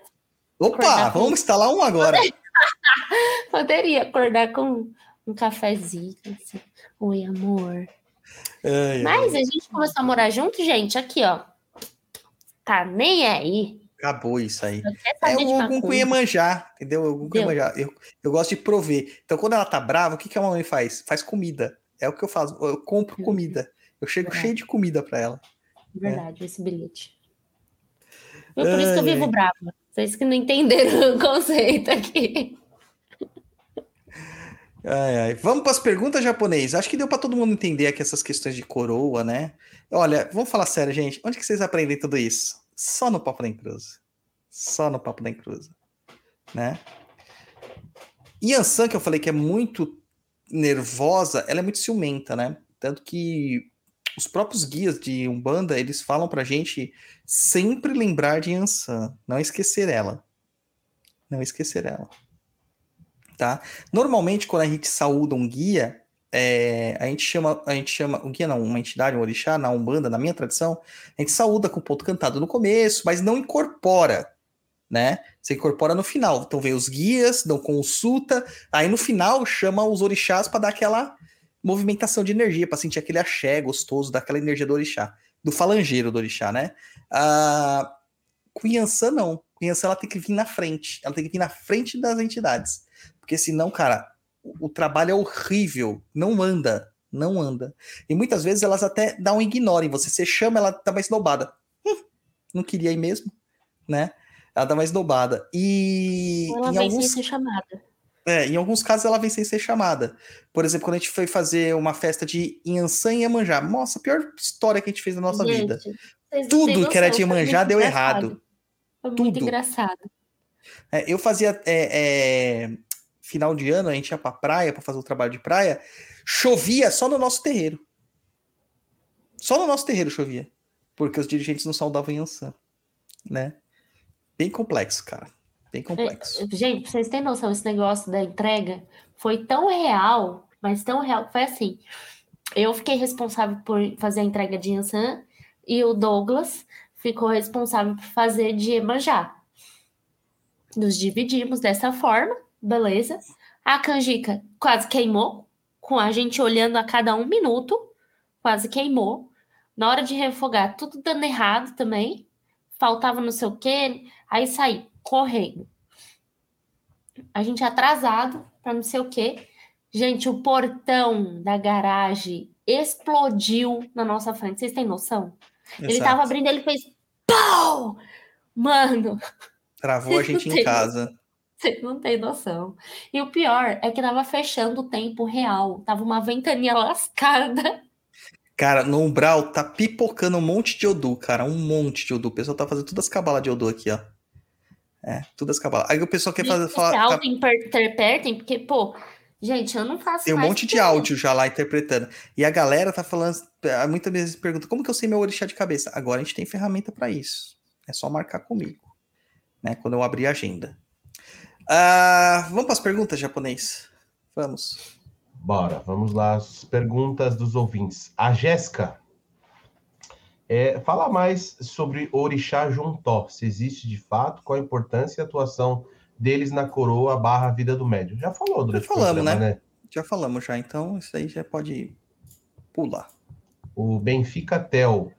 Opa, com- vamos instalar um agora. Poderia acordar com um cafezinho, assim. Oi, amor. Ai, ai, Mas a gente começou a morar junto, gente, aqui, ó. Tá nem aí. acabou isso aí. É o Ogum com. Iemanjá, entendeu? O Ogum. Iemanjá. Eu, eu gosto de prover. Então, quando ela tá brava, o que, que a mamãe faz? Faz comida. É o que eu faço. Eu compro comida. Eu chego Verdade. cheio de comida pra ela. Verdade, esse bilhete. Foi por isso que eu Ai, vivo ai. brava. Vocês que não entenderam o conceito aqui. Ai, ai. Vamos para as perguntas japonês. Acho que deu para todo mundo entender aqui essas questões de coroa, né? Olha, vamos falar sério, gente. Onde que vocês aprendem tudo isso? Só no Papo da Encruza. Só no Papo da Encruza. Né? Yansan, que eu falei que é muito nervosa, ela é muito ciumenta, né? Tanto que os próprios guias de Umbanda, eles falam pra gente sempre lembrar de Yansan, não esquecer ela. Não esquecer ela. Tá? Normalmente, quando a gente saúda um guia, é, a gente chama, a gente chama, um guia não, uma entidade, um orixá, na Umbanda, na minha tradição, a gente saúda com o ponto cantado no começo, mas não incorpora, né? Você incorpora no final. Então vem os guias, dão consulta, aí no final chama os orixás para dar aquela movimentação de energia, para sentir aquele axé gostoso, daquela energia do orixá, do falangeiro do orixá, né? Ah, com Yansan, não. Com Yansan, ela tem que vir na frente. Ela tem que vir na frente das entidades. Porque senão, cara, o, o trabalho é horrível. Não anda. Não anda. E muitas vezes elas até dão um ignore em você. Você chama, ela dá uma esnobada. Hum, não queria ir mesmo, né? Ela dá uma esnobada. E Ela em vem alguns sem ser chamada. é, em alguns casos ela vem sem ser chamada. Por exemplo, quando a gente foi fazer uma festa de Inhansã e Iemanjá. Nossa, a pior história que a gente fez na nossa Gente, vida. Tudo que era de Iemanjá deu engraçado. errado. Foi muito Tudo. engraçado. É, eu fazia é, é, final de ano, a gente ia pra praia pra fazer o trabalho de praia. Chovia só no nosso terreiro. Só no nosso terreiro chovia. Porque os dirigentes não saudavam Inhansã. Né? Bem complexo, cara. Bem complexo. Gente, vocês terem noção, esse negócio da entrega foi tão real, mas tão real que foi assim. Eu fiquei responsável por fazer a entrega de Yansan e o Douglas ficou responsável por fazer de Emanjá. Nos dividimos dessa forma, beleza. A canjica quase queimou, com a gente olhando a cada um minuto, quase queimou. Na hora de refogar, tudo dando errado também. Faltava não sei o quê, aí saí correndo. A gente atrasado para não sei o quê. Gente, o portão da garagem explodiu na nossa frente. Vocês têm noção? Ele Exato. tava abrindo, ele fez pau! Mano, Travou a gente em casa. Você não tem noção. E o pior é que tava fechando o tempo real. Tava uma ventania lascada. Cara, no umbral tá pipocando um monte de Odu, cara. Um monte de Odu. O pessoal tá fazendo todas as cabalas de Odu aqui, ó. É, todas as cabalas. Aí o pessoal quer fazer. Se Fala, tá- auto-interpretem, porque, pô, gente, eu não faço tem um monte de áudio já lá interpretando. E a galera tá falando. ah, Muitas vezes pergunta: como que eu sei meu orixá de cabeça? Agora a gente tem ferramenta pra isso. É só marcar comigo. Né, quando eu abrir a agenda. Ah, vamos para as perguntas, japonês? Vamos. Bora, vamos lá. As perguntas dos ouvintes. A Jéssica é, fala mais sobre Orixá Juntó. Se existe de fato, qual a importância e atuação deles na coroa barra vida do médium. Já falou durante Já falamos, programa, né? Já falamos já, então isso aí já pode pular. O Benfica Tel.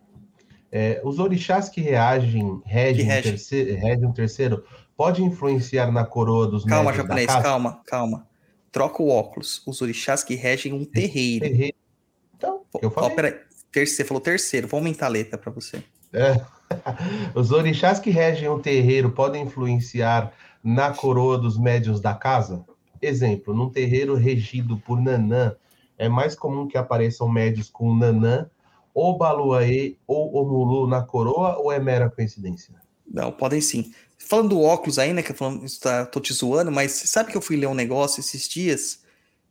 É, os orixás que reagem, regem, Que regem. terceiro, regem terceiro, pode influenciar na coroa dos Calma, médios da japonês, casa? calma, calma. Troca o óculos. Os orixás que regem um terreiro. Terreiro. Então, eu Ó, falei. peraí. Terceiro, você falou terceiro. Vou aumentar a letra pra você. É. Os orixás que regem o terreiro podem influenciar na coroa dos médios da casa? Exemplo, num terreiro regido por Nanã, é mais comum que apareçam médios com Nanã, ou Baluaê, ou Omulu na coroa, ou é mera coincidência? Não, podem sim. Falando do óculos aí, né? Que eu falando, tá- tô te zoando, mas você sabe que eu fui ler um negócio esses dias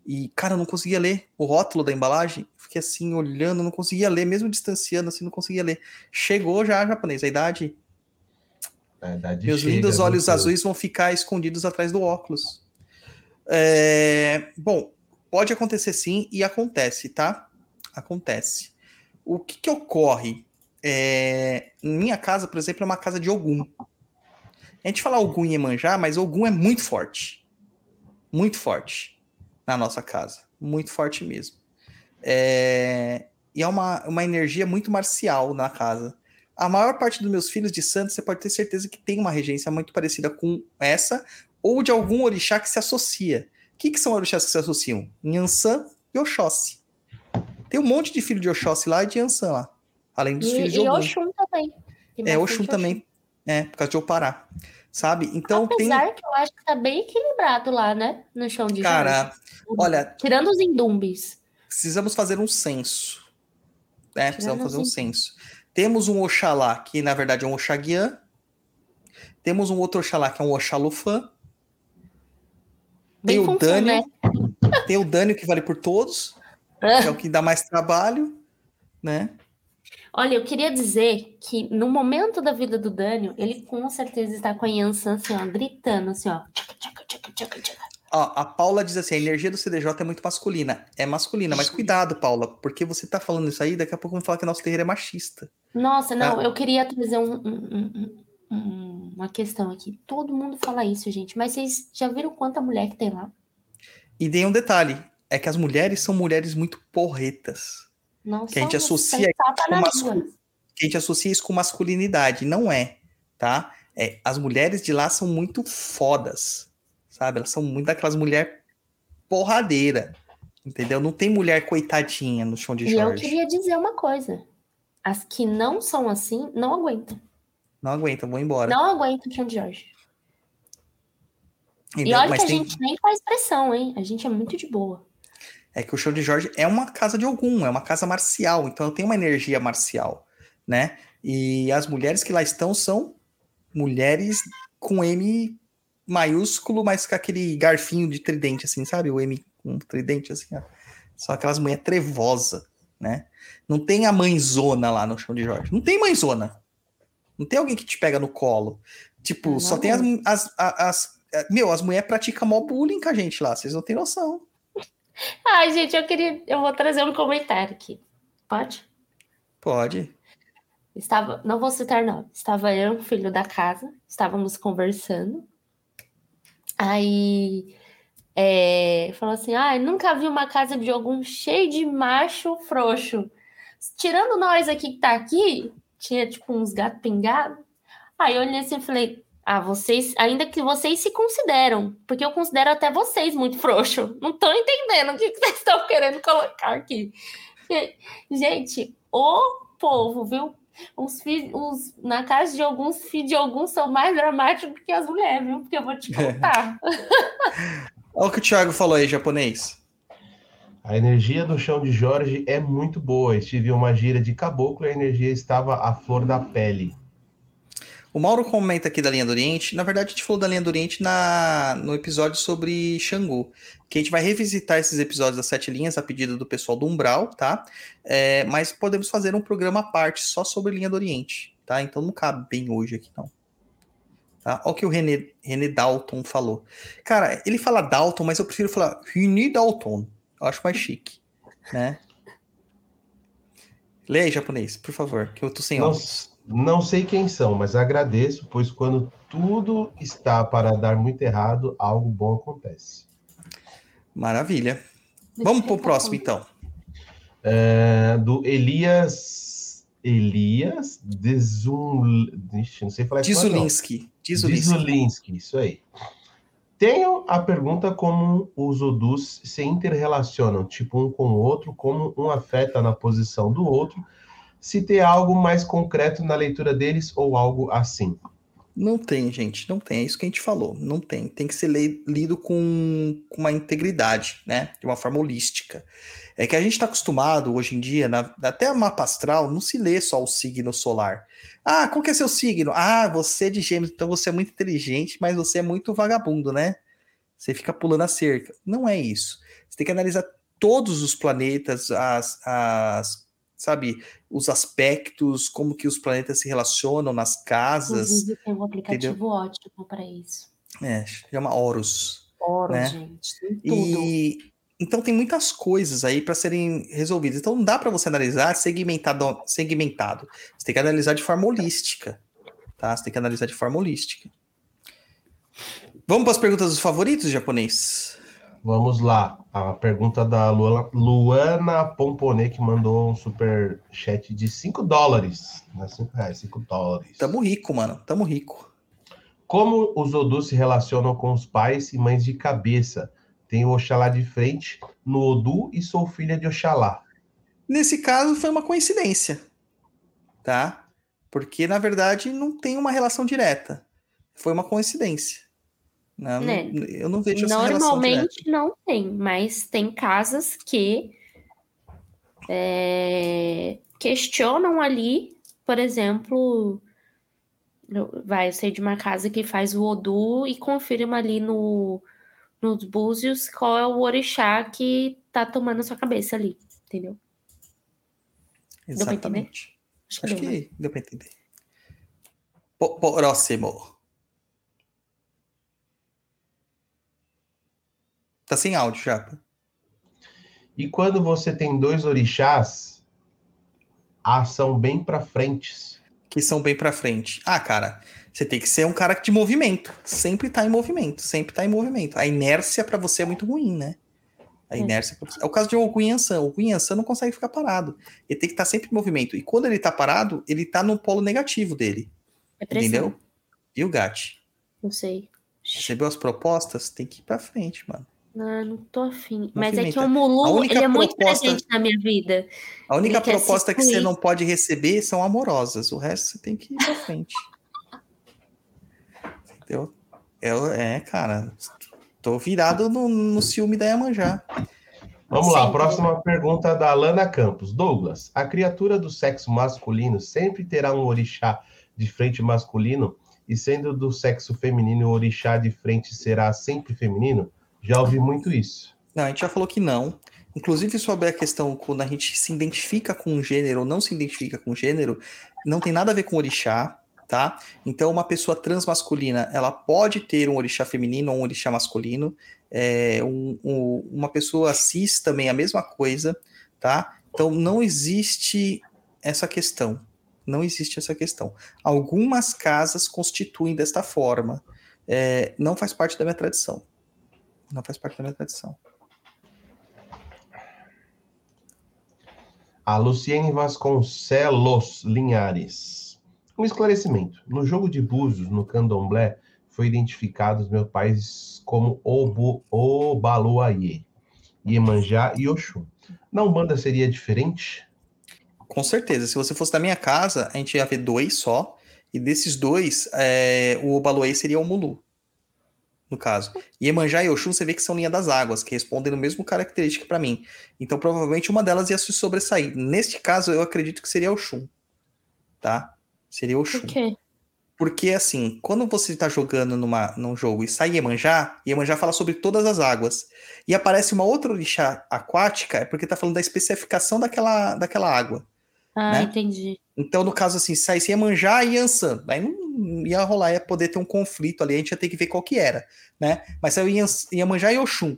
e, cara, eu não conseguia ler o rótulo da embalagem. Fiquei assim, olhando, não conseguia ler, mesmo distanciando, assim, não conseguia ler. Chegou já, japonês, a idade. A idade Meus chega, lindos olhos seu? azuis vão ficar escondidos atrás do óculos. É, Bom, pode acontecer sim e acontece, tá? Acontece. O que, que ocorre? É, minha casa, por exemplo, é uma casa de Ogum. A gente fala Ogum e Iemanjá, mas Ogum é muito forte. Muito forte na nossa casa. Muito forte mesmo. É, E é uma, uma energia muito marcial na casa. A maior parte dos meus filhos de santos, você pode ter certeza que tem uma regência muito parecida com essa, ou de algum orixá que se associa. O que, que são orixás que se associam? Nhansan e Oxóssi. Tem um monte de filho de Oxóssi lá e de Ansan lá. Além dos E, filhos de e Ogum. Oxum também. Tem É, Oxum também. É, por causa de Opará. Sabe? Então tem. Apesar que eu acho que tá bem equilibrado lá, né? No chão de Cara, Jorge. olha, Tirando os indumbis. precisamos fazer um censo. Né? Precisamos fazer um censo. Temos um Oxalá, que na verdade é um Oxaguian. Temos um outro Oxalá, que é um Oxalufã. Bem Tem o Dânio. né? Tem o Dânio, que vale por todos. Que é o que dá mais trabalho. Né? Olha, eu queria dizer que no momento da vida do Dânio, ele com certeza está com a Yansan assim, ó, gritando assim, ó. Tchaca, tchaca, tchaca, tchaca, tchaca. Ó, a Paula diz assim: a energia do CDJ é muito masculina. É masculina, mas cuidado, Paula, porque você tá falando isso aí, daqui a pouco vão falar que nosso terreiro é machista. Nossa, não, Ah. eu queria trazer um- um- um- uma questão aqui. Todo mundo fala isso, gente, mas vocês já viram quanta mulher que tem lá? E tem um detalhe: é que as mulheres são mulheres muito porretas. Não Que a gente associa tapa com. Que a gente associa isso com masculinidade. Não é, tá? É, as mulheres de lá são muito fodas, sabe? Elas são muito daquelas mulheres porradeira, entendeu? Não tem mulher coitadinha no chão de E eu Jorge. queria dizer uma coisa. As que não são assim, não aguentam. Não aguenta, vou embora. Não aguentam o Chão de Jorge. E entendeu? olha Mas que a tem- gente nem faz pressão, hein? A gente é muito de boa. É que o show de Jorge é uma casa de algum, é uma casa marcial, então tem uma energia marcial, né? E as mulheres que lá estão são mulheres com M maiúsculo, mas com aquele garfinho de tridente, assim, sabe? O M com tridente, assim, ó. São aquelas mulheres trevosa, né? Não tem a mãezona lá no chão de Jorge. Não tem mãezona. Não tem alguém que te pega no colo. Tipo, Não, só não tem as, as, as, as- Meu, as mulheres praticam mó bullying com a gente lá, vocês não têm noção. Ai, gente, eu queria. Eu vou trazer um comentário aqui. Pode? Pode. Estava, não vou citar nome. Estava eu, filho da casa, estávamos conversando. Aí é, falou assim: Ah, nunca vi uma casa de algum cheio de macho frouxo. Tirando nós aqui que tá aqui, tinha tipo uns gatos pingados. Aí eu olhei assim e falei: Ah, vocês, ainda que vocês se consideram, porque eu considero até vocês muito frouxo. Não tô entendendo o que, que vocês estão querendo colocar aqui. Gente, o povo, viu? Os filhos, os, na casa de alguns, filhos de alguns são mais dramáticos do que as mulheres, viu? Porque eu vou te contar. Olha o que o Thiago falou aí, japonês. A energia do chão de Jorge é muito boa. Estive em uma gira de caboclo e a energia estava à flor da pele. O Mauro comenta aqui da linha do Oriente. Na verdade, a gente falou da linha do Oriente na, no episódio sobre Xangô. Que a gente vai revisitar esses episódios das sete linhas a pedido do pessoal do Umbral, tá? É, mas podemos fazer um programa à parte só sobre linha do Oriente, tá? Então não cabe bem hoje aqui, não. Tá? Olha o que o René, René Dalton falou. Cara, ele fala Dalton, mas eu prefiro falar René Dalton. Eu acho mais chique, né? Leia aí, japonês, por favor, que eu tô sem óculos. Não sei quem são, mas agradeço, pois quando tudo está para dar muito errado, algo bom acontece. Maravilha. Vamos pro próximo, então. É, do Elias. Elias Dzun... Ixi, não sei falar espanhol. Dizulinski. Dizulinski. Dizulinski, isso aí. Tenho a pergunta como os Odus se interrelacionam, tipo um com o outro, como um afeta na posição do outro, se tem algo mais concreto na leitura deles ou algo assim. Não tem, gente. Não tem. É isso que a gente falou. Não tem. Tem que ser lido com, com uma integridade, né? De uma forma holística. É que a gente está acostumado hoje em dia, na, até mapa astral, não se lê só o signo solar. Ah, qual que é seu signo? Ah, você é de gêmeos, então você é muito inteligente, mas você é muito vagabundo, né? Você fica pulando a cerca. Não é isso. Você tem que analisar todos os planetas, as, as sabe, os aspectos, como que os planetas se relacionam nas casas. Inclusive, tem um aplicativo ótimo para isso. É, chama Horus. Oro, Né? gente. Tem tudo. E então tem muitas coisas aí para serem resolvidas. Então não dá para você analisar segmentado, segmentado. Você tem que analisar de forma holística, tá? Você tem que analisar de forma holística. Vamos para as perguntas dos favoritos, japonês? Vamos lá. A pergunta da Luana, Luana Pomponê, que mandou um super chat de 5 dólares. Não é 5 reais, 5 dólares. Tamo rico, mano. Tamo rico. Como os Odus se relacionam com os pais e mães de cabeça? Tenho Oxalá de frente no Odu e sou filha de Oxalá. Nesse caso, foi uma coincidência, tá? Porque, na verdade, não tem uma relação direta. Foi uma coincidência. Né? Né? Não- Eu não vejo essa. Normalmente não tem, mas tem casas que é, questionam ali, por exemplo, vai, eu sei de uma casa que faz o Odu e confirma ali no, nos búzios qual é o orixá que tá tomando a sua cabeça ali, entendeu? Deu pra entender? Exatamente. Acho que Acho deu, né? que deu pra entender. Próximo. Tá sem áudio, Japa. E quando você tem dois orixás, a são bem pra frentes. Que são bem pra frente. Ah, cara, você tem que ser um cara de movimento. Sempre tá em movimento. Sempre tá em movimento. A inércia pra você é muito ruim, né? A É. inércia pra você... É o caso de Ogum Yansan. O Ogum Yansan não consegue ficar parado. Ele tem que estar sempre em movimento. E quando ele tá parado, ele tá no polo negativo dele. É Entendeu? E o Gatti? Não sei. Recebeu as propostas? Tem que ir pra frente, mano. Não, não tô afim. Mas é que o A Mulu, única ele é muito proposta- presente na minha vida. A única Ele proposta que você não pode receber são amorosas. O resto você tem que ir pra frente. Entendeu? Eu, é, cara. Tô virado no, no ciúme da Iemanjá. Vamos lá, próxima pergunta da Alana Campos. Douglas, a criatura do sexo masculino sempre terá um orixá de frente masculino e sendo do sexo feminino o orixá de frente será sempre feminino? Já ouvi muito isso. Não, a gente já falou que não. Inclusive, sobre a questão quando a gente se identifica com um gênero ou não se identifica com um gênero, não tem nada a ver com orixá, tá? Então, uma pessoa transmasculina, ela pode ter um orixá feminino ou um orixá masculino. É, um- um- uma pessoa cis também é a mesma coisa, tá? Então, não existe essa questão. Não existe essa questão. Algumas casas constituem desta forma. É, não faz parte da minha tradição. Não faz parte da minha tradição. A Luciene Vasconcelos Linhares. Um esclarecimento. No jogo de búzios, no candomblé, foi identificado os meus pais como Obu, Obaluayê, Iemanjá e Oxum. Na Umbanda seria diferente? Com certeza. Se você fosse da minha casa, a gente ia ver dois só. E desses dois, é, o Obaluei seria o Mulu. No caso. Iemanjá e Oxum, você vê que são linha das águas, que respondem no mesmo característica para mim. Então, provavelmente, uma delas ia se sobressair. Neste caso, eu acredito que seria Oxum. Tá? Seria Oxum. Por quê? Porque, assim, quando você tá jogando numa, num jogo e sai Iemanjá, Iemanjá fala sobre todas as águas. E aparece uma outra orixá aquática, é porque tá falando da especificação daquela, daquela água. Ah, Né? entendi. Então, no caso assim, saísse Iemanjá e Yansan. Aí não ia rolar, ia poder ter um conflito ali, a gente ia ter que ver qual que era, né? Mas saiu Ians- Iemanjá e Oxum.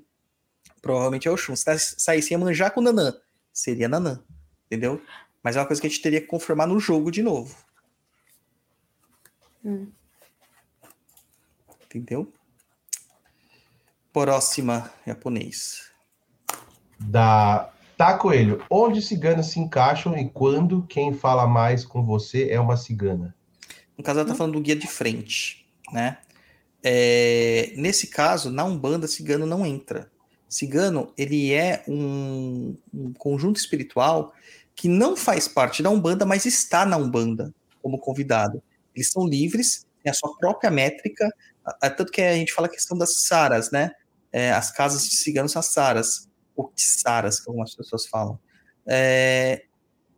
Provavelmente é Oxum. Se saísse Iemanjá com Nanã, seria Nanã, entendeu? Mas é uma coisa que a gente teria que confirmar no jogo de novo. Hum. Entendeu? Próxima, japonês. Da Tá, Coelho. Onde ciganos se encaixam e quando quem fala mais com você é uma cigana? No caso, ela tá falando do guia de frente, né? É, nesse caso, na Umbanda, cigano não entra. Cigano, ele é um, um conjunto espiritual que não faz parte da Umbanda, mas está na Umbanda como convidado. Eles são livres, têm a sua própria métrica, a- tanto que a gente fala a questão das saras, né? É, as casas de ciganos são as saras, ou tissaras, que algumas pessoas falam. É,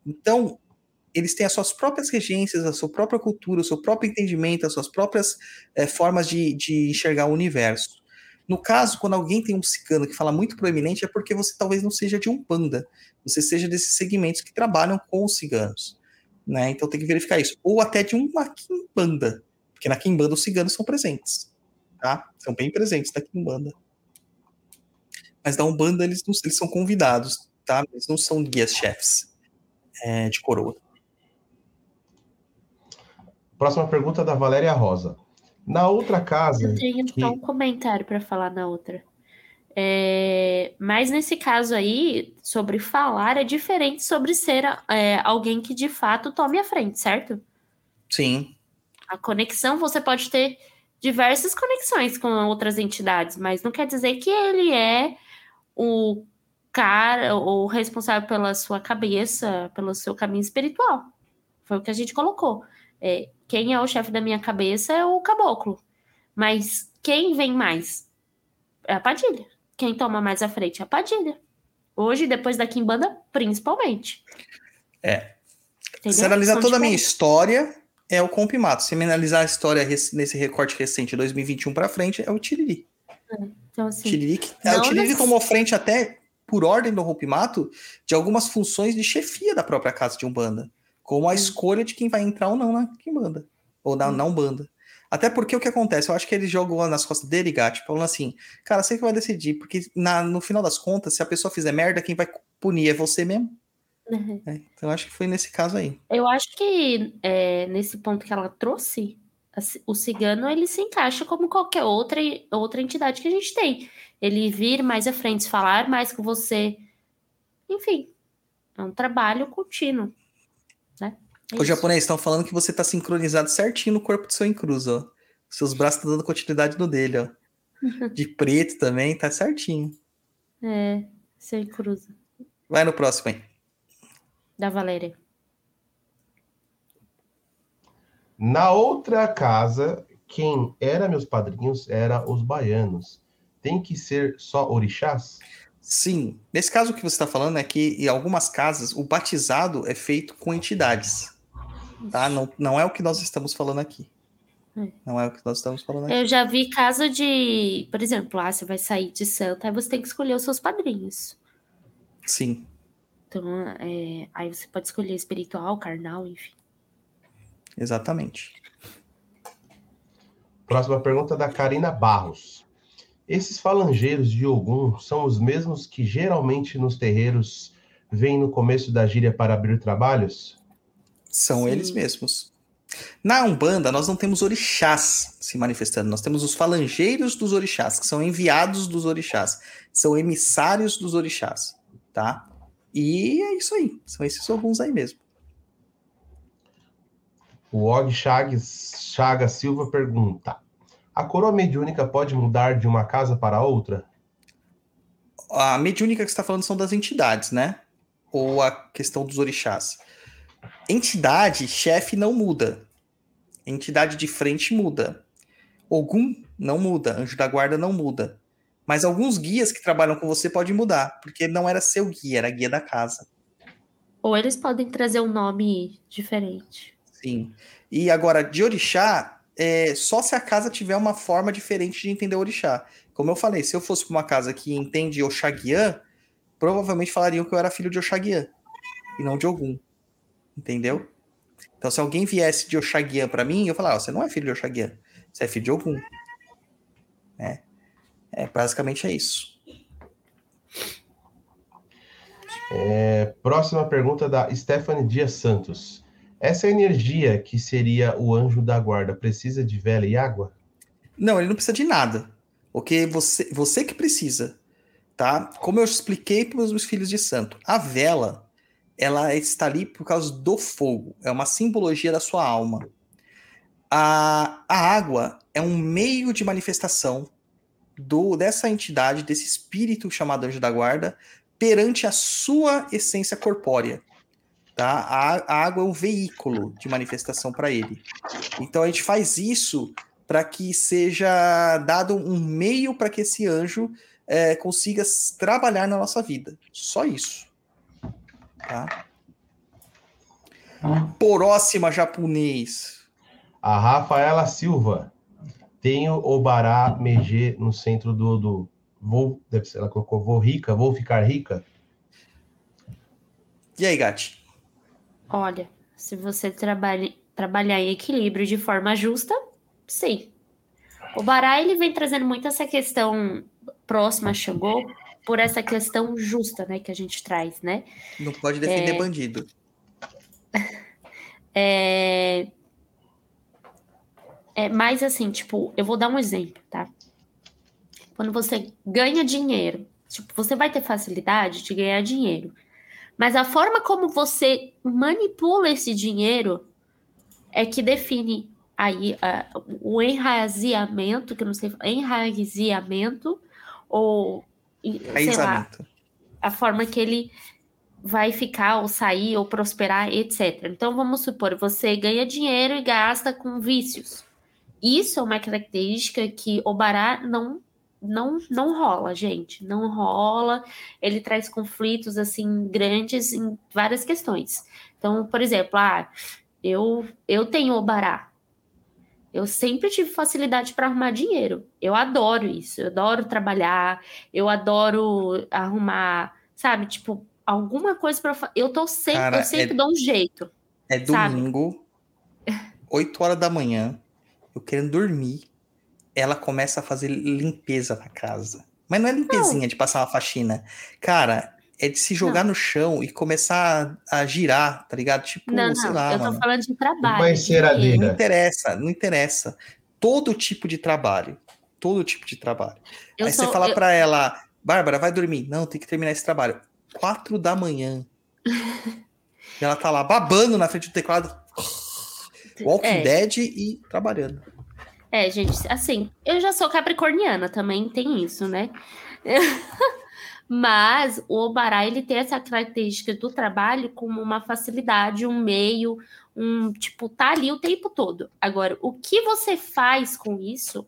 então, eles têm as suas próprias regências, a sua própria cultura, o seu próprio entendimento, as suas próprias eh, formas de, de enxergar o universo. No caso, quando alguém tem um cigano que fala muito proeminente, é porque você talvez não seja de um panda, você seja desses segmentos que trabalham com os ciganos. Né? Então tem que verificar isso. Ou até de uma quimbanda, porque na quimbanda os ciganos são presentes. Tá? São bem presentes na quimbanda. Mas da Umbanda eles, não, eles são convidados, tá? Eles não são guias-chefes eh, de coroa. Próxima pergunta da Valéria Rosa. Na outra casa. Eu tenho que- só um comentário para falar na outra. É, mas nesse caso aí, sobre falar, é diferente sobre ser é, alguém que de fato tome a frente, certo? Sim, A conexão, você pode ter diversas conexões com outras entidades, mas não quer dizer que ele é o cara, o responsável pela sua cabeça, pelo seu caminho espiritual. Foi o que a gente colocou. É, quem é o chefe da minha cabeça é o caboclo. Mas quem vem mais? É a Padilha. Quem toma mais à frente é a Padilha. Hoje, depois da Kimbanda, principalmente. É. Entendeu? Se analisar toda a minha história, é o Compimato. Se me analisar a história nesse recorte recente, 2021 pra frente, é o Tiriri. Então, assim, Tiriri, que- é, o não Tiriri necess- tomou frente até, por ordem do Rompimato, de algumas funções de chefia da própria casa de Umbanda. Como a escolha de quem vai entrar ou não na Kimbanda. Ou na não banda. Até porque o que acontece? Eu acho que ele jogou nas costas dele, Gatti, falando assim, cara, você que vai decidir, porque na- no final das contas, se a pessoa fizer merda, quem vai punir é você mesmo. Uhum. né? Então eu acho que foi nesse caso aí. Eu acho que é, nesse ponto que ela trouxe, o cigano ele se encaixa como qualquer outra, outra entidade que a gente tem. Ele vir mais à frente, falar mais com você. Enfim, é um trabalho contínuo. Né? É estão falando que você tá sincronizado certinho no corpo do seu encruz, ó. Seus braços estão dando continuidade no dele, ó. De preto também, tá certinho. É, sem cruza. Vai no próximo aí. Da Valéria. Na outra casa, quem era meus padrinhos era os baianos. Tem que ser só orixás? Sim. Nesse caso que você está falando é que em algumas casas o batizado é feito com entidades. Tá? Não, não é o que nós estamos falando aqui. É. Não é o que nós estamos falando aqui. Eu já vi caso de, por exemplo, ah, você vai sair de santa, aí você tem que escolher os seus padrinhos. Sim. Então, é, aí você pode escolher espiritual, carnal, enfim. Exatamente. Próxima pergunta da Karina Barros. Esses falangeiros de Ogum são os mesmos que geralmente nos terreiros vêm no começo da gíria para abrir trabalhos? São Sim. eles mesmos. Na Umbanda, nós não temos orixás se manifestando, nós temos os falangeiros dos orixás, que são enviados dos orixás, são emissários dos orixás, tá? E é isso aí, são esses alguns aí mesmo. O Og Chagas, Chaga Silva pergunta: A coroa mediúnica pode mudar de uma casa para outra? A mediúnica que você está falando são das entidades, né? Ou a questão dos orixás. Entidade, chefe não muda. Entidade de frente muda. Ogum não muda. Anjo da guarda não muda. Mas alguns guias que trabalham com você podem mudar, porque não era seu guia, era guia da casa. Ou eles podem trazer um nome diferente. Sim. E agora, de orixá, é só se a casa tiver uma forma diferente de entender orixá. Como eu falei, se eu fosse para uma casa que entende Oxaguian, provavelmente falariam que eu era filho de Oxaguian e não de Ogum. Entendeu? Então, se alguém viesse de Oxaguian para mim, eu falava, "Ah, você não é filho de Oxaguian, você é filho de Ogum. É, é basicamente é isso. É, próxima pergunta da Stephanie Dias Santos. Essa energia que seria o anjo da guarda precisa de vela e água? Não, ele não precisa de nada. Ok? Você, você que precisa. Tá? Como eu expliquei para os meus filhos de santo, a vela, ela está ali por causa do fogo. É uma simbologia da sua alma. A, a água é um meio de manifestação do dessa entidade, desse espírito chamado anjo da guarda, perante a sua essência corpórea. Tá? A, a água é um veículo de manifestação para ele. Então a gente faz isso para que seja dado um meio para que esse anjo é, consiga trabalhar na nossa vida. Só isso. Tá? Próxima japonês. A Rafaela Silva. Tenho o Bará Megê no centro do, do vou, deve ser, ela colocou vou rica, vou ficar rica. E aí, Gati? Olha, se você trabalha, trabalhar em equilíbrio de forma justa, sim. O Bará, ele vem trazendo muito essa questão próxima, chegou, por essa questão justa, né, que a gente traz, né? Não pode defender É. bandido. É... é mais assim, tipo, eu vou dar um exemplo, tá? Quando você ganha dinheiro, tipo, você vai ter facilidade de ganhar dinheiro, mas a forma como você manipula esse dinheiro é que define aí ah, o enraizamento, que eu não sei, enraizamento ou sei lá, a forma que ele vai ficar ou sair ou prosperar, etc. Então vamos supor, você ganha dinheiro e gasta com vícios. Isso é uma característica que o Bará não não não rola, gente, não rola. Ele traz conflitos assim grandes em várias questões. Então, por exemplo, ah, eu eu tenho o Bará. Eu sempre tive facilidade para arrumar dinheiro. Eu adoro isso. Eu adoro trabalhar. Eu adoro arrumar, sabe? Tipo, alguma coisa para Eu tô sempre, Cara, eu sempre é- dou um jeito. É Sabe? domingo, 8 horas da manhã, eu querendo dormir, ela começa a fazer limpeza na casa. Mas não é limpezinha de passar uma faxina. Cara, é de se jogar no chão e começar a, a girar, tá ligado? Tipo, não, sei não, lá, eu tô mano. falando de trabalho. Uma de enceradeira. Não interessa, não interessa. Todo tipo de trabalho. Todo tipo de trabalho. Eu Aí sou- você fala eu- pra ela, Bárbara, vai dormir. Não, tem que terminar esse trabalho. Quatro da manhã. e ela tá lá babando na frente do teclado. Walking É. Dead e trabalhando. É, gente, assim, eu já sou capricorniana, também tem isso, né? Mas o Obará, ele tem essa característica do trabalho como uma facilidade, um meio, um, tipo, tá ali o tempo todo. Agora, o que você faz com isso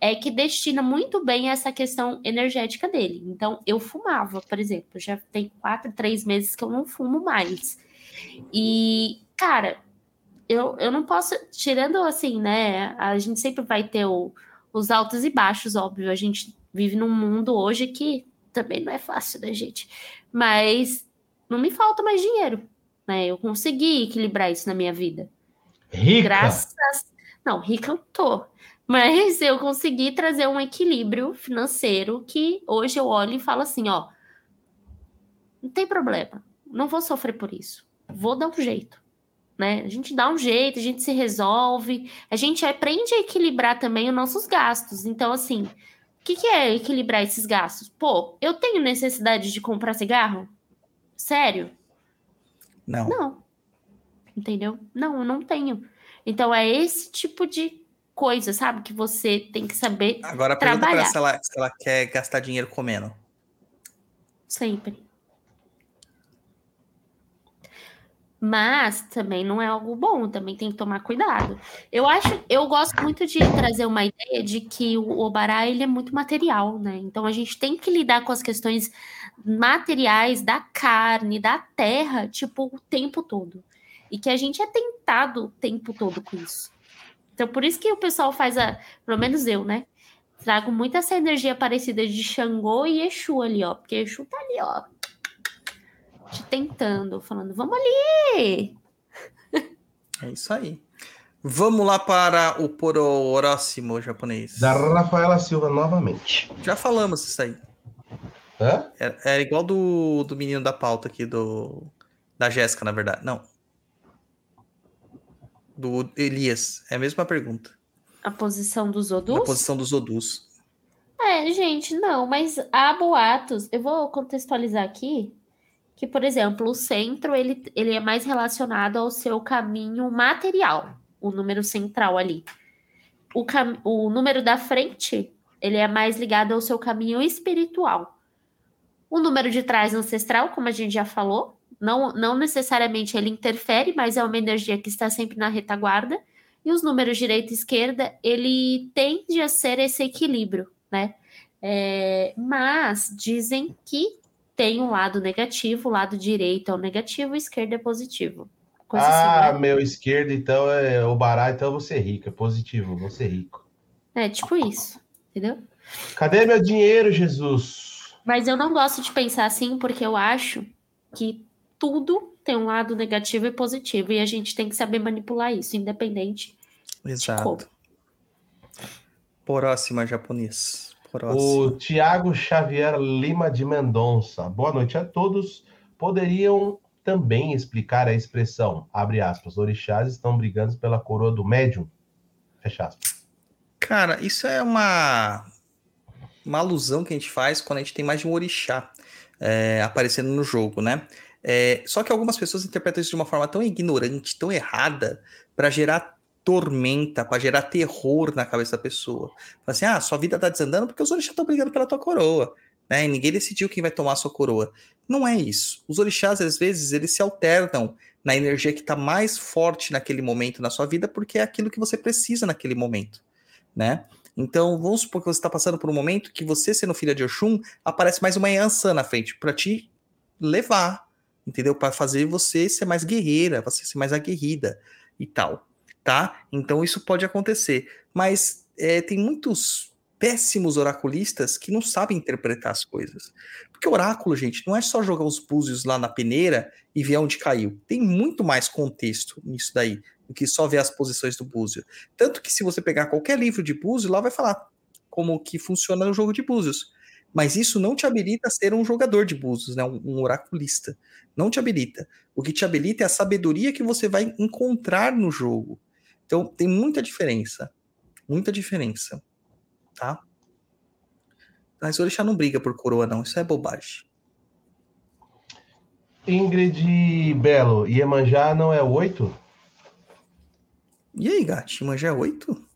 é que destina muito bem essa questão energética dele. Então, eu fumava, por exemplo, já tem quatro, três meses que eu não fumo mais. E, cara, eu, eu não posso, tirando assim, né? A gente sempre vai ter o- os altos e baixos, óbvio. A gente vive num mundo hoje que também não é fácil, né, gente? Mas não me falta mais dinheiro, né? Eu consegui equilibrar isso na minha vida. Rica. Graças. Não, rica eu tô. Mas eu consegui trazer um equilíbrio financeiro que hoje eu olho e falo assim: ó, não tem problema, não vou sofrer por isso, vou dar um jeito. Né? A gente dá um jeito, a gente se resolve, a gente aprende a equilibrar também os nossos gastos. Então, assim, o que, que é equilibrar esses gastos? Pô, eu tenho necessidade de comprar cigarro? Sério? Não. Não. Entendeu? Não, eu não tenho. Então é esse tipo de coisa, sabe? Que você tem que saber Agora pergunta pra ela Trabalhar. se ela, se ela quer gastar dinheiro comendo. sempre. Mas também não é algo bom, também tem que tomar cuidado. Eu acho, eu gosto muito de trazer uma ideia de que o Obará ele é muito material, né? Então a gente tem que lidar com as questões materiais da carne, da terra, tipo, o tempo todo. E que a gente é tentado o tempo todo com isso. Então por isso que o pessoal faz a, pelo menos eu, né? Trago muito essa energia parecida de Xangô e Exu ali, ó. Porque Exu tá ali, ó. Te tentando, falando, vamos ali. É isso aí. Vamos lá para o próximo japonês. Da Rafaela Silva novamente. Já falamos isso aí. Hã? É, é igual do, do menino da pauta aqui, do da Jéssica, na verdade. Não. Do Elias. É a mesma pergunta. A posição dos Odus? posição dos Odus. É, gente, não, mas há boatos. Eu vou contextualizar aqui que, por exemplo, o centro ele, ele é mais relacionado ao seu caminho material, o número central ali. O, cam o número da frente ele é mais ligado ao seu caminho espiritual. O número de trás ancestral, como a gente já falou, não, não necessariamente ele interfere, mas é uma energia que está sempre na retaguarda. E os números direita e esquerda, ele tende a ser esse equilíbrio, né? É, mas dizem que tem um lado negativo, o lado direito é o negativo, o esquerdo é positivo. Coisa ah, assim, né? meu esquerdo, então é o barato, então você é rico, é positivo, você é rico. É tipo isso, entendeu? Cadê meu dinheiro, Jesus? Mas eu não gosto de pensar assim, porque eu acho que tudo tem um lado negativo e positivo, e a gente tem que saber manipular isso, independente. Exato. Como? Próxima japonês. Próxima. O Tiago Xavier Lima de Mendonça. Boa noite a todos. Poderiam também explicar a expressão, abre aspas, orixás estão brigando pela coroa do médium? Fecha aspas. Cara, isso é uma, uma alusão que a gente faz quando a gente tem mais de um orixá é, aparecendo no jogo, né? É, só que algumas pessoas interpretam isso de uma forma tão ignorante, tão errada, para gerar tormenta, para gerar terror na cabeça da pessoa. Fala assim, ah, sua vida tá desandando porque os orixás estão brigando pela tua coroa. né? E ninguém decidiu quem vai tomar a sua coroa. Não é isso. Os orixás, às vezes, eles se alternam na energia que está mais forte naquele momento na sua vida, porque é aquilo que você precisa naquele momento, né? Então, vamos supor que você está passando por um momento que você, sendo filha de Oxum, aparece mais uma Yansan na frente para te levar, entendeu? Para fazer você ser mais guerreira, você ser mais aguerrida e tal, tá? Então, isso pode acontecer. Mas é, tem muitos péssimos oraculistas que não sabem interpretar as coisas. Porque oráculo, gente, não é só jogar os búzios lá na peneira e ver onde caiu. Tem muito mais contexto nisso daí do que só ver as posições do búzio. Tanto que se você pegar qualquer livro de búzio, lá vai falar como que funciona o jogo de búzios. Mas isso não te habilita a ser um jogador de búzios, né? um, um oraculista. Não te habilita. O que te habilita é a sabedoria que você vai encontrar no jogo. Então tem muita diferença. Muita diferença. Tá? Mas o Orixá não briga por coroa, não. Isso é bobagem. Ingrid Belo, Iemanjá não é oito? E aí, gato? Iemanjá é oito?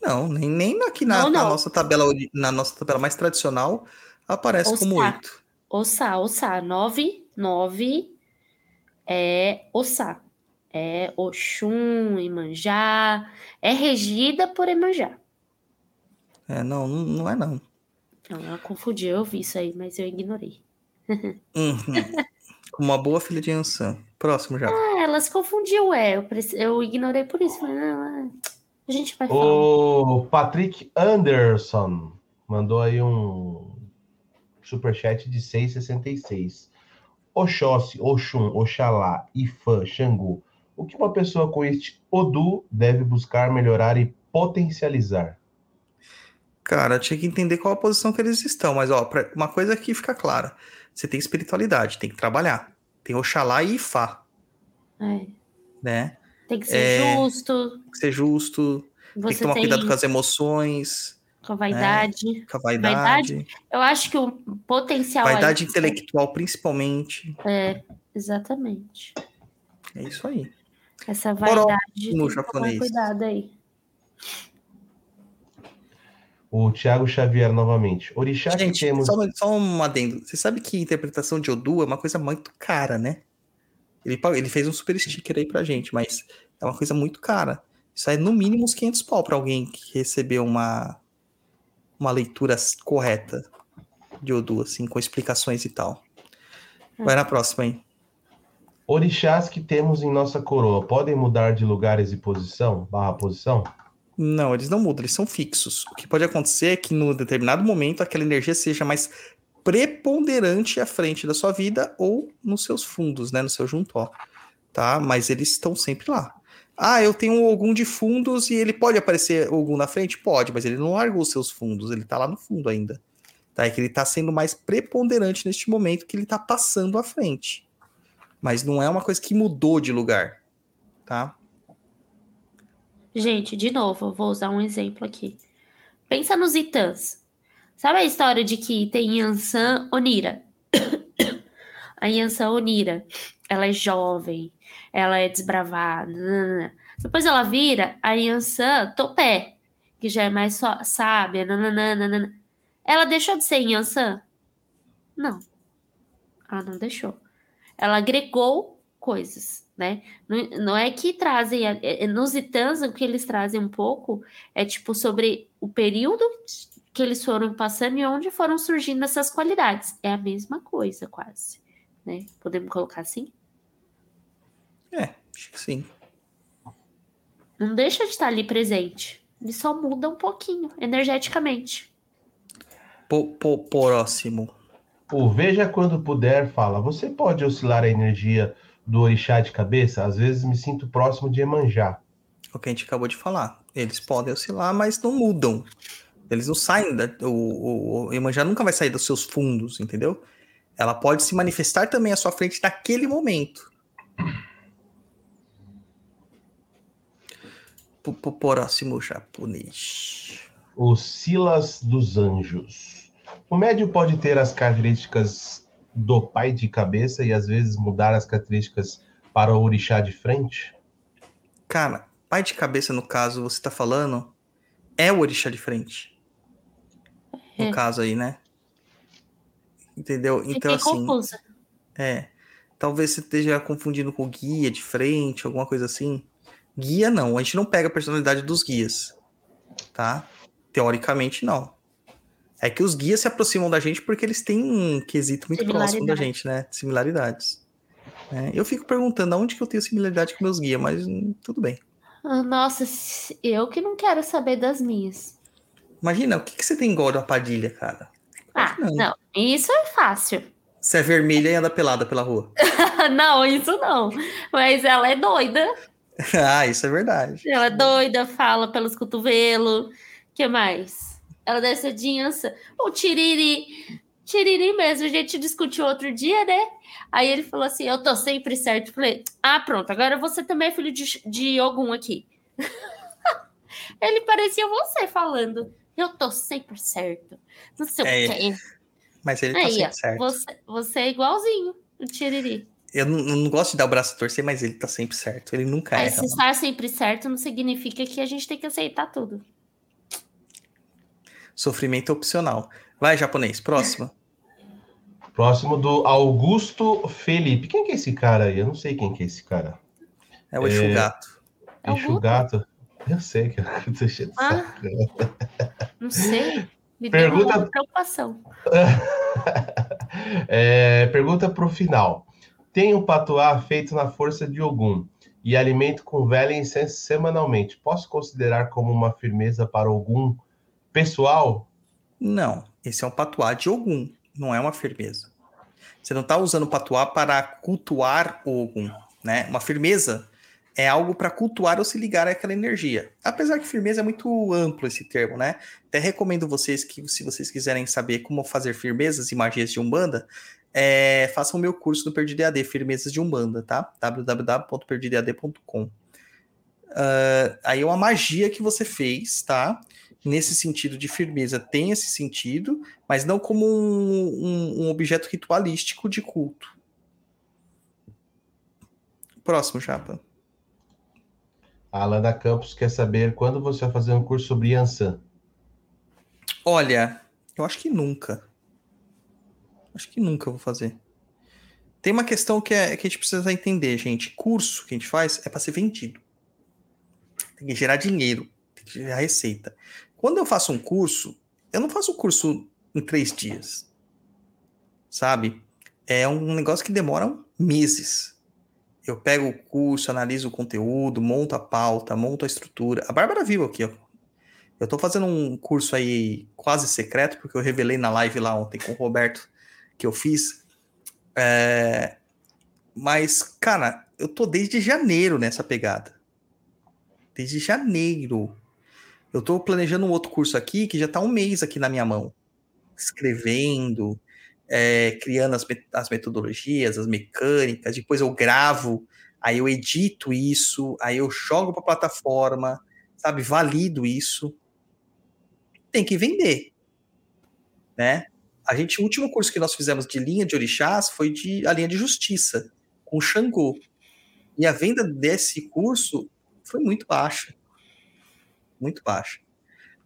Não, nem, nem aqui na, Não, na não. nossa tabela na nossa tabela mais tradicional aparece Ou como oito. Ossá, Ossá. 9, 9 é Ossá. É Oxum, Imanjá. É regida por Imanjá. É, não, não não é não. Não, eu confundi, eu vi isso aí, mas eu ignorei. Uhum. Uma boa filha de Ansan. Próximo já. Ah, elas confundiu, é. Eu, eu ignorei por isso. Falei, não, é, a gente vai falar. O Patrick Anderson mandou aí um superchat de 6,66. Oxóssi, Oxum, Oxalá, Ifã, Xangu. O que uma pessoa com este Odu deve buscar melhorar e potencializar? Cara, tinha que entender qual a posição que eles estão, mas ó, pra- uma coisa aqui fica clara. Você tem espiritualidade, tem que trabalhar. Tem Oxalá e Ifá, É, né? tem que ser É, justo. Tem que ser justo, tem que Você tomar tem cuidado com as emoções, com a vaidade. com a vaidade. Eu acho que o potencial. Vaidade intelectual, principalmente. É, exatamente. É isso aí. Essa vaidade. que tomar japonês. cuidado aí. O Thiago Xavier novamente. Orixá que Gente, temos. só, só um adendo. Você sabe que interpretação de Odu é uma coisa muito cara, né? Ele, ele fez um super sticker aí pra gente, mas é uma coisa muito cara. Isso aí é no mínimo uns 500 pau pra alguém que recebeu uma, uma leitura correta de Odu, assim, com explicações e tal. Vai na próxima aí. Orixás que temos em nossa coroa podem mudar de lugares e posição? Barra posição? Não, eles não mudam, eles são fixos. O que pode acontecer é que, no determinado momento, aquela energia seja mais preponderante à frente da sua vida ou nos seus fundos, né? No seu juntó. Tá? Mas eles estão sempre lá. Ah, eu tenho algum de fundos e ele pode aparecer algum na frente? Pode, mas ele não largou os seus fundos, ele tá lá no fundo ainda. Tá? É que ele tá sendo mais preponderante neste momento que ele tá passando à frente. Mas não é uma coisa que mudou de lugar. Tá? Gente, de novo, vou usar um exemplo aqui. Pensa nos Itãs. Sabe a história de que tem Yansan Onira? a Yansan Onira, ela é jovem, ela é desbravada. nananana. Depois ela vira a Yansan Topé, que já é mais só- sábia. Ela deixou de ser Yansan? Não. Ela não deixou. Ela agregou coisas, né? Não, não é que trazem. é- é- Nos Itãs, o que eles trazem um pouco é tipo sobre o período que eles foram passando e onde foram surgindo essas qualidades. É a mesma coisa, quase. Né? Podemos colocar assim? É, acho que sim. Não deixa de estar ali presente. Ele só muda um pouquinho, energeticamente. Po- po- próximo. O Veja Quando Puder fala: Você pode oscilar a energia do orixá de cabeça? Às vezes me sinto próximo de Emanjá. O que a gente acabou de falar. Eles podem oscilar, mas não mudam. Eles não saem da. O, o, o Iemanjá nunca vai sair dos seus fundos, entendeu? Ela pode se manifestar também à sua frente naquele momento. P- p- Próximo japonês. O Silas dos Anjos. O médio pode ter as características do pai de cabeça e às vezes mudar as características para o orixá de frente? Cara, pai de cabeça, no caso, você tá falando, é o orixá de frente. no É. caso aí, né? Entendeu? Então, Fiquei assim, confusa. é. Talvez você esteja confundindo com guia de frente, alguma coisa assim. Guia não, a gente não pega a personalidade dos guias, tá? Teoricamente, não. É que os guias se aproximam da gente porque eles têm um quesito muito próximo da gente, né? Similaridades. É, eu fico perguntando aonde que eu tenho similaridade com meus guias, mas hum, tudo bem. Ah, Nossa, eu que não quero saber das minhas. Imagina, o que, que você tem igual da Padilha, cara? Ah, não. não, isso é fácil. Você é vermelha e anda pelada pela rua. não, isso não. Mas ela é doida. ah, isso é verdade. Ela é doida, fala pelos cotovelos. que mais? Ela deve ser dinhança. O Tiriri. Tiriri mesmo, a gente discutiu outro dia, né? Aí ele falou assim: Eu tô sempre certo. Eu Falei: Ah, pronto, agora você também é filho de, de Ogum aqui. ele parecia você falando: Eu tô sempre certo. Não sei É, o quê. Mas ele tá Aí, sempre ó, certo. você, você é igualzinho o Tiriri. Eu não, não gosto de dar o braço a torcer, mas ele tá sempre certo. Ele nunca Aí, erra. se estar sempre certo, não significa que a gente tem que aceitar tudo. Sofrimento opcional. Vai, japonês, próxima. Próximo do Augusto Felipe. Quem que é esse cara aí? Eu não sei quem que é esse cara. É o Exu Gato. É o? Gato. Eu sei que eu tô cheio de Ah. saco. Não sei. Me Pergunta- deu uma preocupação. É, pergunta pro final. Tenho um patuá feito na força de Ogum e alimento com vela e incenso semanalmente. Posso considerar como uma firmeza para Ogum pessoal? Não, esse é um patuá de Ogum, não é uma firmeza. Você não tá usando o patuá para cultuar Ogum, né? Uma firmeza é algo para cultuar ou se ligar àquela energia. Apesar que firmeza é muito amplo esse termo, né? Até recomendo vocês que, se vocês quiserem saber como fazer firmezas e magias de Umbanda, é, façam o meu curso no Perdido EAD, Firmezas de Umbanda, tá? www.perdidoead.com. Ah, aí é uma magia que você fez, tá? Nesse sentido de firmeza, tem esse sentido, mas não como um, um- um objeto ritualístico de culto. Próximo, Chapa. A Alana Campos quer saber quando você vai fazer um curso sobre Yansan. Olha, eu acho que nunca. Acho que nunca vou fazer. Tem uma questão que, é, que a gente precisa entender, gente. Curso que a gente faz é para ser vendido. Tem que gerar dinheiro, tem que gerar receita. Quando eu faço um curso, eu não faço o curso em três dias. Sabe? É um negócio que demora meses. Eu pego o curso, analiso o conteúdo, monto a pauta, monto a estrutura. A Bárbara viu aqui, ó. Eu tô fazendo um curso aí quase secreto, porque eu revelei na live lá ontem com o Roberto que eu fiz. É, Mas, cara, eu tô desde janeiro nessa pegada. Desde janeiro. Eu tô planejando um outro curso aqui que já tá um mês aqui na minha mão. Escrevendo, é, criando as, as metodologias, as mecânicas, depois eu gravo, aí eu edito isso, aí eu jogo para plataforma, sabe, valido isso. Tem que vender, né? A gente, o último curso que nós fizemos de linha de orixás foi de a linha de justiça com Xangô. E a venda desse curso foi muito baixa. Muito baixa.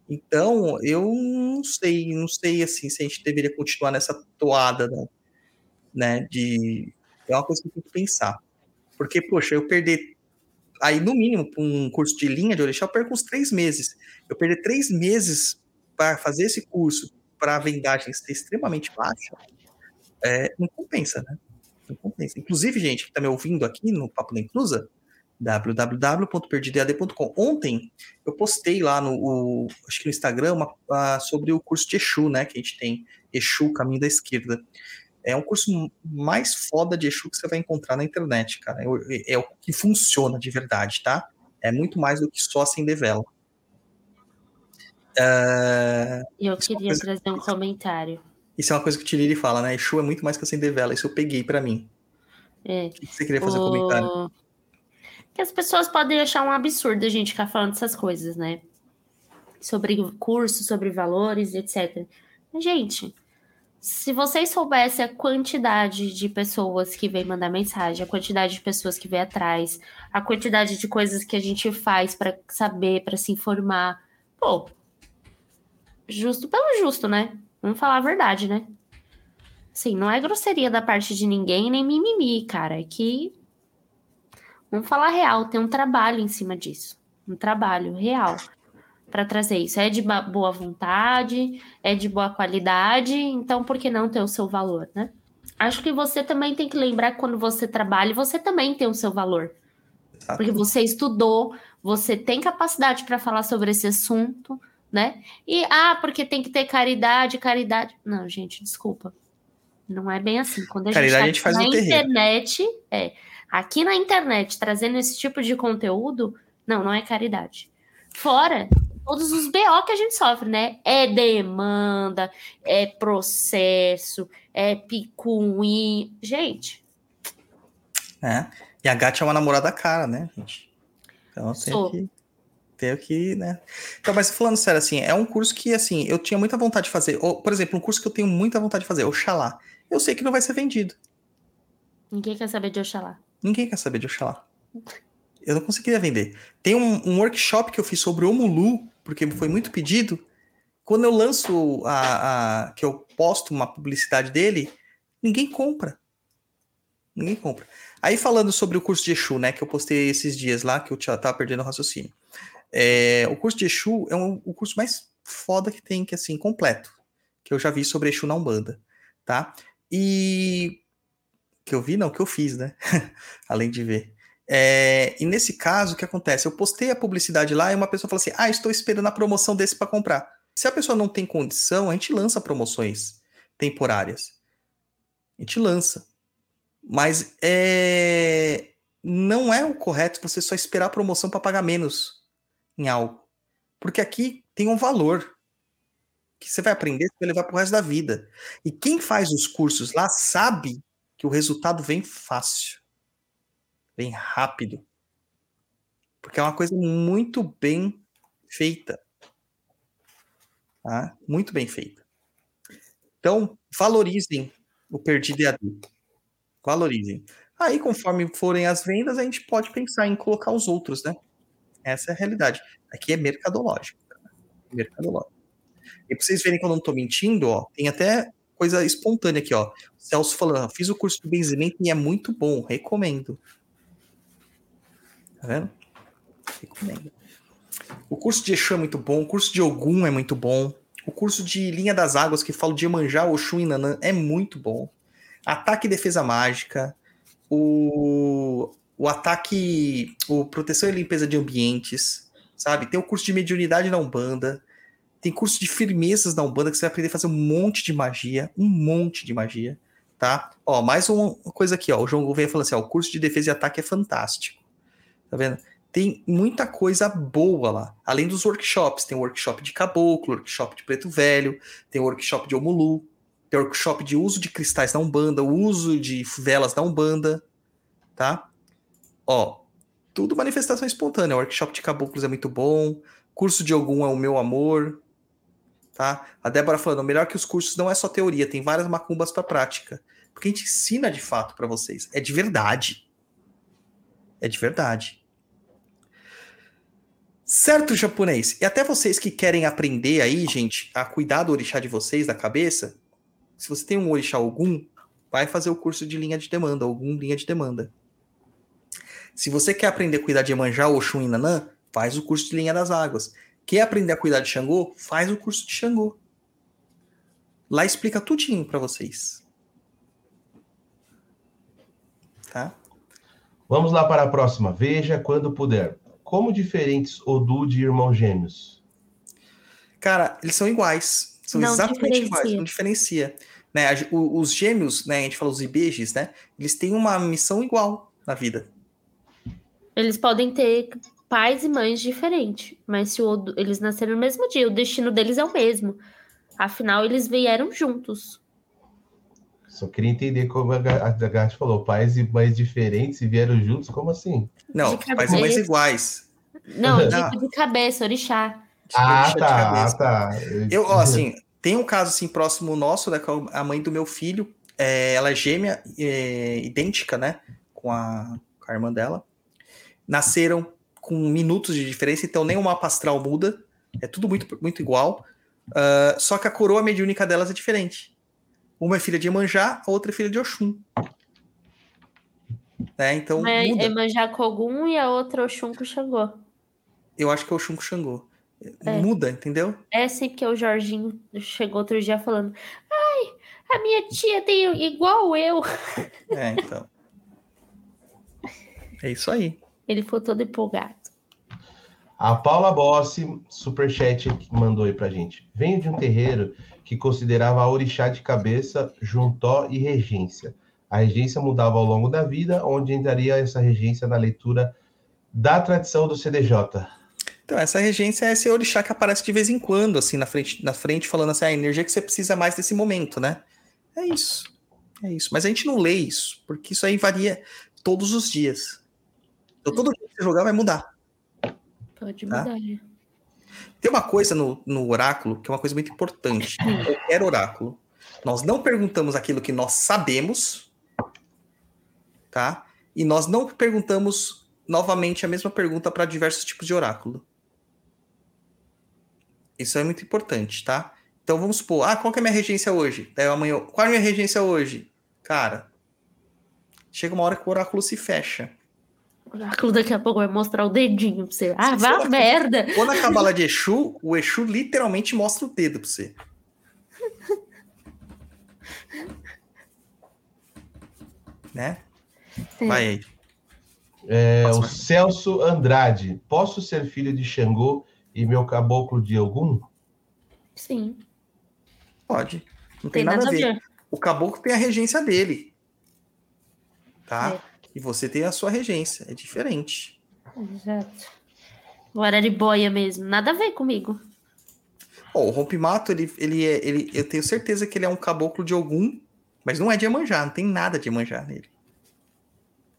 Então, eu não sei, não sei assim se a gente deveria continuar nessa toada, né? né, de é uma coisa que tenho que pensar. Porque, poxa, eu perder aí no mínimo para um curso de linha de orixá, eu perco uns três meses. Eu perder três meses para fazer esse curso para a vendagem ser extremamente baixa, é, não compensa, né? Não compensa. Inclusive, gente, que está me ouvindo aqui no Papo da Inclusa, www.perdidead.com. Ontem eu postei lá no, o- acho que no Instagram uma- ah, sobre o curso de Exu, né? Que a gente tem Exu, Caminho da Esquerda. É um curso mais foda de Exu que você vai encontrar na internet, cara. É, é o que funciona de verdade, tá? É muito mais do que só acender vela. É, E eu é queria coisa- trazer um comentário. Isso é uma coisa que o Tiriri fala, né? Exu é muito mais que acender vela. Isso eu peguei pra mim. É. O que você queria fazer um comentário? Que as pessoas podem achar um absurdo a gente ficar falando dessas coisas, né? Sobre curso, sobre valores, etc. Mas, gente, se vocês soubessem a quantidade de pessoas que vêm mandar mensagem, a quantidade de pessoas que vêm atrás, a quantidade de coisas que a gente faz para saber, para se informar, pô, justo pelo justo, né? Vamos falar a verdade, né? Assim, não é grosseria da parte de ninguém, nem mimimi, cara. É que. Vamos falar real, tem um trabalho em cima disso. Um trabalho real para trazer isso. É de boa vontade, é de boa qualidade, então por que não ter o seu valor, né? Acho que você também tem que lembrar que quando você trabalha, você também tem o seu valor. Exato. Porque você estudou, você tem capacidade para falar sobre esse assunto, né? E, ah, porque tem que ter caridade, caridade. Não, gente, desculpa. Não é bem assim. Quando a Caridade a gente, gente tá faz aqui no na internet, é. Aqui na internet, trazendo esse tipo de conteúdo, não, não é caridade. Fora todos os BO que a gente sofre, né? É demanda, é processo, é picuí. Gente, né? E a Gatti é uma namorada cara, né, gente? Então tem Sou. que. Tem que, né? Então, mas falando sério, assim, é um curso que, assim, eu tinha muita vontade de fazer. Ou, por exemplo, um curso que eu tenho muita vontade de fazer, Oxalá. Eu sei que não vai ser vendido. ninguém quer saber de Oxalá. Ninguém quer saber de Oxalá. Eu não conseguiria vender. Tem um, um workshop que eu fiz sobre o Mulu, porque foi muito pedido. Quando eu lanço a, a- que eu posto uma publicidade dele, ninguém compra. Ninguém compra. Aí falando sobre o curso de Exu, né, que eu postei esses dias lá, que eu tava perdendo o raciocínio. É, o curso de Exu é um- o curso mais foda que tem, que assim, completo, que eu já vi sobre Exu na Umbanda, tá? E que eu vi, não, que eu fiz, né? Além de ver. É, e nesse caso, o que acontece? Eu postei a publicidade lá e uma pessoa falou assim: Ah, estou esperando a promoção desse para comprar. Se a pessoa não tem condição, a gente lança promoções temporárias. A gente lança. Mas é, não é o correto você só esperar a promoção para pagar menos em algo. Porque aqui tem um valor que você vai aprender, você vai levar pro resto da vida. E quem faz os cursos lá sabe que o resultado vem fácil, vem rápido. Porque é uma coisa muito bem feita. Tá? Muito bem feita. Então, valorizem o perdido EAD. Valorizem. Aí, conforme forem as vendas, a gente pode pensar em colocar os outros, né? Essa é a realidade. Aqui é mercadológico. Mercadológico. E pra vocês verem que eu não tô mentindo, ó, tem até coisa espontânea aqui, ó. Celso falando, fiz o curso de benzimento e é muito bom, recomendo. Tá vendo? Recomendo. O curso de Exu é muito bom, o curso de Ogum é muito bom, o curso de Linha das Águas, que fala de Iemanjá, Oxum e Nanã, é muito bom. Ataque e Defesa Mágica, o, o ataque, o Proteção e Limpeza de Ambientes, sabe? Tem o curso de Mediunidade na Umbanda, tem curso de firmezas na Umbanda que você vai aprender a fazer um monte de magia, um monte de magia, tá? Ó, mais uma coisa aqui, ó. O João Gouveia falando assim, ó, o curso de defesa e ataque é fantástico. Tá vendo? Tem muita coisa boa lá. Além dos workshops, tem workshop de caboclo, workshop de preto velho, tem workshop de omulu, tem workshop de uso de cristais na Umbanda, uso de velas na Umbanda, tá? Ó, tudo manifestação espontânea. O workshop de caboclos é muito bom, curso de Ogum é o meu amor, tá? A Débora falando, o melhor que os cursos não é só teoria, tem várias macumbas para prática. Porque a gente ensina de fato para vocês. É de verdade. É de verdade. Certo, japonês? E até vocês que querem aprender aí, gente, a cuidar do orixá de vocês, da cabeça, se você tem um orixá algum, vai fazer o curso de linha de demanda, algum linha de demanda. Se você quer aprender a cuidar de Emanjá, Oxum e Nanã, faz o curso de linha das águas. Quer aprender a cuidar de Xangô? Faz o curso de Xangô. Lá explica tudinho para vocês. Tá? Vamos lá para a próxima. Veja quando puder. Como diferentes Odu de irmãos gêmeos? Cara, eles são iguais. São Não exatamente diferencia. iguais, não diferencia. Né? o- Os gêmeos, né? A gente fala os IBGs, né? Eles têm uma missão igual na vida. Eles podem ter pais e mães diferentes, mas se o eles nasceram no mesmo dia, o destino deles é o mesmo. Afinal, eles vieram juntos. Só queria entender como a Ga- a Gatti falou. Pais e mães diferentes e vieram juntos? Como assim? Não, pais e mães iguais. Não, digo de cabeça, orixá. Ah, Orixá de tá, ah, tá. Eu, ó, assim, tem um caso assim próximo nosso, né, com a mãe do meu filho, é, ela é gêmea, é, idêntica, né, com a, com a irmã dela. Nasceram com minutos de diferença, então nem o mapa astral muda, é tudo muito, muito igual. Ah, só que a coroa mediúnica delas é diferente. Uma é filha de Emanjá, a outra é filha de Oxum. Né? Então, Uma é muda. Emanjá Kogum e a outra Oxum com Xangô. Eu acho que é Oxum com Xangô. É. Muda, entendeu? É sim, porque o Jorginho chegou outro dia falando: Ai, a minha tia tem igual eu. É, então. É isso aí. Ele ficou todo empolgado. A Paula Bossi, superchat, que mandou aí pra gente. Venho de um terreiro que considerava a orixá de cabeça, juntó e regência. A regência mudava ao longo da vida, onde entraria essa regência na leitura da tradição do CDJ. Então, essa regência é esse orixá que aparece de vez em quando, assim, na frente, na frente falando assim, "Ah, a energia que você precisa mais desse momento, né? É isso. É isso. Mas a gente não lê isso, porque isso aí varia todos os dias. Então, todo dia que você jogar vai mudar. Pode Tá. mudar. né? Tem uma coisa no, no oráculo que é uma coisa muito importante. Qualquer oráculo. Nós não perguntamos aquilo que nós sabemos, tá? E nós não perguntamos novamente a mesma pergunta para diversos tipos de oráculo. Isso é muito importante, tá? Então vamos supor, ah, qual que é a minha regência hoje? Daí amanhã, qual é a minha regência hoje? Cara, chega uma hora que o oráculo se fecha. Oráculo daqui a pouco vai mostrar o dedinho pra você. Ah, vá merda! Quando a cabala de Exu, o Exu literalmente mostra o dedo pra você. né? É. Vai aí. É, o. Celso Andrade. Posso ser filho de Xangô e meu caboclo de Ogum? Sim, Pode. Não tem tem, nada, a ver. O caboclo tem a regência dele. Tá? É. E você tem a sua regência. É diferente. Exato. O Araribóia mesmo. Nada a ver comigo. Ó, o rompimato, ele, ele é. Ele, eu tenho certeza que ele é um caboclo de algum, mas não é de Iemanjá, não tem nada de Iemanjá nele.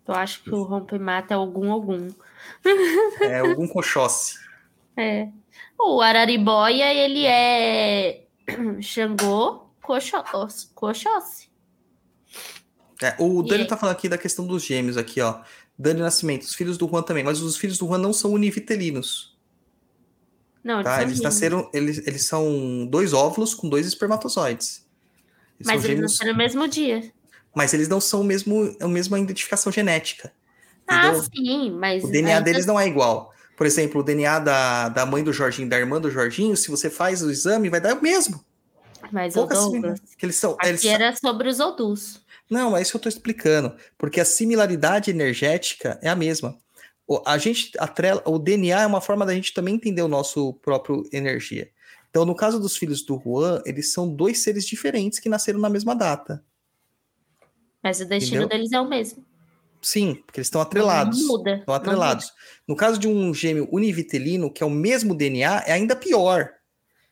Eu acho que o rompemata é algum algum. É algum coxosse. É. O Araribóia, ele é Xangô Coxo- Coxosse. É, o Dani aí? tá falando aqui da questão dos gêmeos aqui, ó. Dani Nascimento, os filhos do Juan também, mas os filhos do Juan não são univitelinos, Não, tá? são Eles nasceram, eles, eles são dois óvulos com dois espermatozoides. Eles Mas eles gêmeos, nasceram no mesmo dia. mas eles não são o mesmo, a mesma identificação genética. Ah, sim, mas. O DNA ainda- deles não é igual. Por exemplo, o DNA da, da mãe do Jorginho, da irmã do Jorginho, se você faz o exame, vai dar o mesmo. Mas o Pouca Douglas. Que eles são, eles Aqui era sobre os Odus. Não, é isso que eu tô explicando. Porque a similaridade energética é a mesma. O, a gente atrela, o DNA é uma forma da gente também entender o nosso próprio energia. Então, no caso dos filhos do Juan, eles são dois seres diferentes que nasceram na mesma data. Mas o destino Entendeu? deles é o mesmo. Sim, porque eles estão atrelados. Não muda. Estão não atrelados. No caso de um gêmeo univitelino, que é o mesmo DNA, é ainda pior.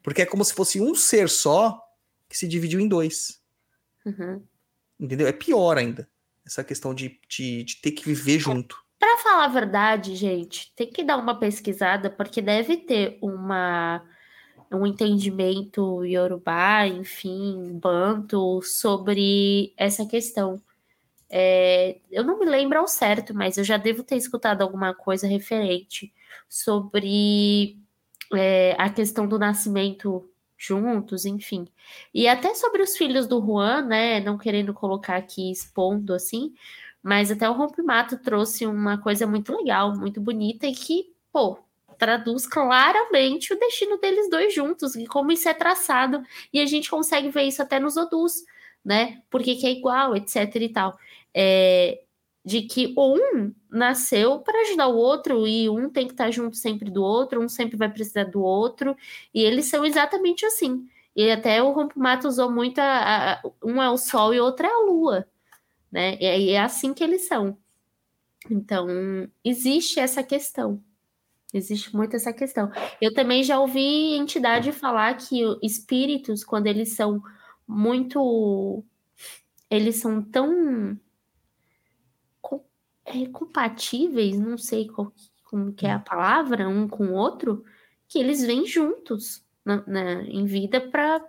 Porque é como se fosse um ser só que se dividiu em dois. muda. Uhum. Entendeu? É pior ainda. Essa questão de, de, de ter que viver junto. Pra falar a verdade, gente, tem que dar uma pesquisada, porque deve ter uma um entendimento iorubá, enfim, banto, sobre essa questão. É, eu não me lembro ao certo, mas eu já devo ter escutado alguma coisa referente sobre é, a questão do nascimento juntos, enfim. E até sobre os filhos do Juan, né? Não querendo colocar aqui expondo assim, mas até o Rompimato trouxe uma coisa muito legal, muito bonita e que, pô, traduz claramente o destino deles dois juntos e como isso é traçado. E a gente consegue ver isso até nos Odus, né? Porque que é igual, etc e tal. É, de que um nasceu para ajudar o outro e um tem que estar junto sempre do outro, um sempre vai precisar do outro, e eles são exatamente assim. E até o Rompimato usou muito a, a- um é o sol e outro é a lua, né? E é- assim que eles são. Então, existe essa questão. Existe muito essa questão. Eu também já ouvi entidade falar que espíritos, quando eles são muito. Eles são tão. É, compatíveis, não sei qual, como que é a palavra, um com o outro, que eles vêm juntos na, na- em vida para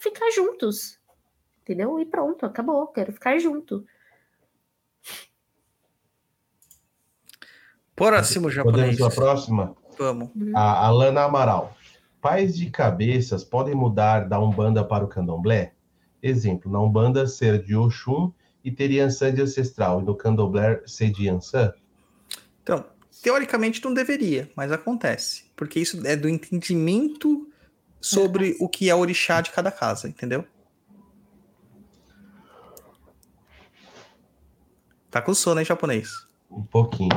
ficar juntos. Entendeu? E pronto, acabou. Quero ficar junto. Próximo Podemos japonês. ir para a próxima? Vamos. A Alana Amaral. pais de cabeças podem mudar da Umbanda para o Candomblé? Exemplo, na Umbanda ser de Oxum e ter Yansan de ancestral, e no Candomblé ser de Yansan? Então, teoricamente não deveria, mas acontece. Porque isso é do entendimento sobre o que é orixá de cada casa, entendeu? Tá com sono, hein, japonês? Um pouquinho.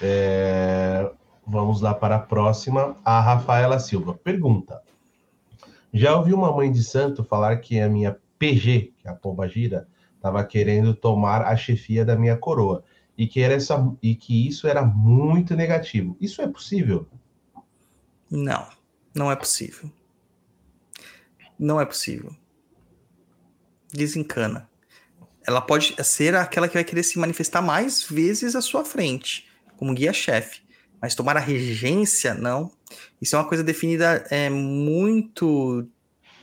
É, Vamos lá para a próxima. A Rafaela Silva pergunta: Já ouvi uma mãe de santo falar que a minha PG, que é a pomba gira, estava querendo tomar a chefia da minha coroa e que, era essa, e que isso era muito negativo. Isso é possível? Não, não é possível. Não é possível. Desencana. Ela pode ser aquela que vai querer se manifestar mais vezes à sua frente, como guia-chefe. Mas tomar a regência, não. Isso é uma coisa definida é, muito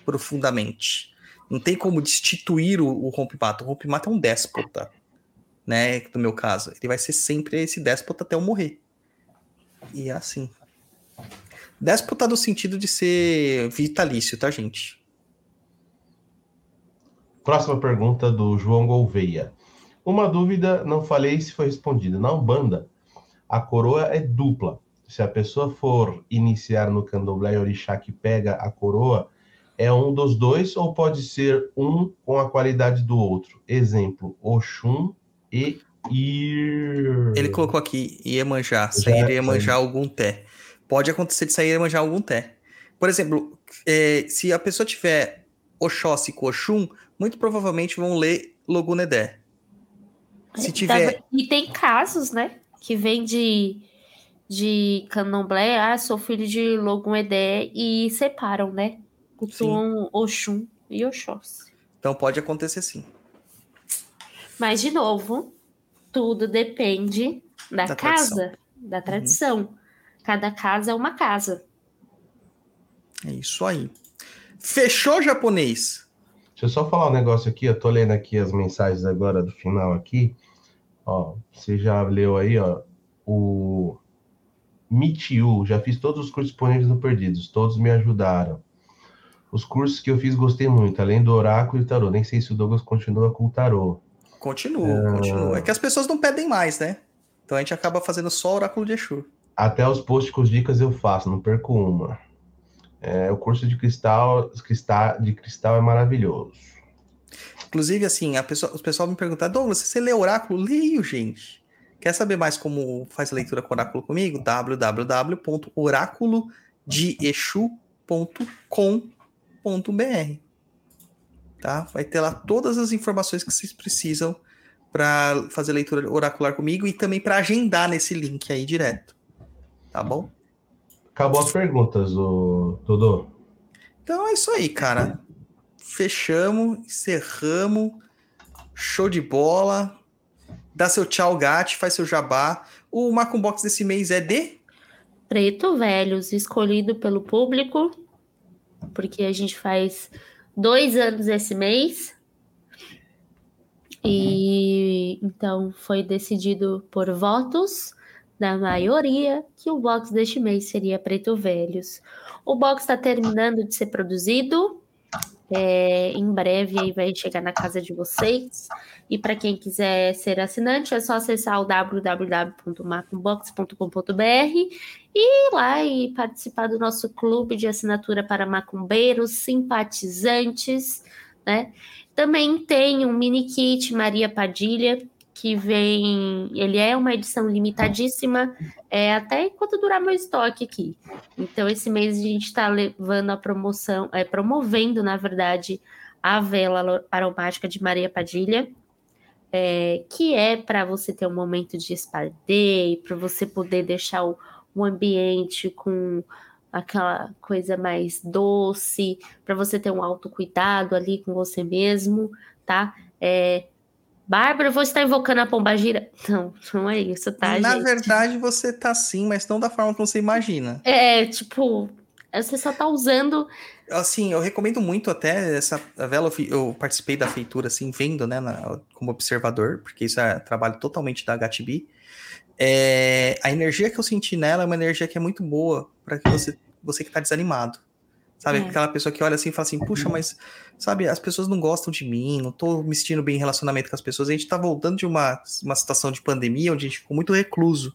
profundamente. Não tem como destituir o, o rompe-mato. O rompe-mato é um déspota, né? No meu caso. Ele vai ser sempre esse déspota até eu morrer. E é assim. Déspota no sentido de ser vitalício, tá, gente? Próxima pergunta do João Gouveia. Uma dúvida, não falei se foi respondida. Na Umbanda, a coroa é dupla. Se a pessoa for iniciar no candomblé orixá que pega a coroa, é um dos dois ou pode ser um com a qualidade do outro? Exemplo, Oxum e Ir. Ele colocou aqui Iemanjá, sair Iemanjá algum té. Pode acontecer de sair Iemanjá algum té. Por exemplo, é, se a pessoa tiver Oxóssi com Oxum, muito provavelmente vão ler Logunedé. Se tiver... E tem casos, né? Que vem de, de candomblé, ah, sou filho de Logun Edé, e separam, né? Cultuam Oxum e Oxóssi. Então pode acontecer sim. Mas, de novo, tudo depende da, Da casa, tradição. da tradição. Cada casa é uma casa. É isso aí. Fechou, japonês? Deixa eu só falar um negócio aqui, eu tô lendo aqui as mensagens agora do final aqui. Ó, você já leu aí, ó, o Mitiu, já fiz todos os cursos disponíveis no Perdidos, todos me ajudaram. Os cursos que eu fiz gostei muito, além do oráculo e tarô. Nem sei se o Douglas continua com o tarô. Continua, continua. É que as pessoas não pedem mais, né? Então a gente acaba fazendo só oráculo de Exu. Até os posts com dicas eu faço, não perco uma. É, o curso de cristal, cristal, de cristal é maravilhoso. Inclusive, assim, a pessoa, os pessoal me perguntam, Douglas, você lê oráculo? Leio, gente. Quer saber mais como faz a leitura com oráculo comigo? www.oraculodeexu.com.br Tá? Vai ter lá todas as informações que vocês precisam para fazer leitura oracular comigo e também para agendar nesse link aí direto. Tá bom? Acabou as perguntas, o Dodô. Então é isso aí, cara. Fechamos, encerramos. Show de bola. Dá seu tchau, Gat, faz seu jabá. O Macum Box desse mês é de. Preto Velhos, escolhido pelo público, porque a gente faz dois anos esse mês. E então foi decidido por votos da maioria que o box deste mês seria Preto Velhos. O box está terminando de ser produzido. é, em breve aí vai chegar na casa de vocês. E para quem quiser ser assinante, é só acessar o www.macumbox.com.br e ir lá e participar do nosso clube de assinatura para macumbeiros, simpatizantes, né? Também tem um mini kit Maria Padilha, que vem. Ele é uma edição limitadíssima, é, até enquanto durar meu estoque aqui. Então, esse mês a gente está levando a promoção, é, promovendo, na verdade, a vela aromática de Maria Padilha. É, que é para você ter um momento de espardeio, para você poder deixar o, o ambiente com aquela coisa mais doce, para você ter um autocuidado ali com você mesmo, tá? É, Bárbara, você está invocando a pombagira? Não, não é isso, tá, Na gente? verdade, você tá sim, mas não da forma como você imagina. É, tipo, você só tá usando. Assim, eu recomendo muito até essa a vela. eu participei da feitura, assim, vendo, né, na- como observador, porque isso é trabalho totalmente da HTB. É, a energia que eu senti nela é uma energia que é muito boa para que você, você que tá desanimado. Sabe, É. aquela pessoa que olha assim e fala assim, puxa, mas, sabe, as pessoas não gostam de mim, não tô me sentindo bem em relacionamento com as pessoas. A gente tá voltando de uma, uma situação de pandemia onde a gente ficou muito recluso.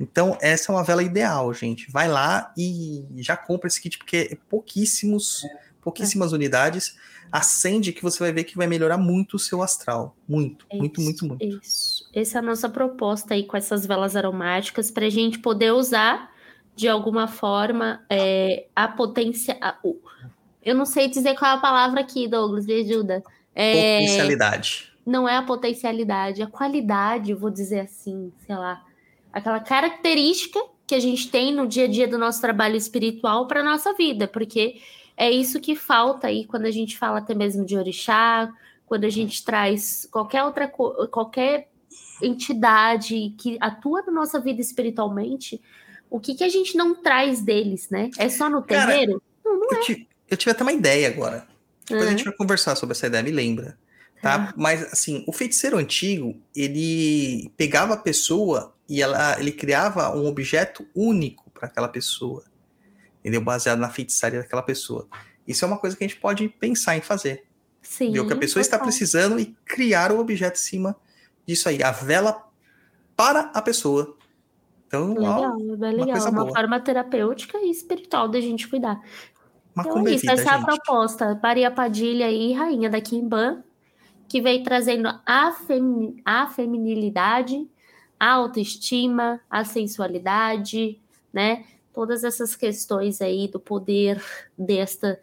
Então, essa é uma vela ideal, gente. Vai lá e já compra esse kit, porque é pouquíssimos, pouquíssimas unidades. Acende que você vai ver que vai melhorar muito o seu astral. Muito, muito, Isso, muito, muito. Isso. Essa é a nossa proposta aí com essas velas aromáticas para a gente poder usar de alguma forma é, a potência. a- Eu não sei dizer qual é a palavra aqui, Douglas, me ajuda. É, Potencialidade. não é a potencialidade, a qualidade, vou dizer assim, sei lá, aquela característica que a gente tem no dia a dia do nosso trabalho espiritual para nossa vida, porque é isso que falta aí quando a gente fala até mesmo de orixá, quando a gente traz qualquer outra qualquer entidade que atua na nossa vida espiritualmente, o que que a gente não traz deles, né? É só no Cara, terreiro? Eu, ti- eu tive até uma ideia agora. Depois a Uhum. gente vai conversar sobre essa ideia, me lembra. Tá? Mas, assim, o feiticeiro antigo, ele pegava a pessoa e ela, ele criava um objeto único para aquela pessoa. Entendeu? Baseado na feitiçaria daquela pessoa. Isso é uma coisa que a gente pode pensar em fazer. Sim. ver o que a pessoa está precisando e criar o objeto em cima disso aí. A vela para a pessoa. Então, Legal, é bem legal. coisa Uma boa. forma terapêutica e espiritual da gente cuidar. uma Então é isso, essa é a gente. proposta. Maria Padilha aí, rainha da Kimban, que veio trazendo a, femi a feminilidade, a autoestima, a sensualidade, né? Todas essas questões aí do poder desta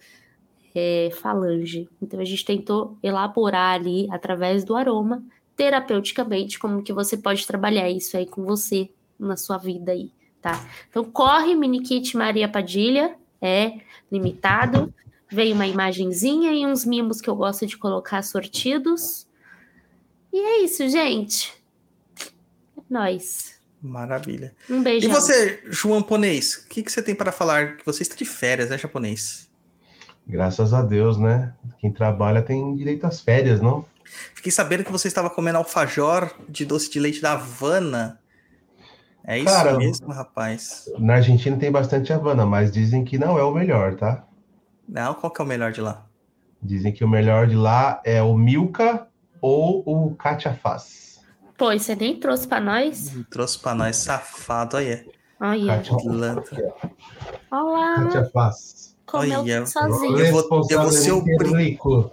é, falange. Então a gente tentou elaborar ali, através do aroma, terapeuticamente, como que você pode trabalhar isso aí com você na sua vida aí, tá? Então corre, mini kit Maria Padilha, é limitado. Veio uma imagenzinha e uns mimos que eu gosto de colocar sortidos. E é isso, gente. Nóis. Maravilha. Um E beijão. você, João Ponês, o que, que você tem para falar? Que você está de férias, né, japonês? Graças a Deus, né? Quem trabalha tem direito às férias, não? Fiquei sabendo que você estava comendo alfajor de doce de leite da Havana. É isso Cara, mesmo, rapaz? Na Argentina tem bastante Havana, mas dizem que não é o melhor, tá? Não, qual que é o melhor de lá? Dizem que o melhor de lá é o Milka ou o Cachafaz. Pô, e você nem trouxe pra nós? Trouxe pra nós, safado, aí. Olha. Pilantra. Olá, comeu Olha, sozinho. Eu vou- eu vou ser o rico.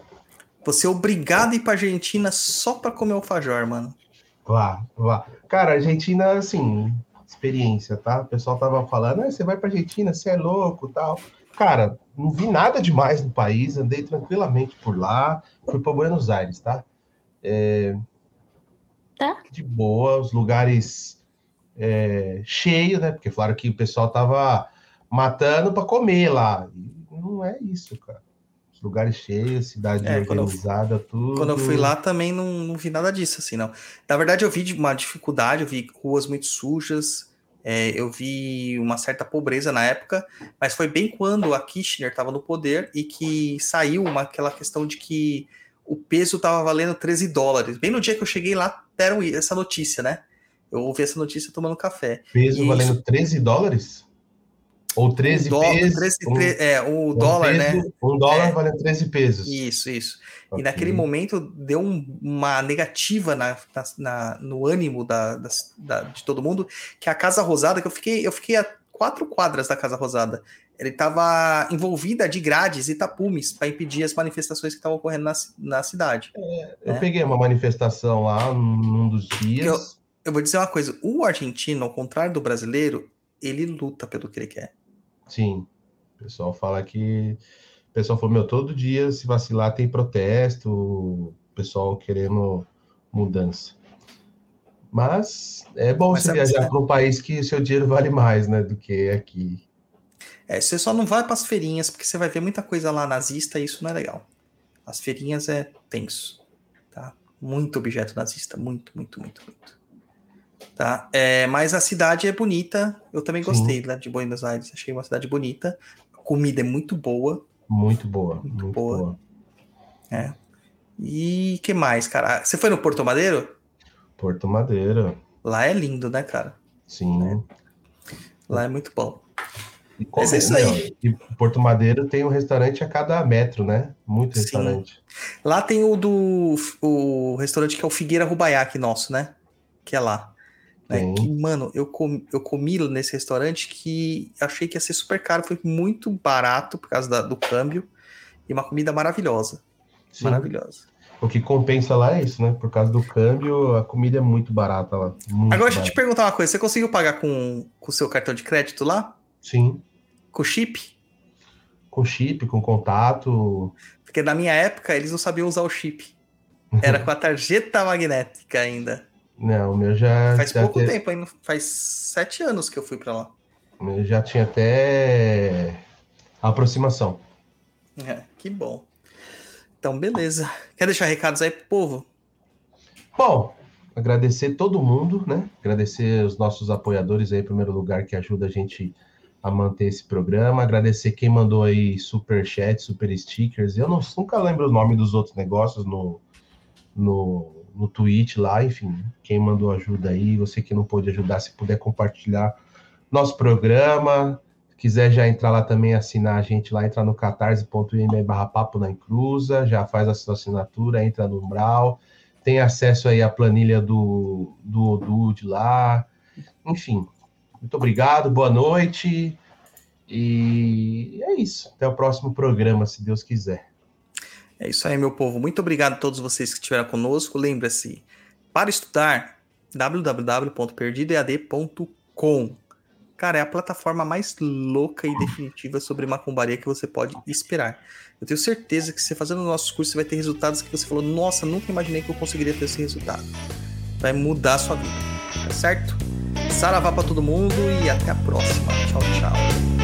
Você é obrigado a ir pra Argentina só pra comer alfajor, mano. Vá, vá. Cara, Argentina, assim, experiência, tá? O pessoal tava falando, ah, você vai pra Argentina, você é louco tal. Cara, não vi nada demais no país, andei tranquilamente por lá, fui pra Buenos Aires, tá? É, Tá. De boa, os lugares é, cheios, né? Porque falaram que o pessoal tava matando pra comer lá. E não é isso, cara. Os lugares cheios, cidade É, quando eu- organizada, tudo. Quando eu fui lá também não, não vi nada disso, assim, não. Na verdade, eu vi uma dificuldade, eu vi ruas muito sujas, é, eu vi uma certa pobreza na época, mas foi bem quando a Kirchner estava no poder e que saiu uma, aquela questão de que o peso estava valendo 13 dólares. Bem no dia que eu cheguei lá, deram essa notícia, né? Eu ouvi essa notícia tomando café. Peso Isso. valendo 13 dólares? Ou 13 o dólar, pesos? 13 um- tre- é, o um dólar, né? peso- Um dólar É. valendo 13 pesos. Isso, isso. E Ok. naquele momento deu um- uma negativa na, na- na- no ânimo da, das- da- de todo mundo, que a Casa Rosada, que eu fiquei, eu fiquei a quatro quadras da Casa Rosada, ele estava envolvida de grades e tapumes para impedir as manifestações que estavam ocorrendo na, na cidade. Eu É. peguei uma manifestação lá num dos dias. Eu vou dizer uma coisa: o argentino, ao contrário do brasileiro, ele luta pelo que ele quer. Sim. O pessoal fala que. O pessoal falou, meu, todo dia, se vacilar, tem protesto, o pessoal querendo mudança. Mas é bom Mas você viajar para um país que o seu dinheiro vale mais, né, do que aqui. É, você só não vai para as feirinhas, porque você vai ver muita coisa lá nazista e isso não é legal. As feirinhas é tenso, tá? Muito objeto nazista, muito, muito, muito, muito. Tá? É, mas a cidade é bonita, eu também Sim. gostei lá de Buenos Aires, achei uma cidade bonita. A comida é muito boa. Muito boa. Muito Muito, boa. boa. E que mais, cara? Você foi no Porto Madeiro? Porto Madeira. Lá é lindo, né, cara? Sim. Lá é muito bom. E é isso aí. E Porto Madeiro tem um restaurante a cada metro, né? Muito Sim. restaurante. Lá tem o do o restaurante que é o Figueira Rubaiaque nosso, né? Que é lá. Né? Que, mano, eu comi, eu comi nesse restaurante que achei que ia ser super caro, foi muito barato por causa da- do câmbio e uma comida maravilhosa. Sim. Maravilhosa. O que compensa lá é isso, né? Por causa do câmbio, a comida é muito barata lá. Muito Agora deixa eu te perguntar uma coisa: você conseguiu pagar com o seu cartão de crédito lá? Sim. Com chip? Com chip, com contato. Porque na minha época eles não sabiam usar o chip. Era com a tarjeta magnética ainda. Não, o meu já. Faz já pouco te- tempo, ainda faz sete anos que eu fui pra lá. o meu já tinha até aproximação. É, que bom. Então, beleza. Quer deixar recados aí pro povo? Bom, agradecer todo mundo, né? Agradecer os nossos apoiadores aí, em primeiro lugar, que ajuda a gente a manter esse programa. Agradecer quem mandou aí super chat, super stickers. Eu não, nunca lembro o nome dos outros negócios no, no, no Twitch lá, enfim. Quem mandou ajuda aí, você que não pôde ajudar, se puder compartilhar nosso programa. Se quiser já entrar lá também, assinar a gente lá, entrar no catarse.me barra papo na encruza, já faz a sua assinatura, entra no Umbral tem acesso aí à planilha do, do Odude lá. Enfim, muito obrigado, boa noite. E é isso. Até o próximo programa, se Deus quiser. É isso aí, meu povo. Muito obrigado a todos vocês que estiveram conosco. Lembra-se, para estudar, www.perdidoead.com. Cara, é a plataforma mais louca e definitiva sobre macumbaria que você pode esperar. Eu tenho certeza que você fazendo o nosso curso, você vai ter resultados que você falou, nossa, nunca imaginei que eu conseguiria ter esse resultado. Vai mudar a sua vida, tá certo? Saravá pra todo mundo e até a próxima. Tchau, tchau.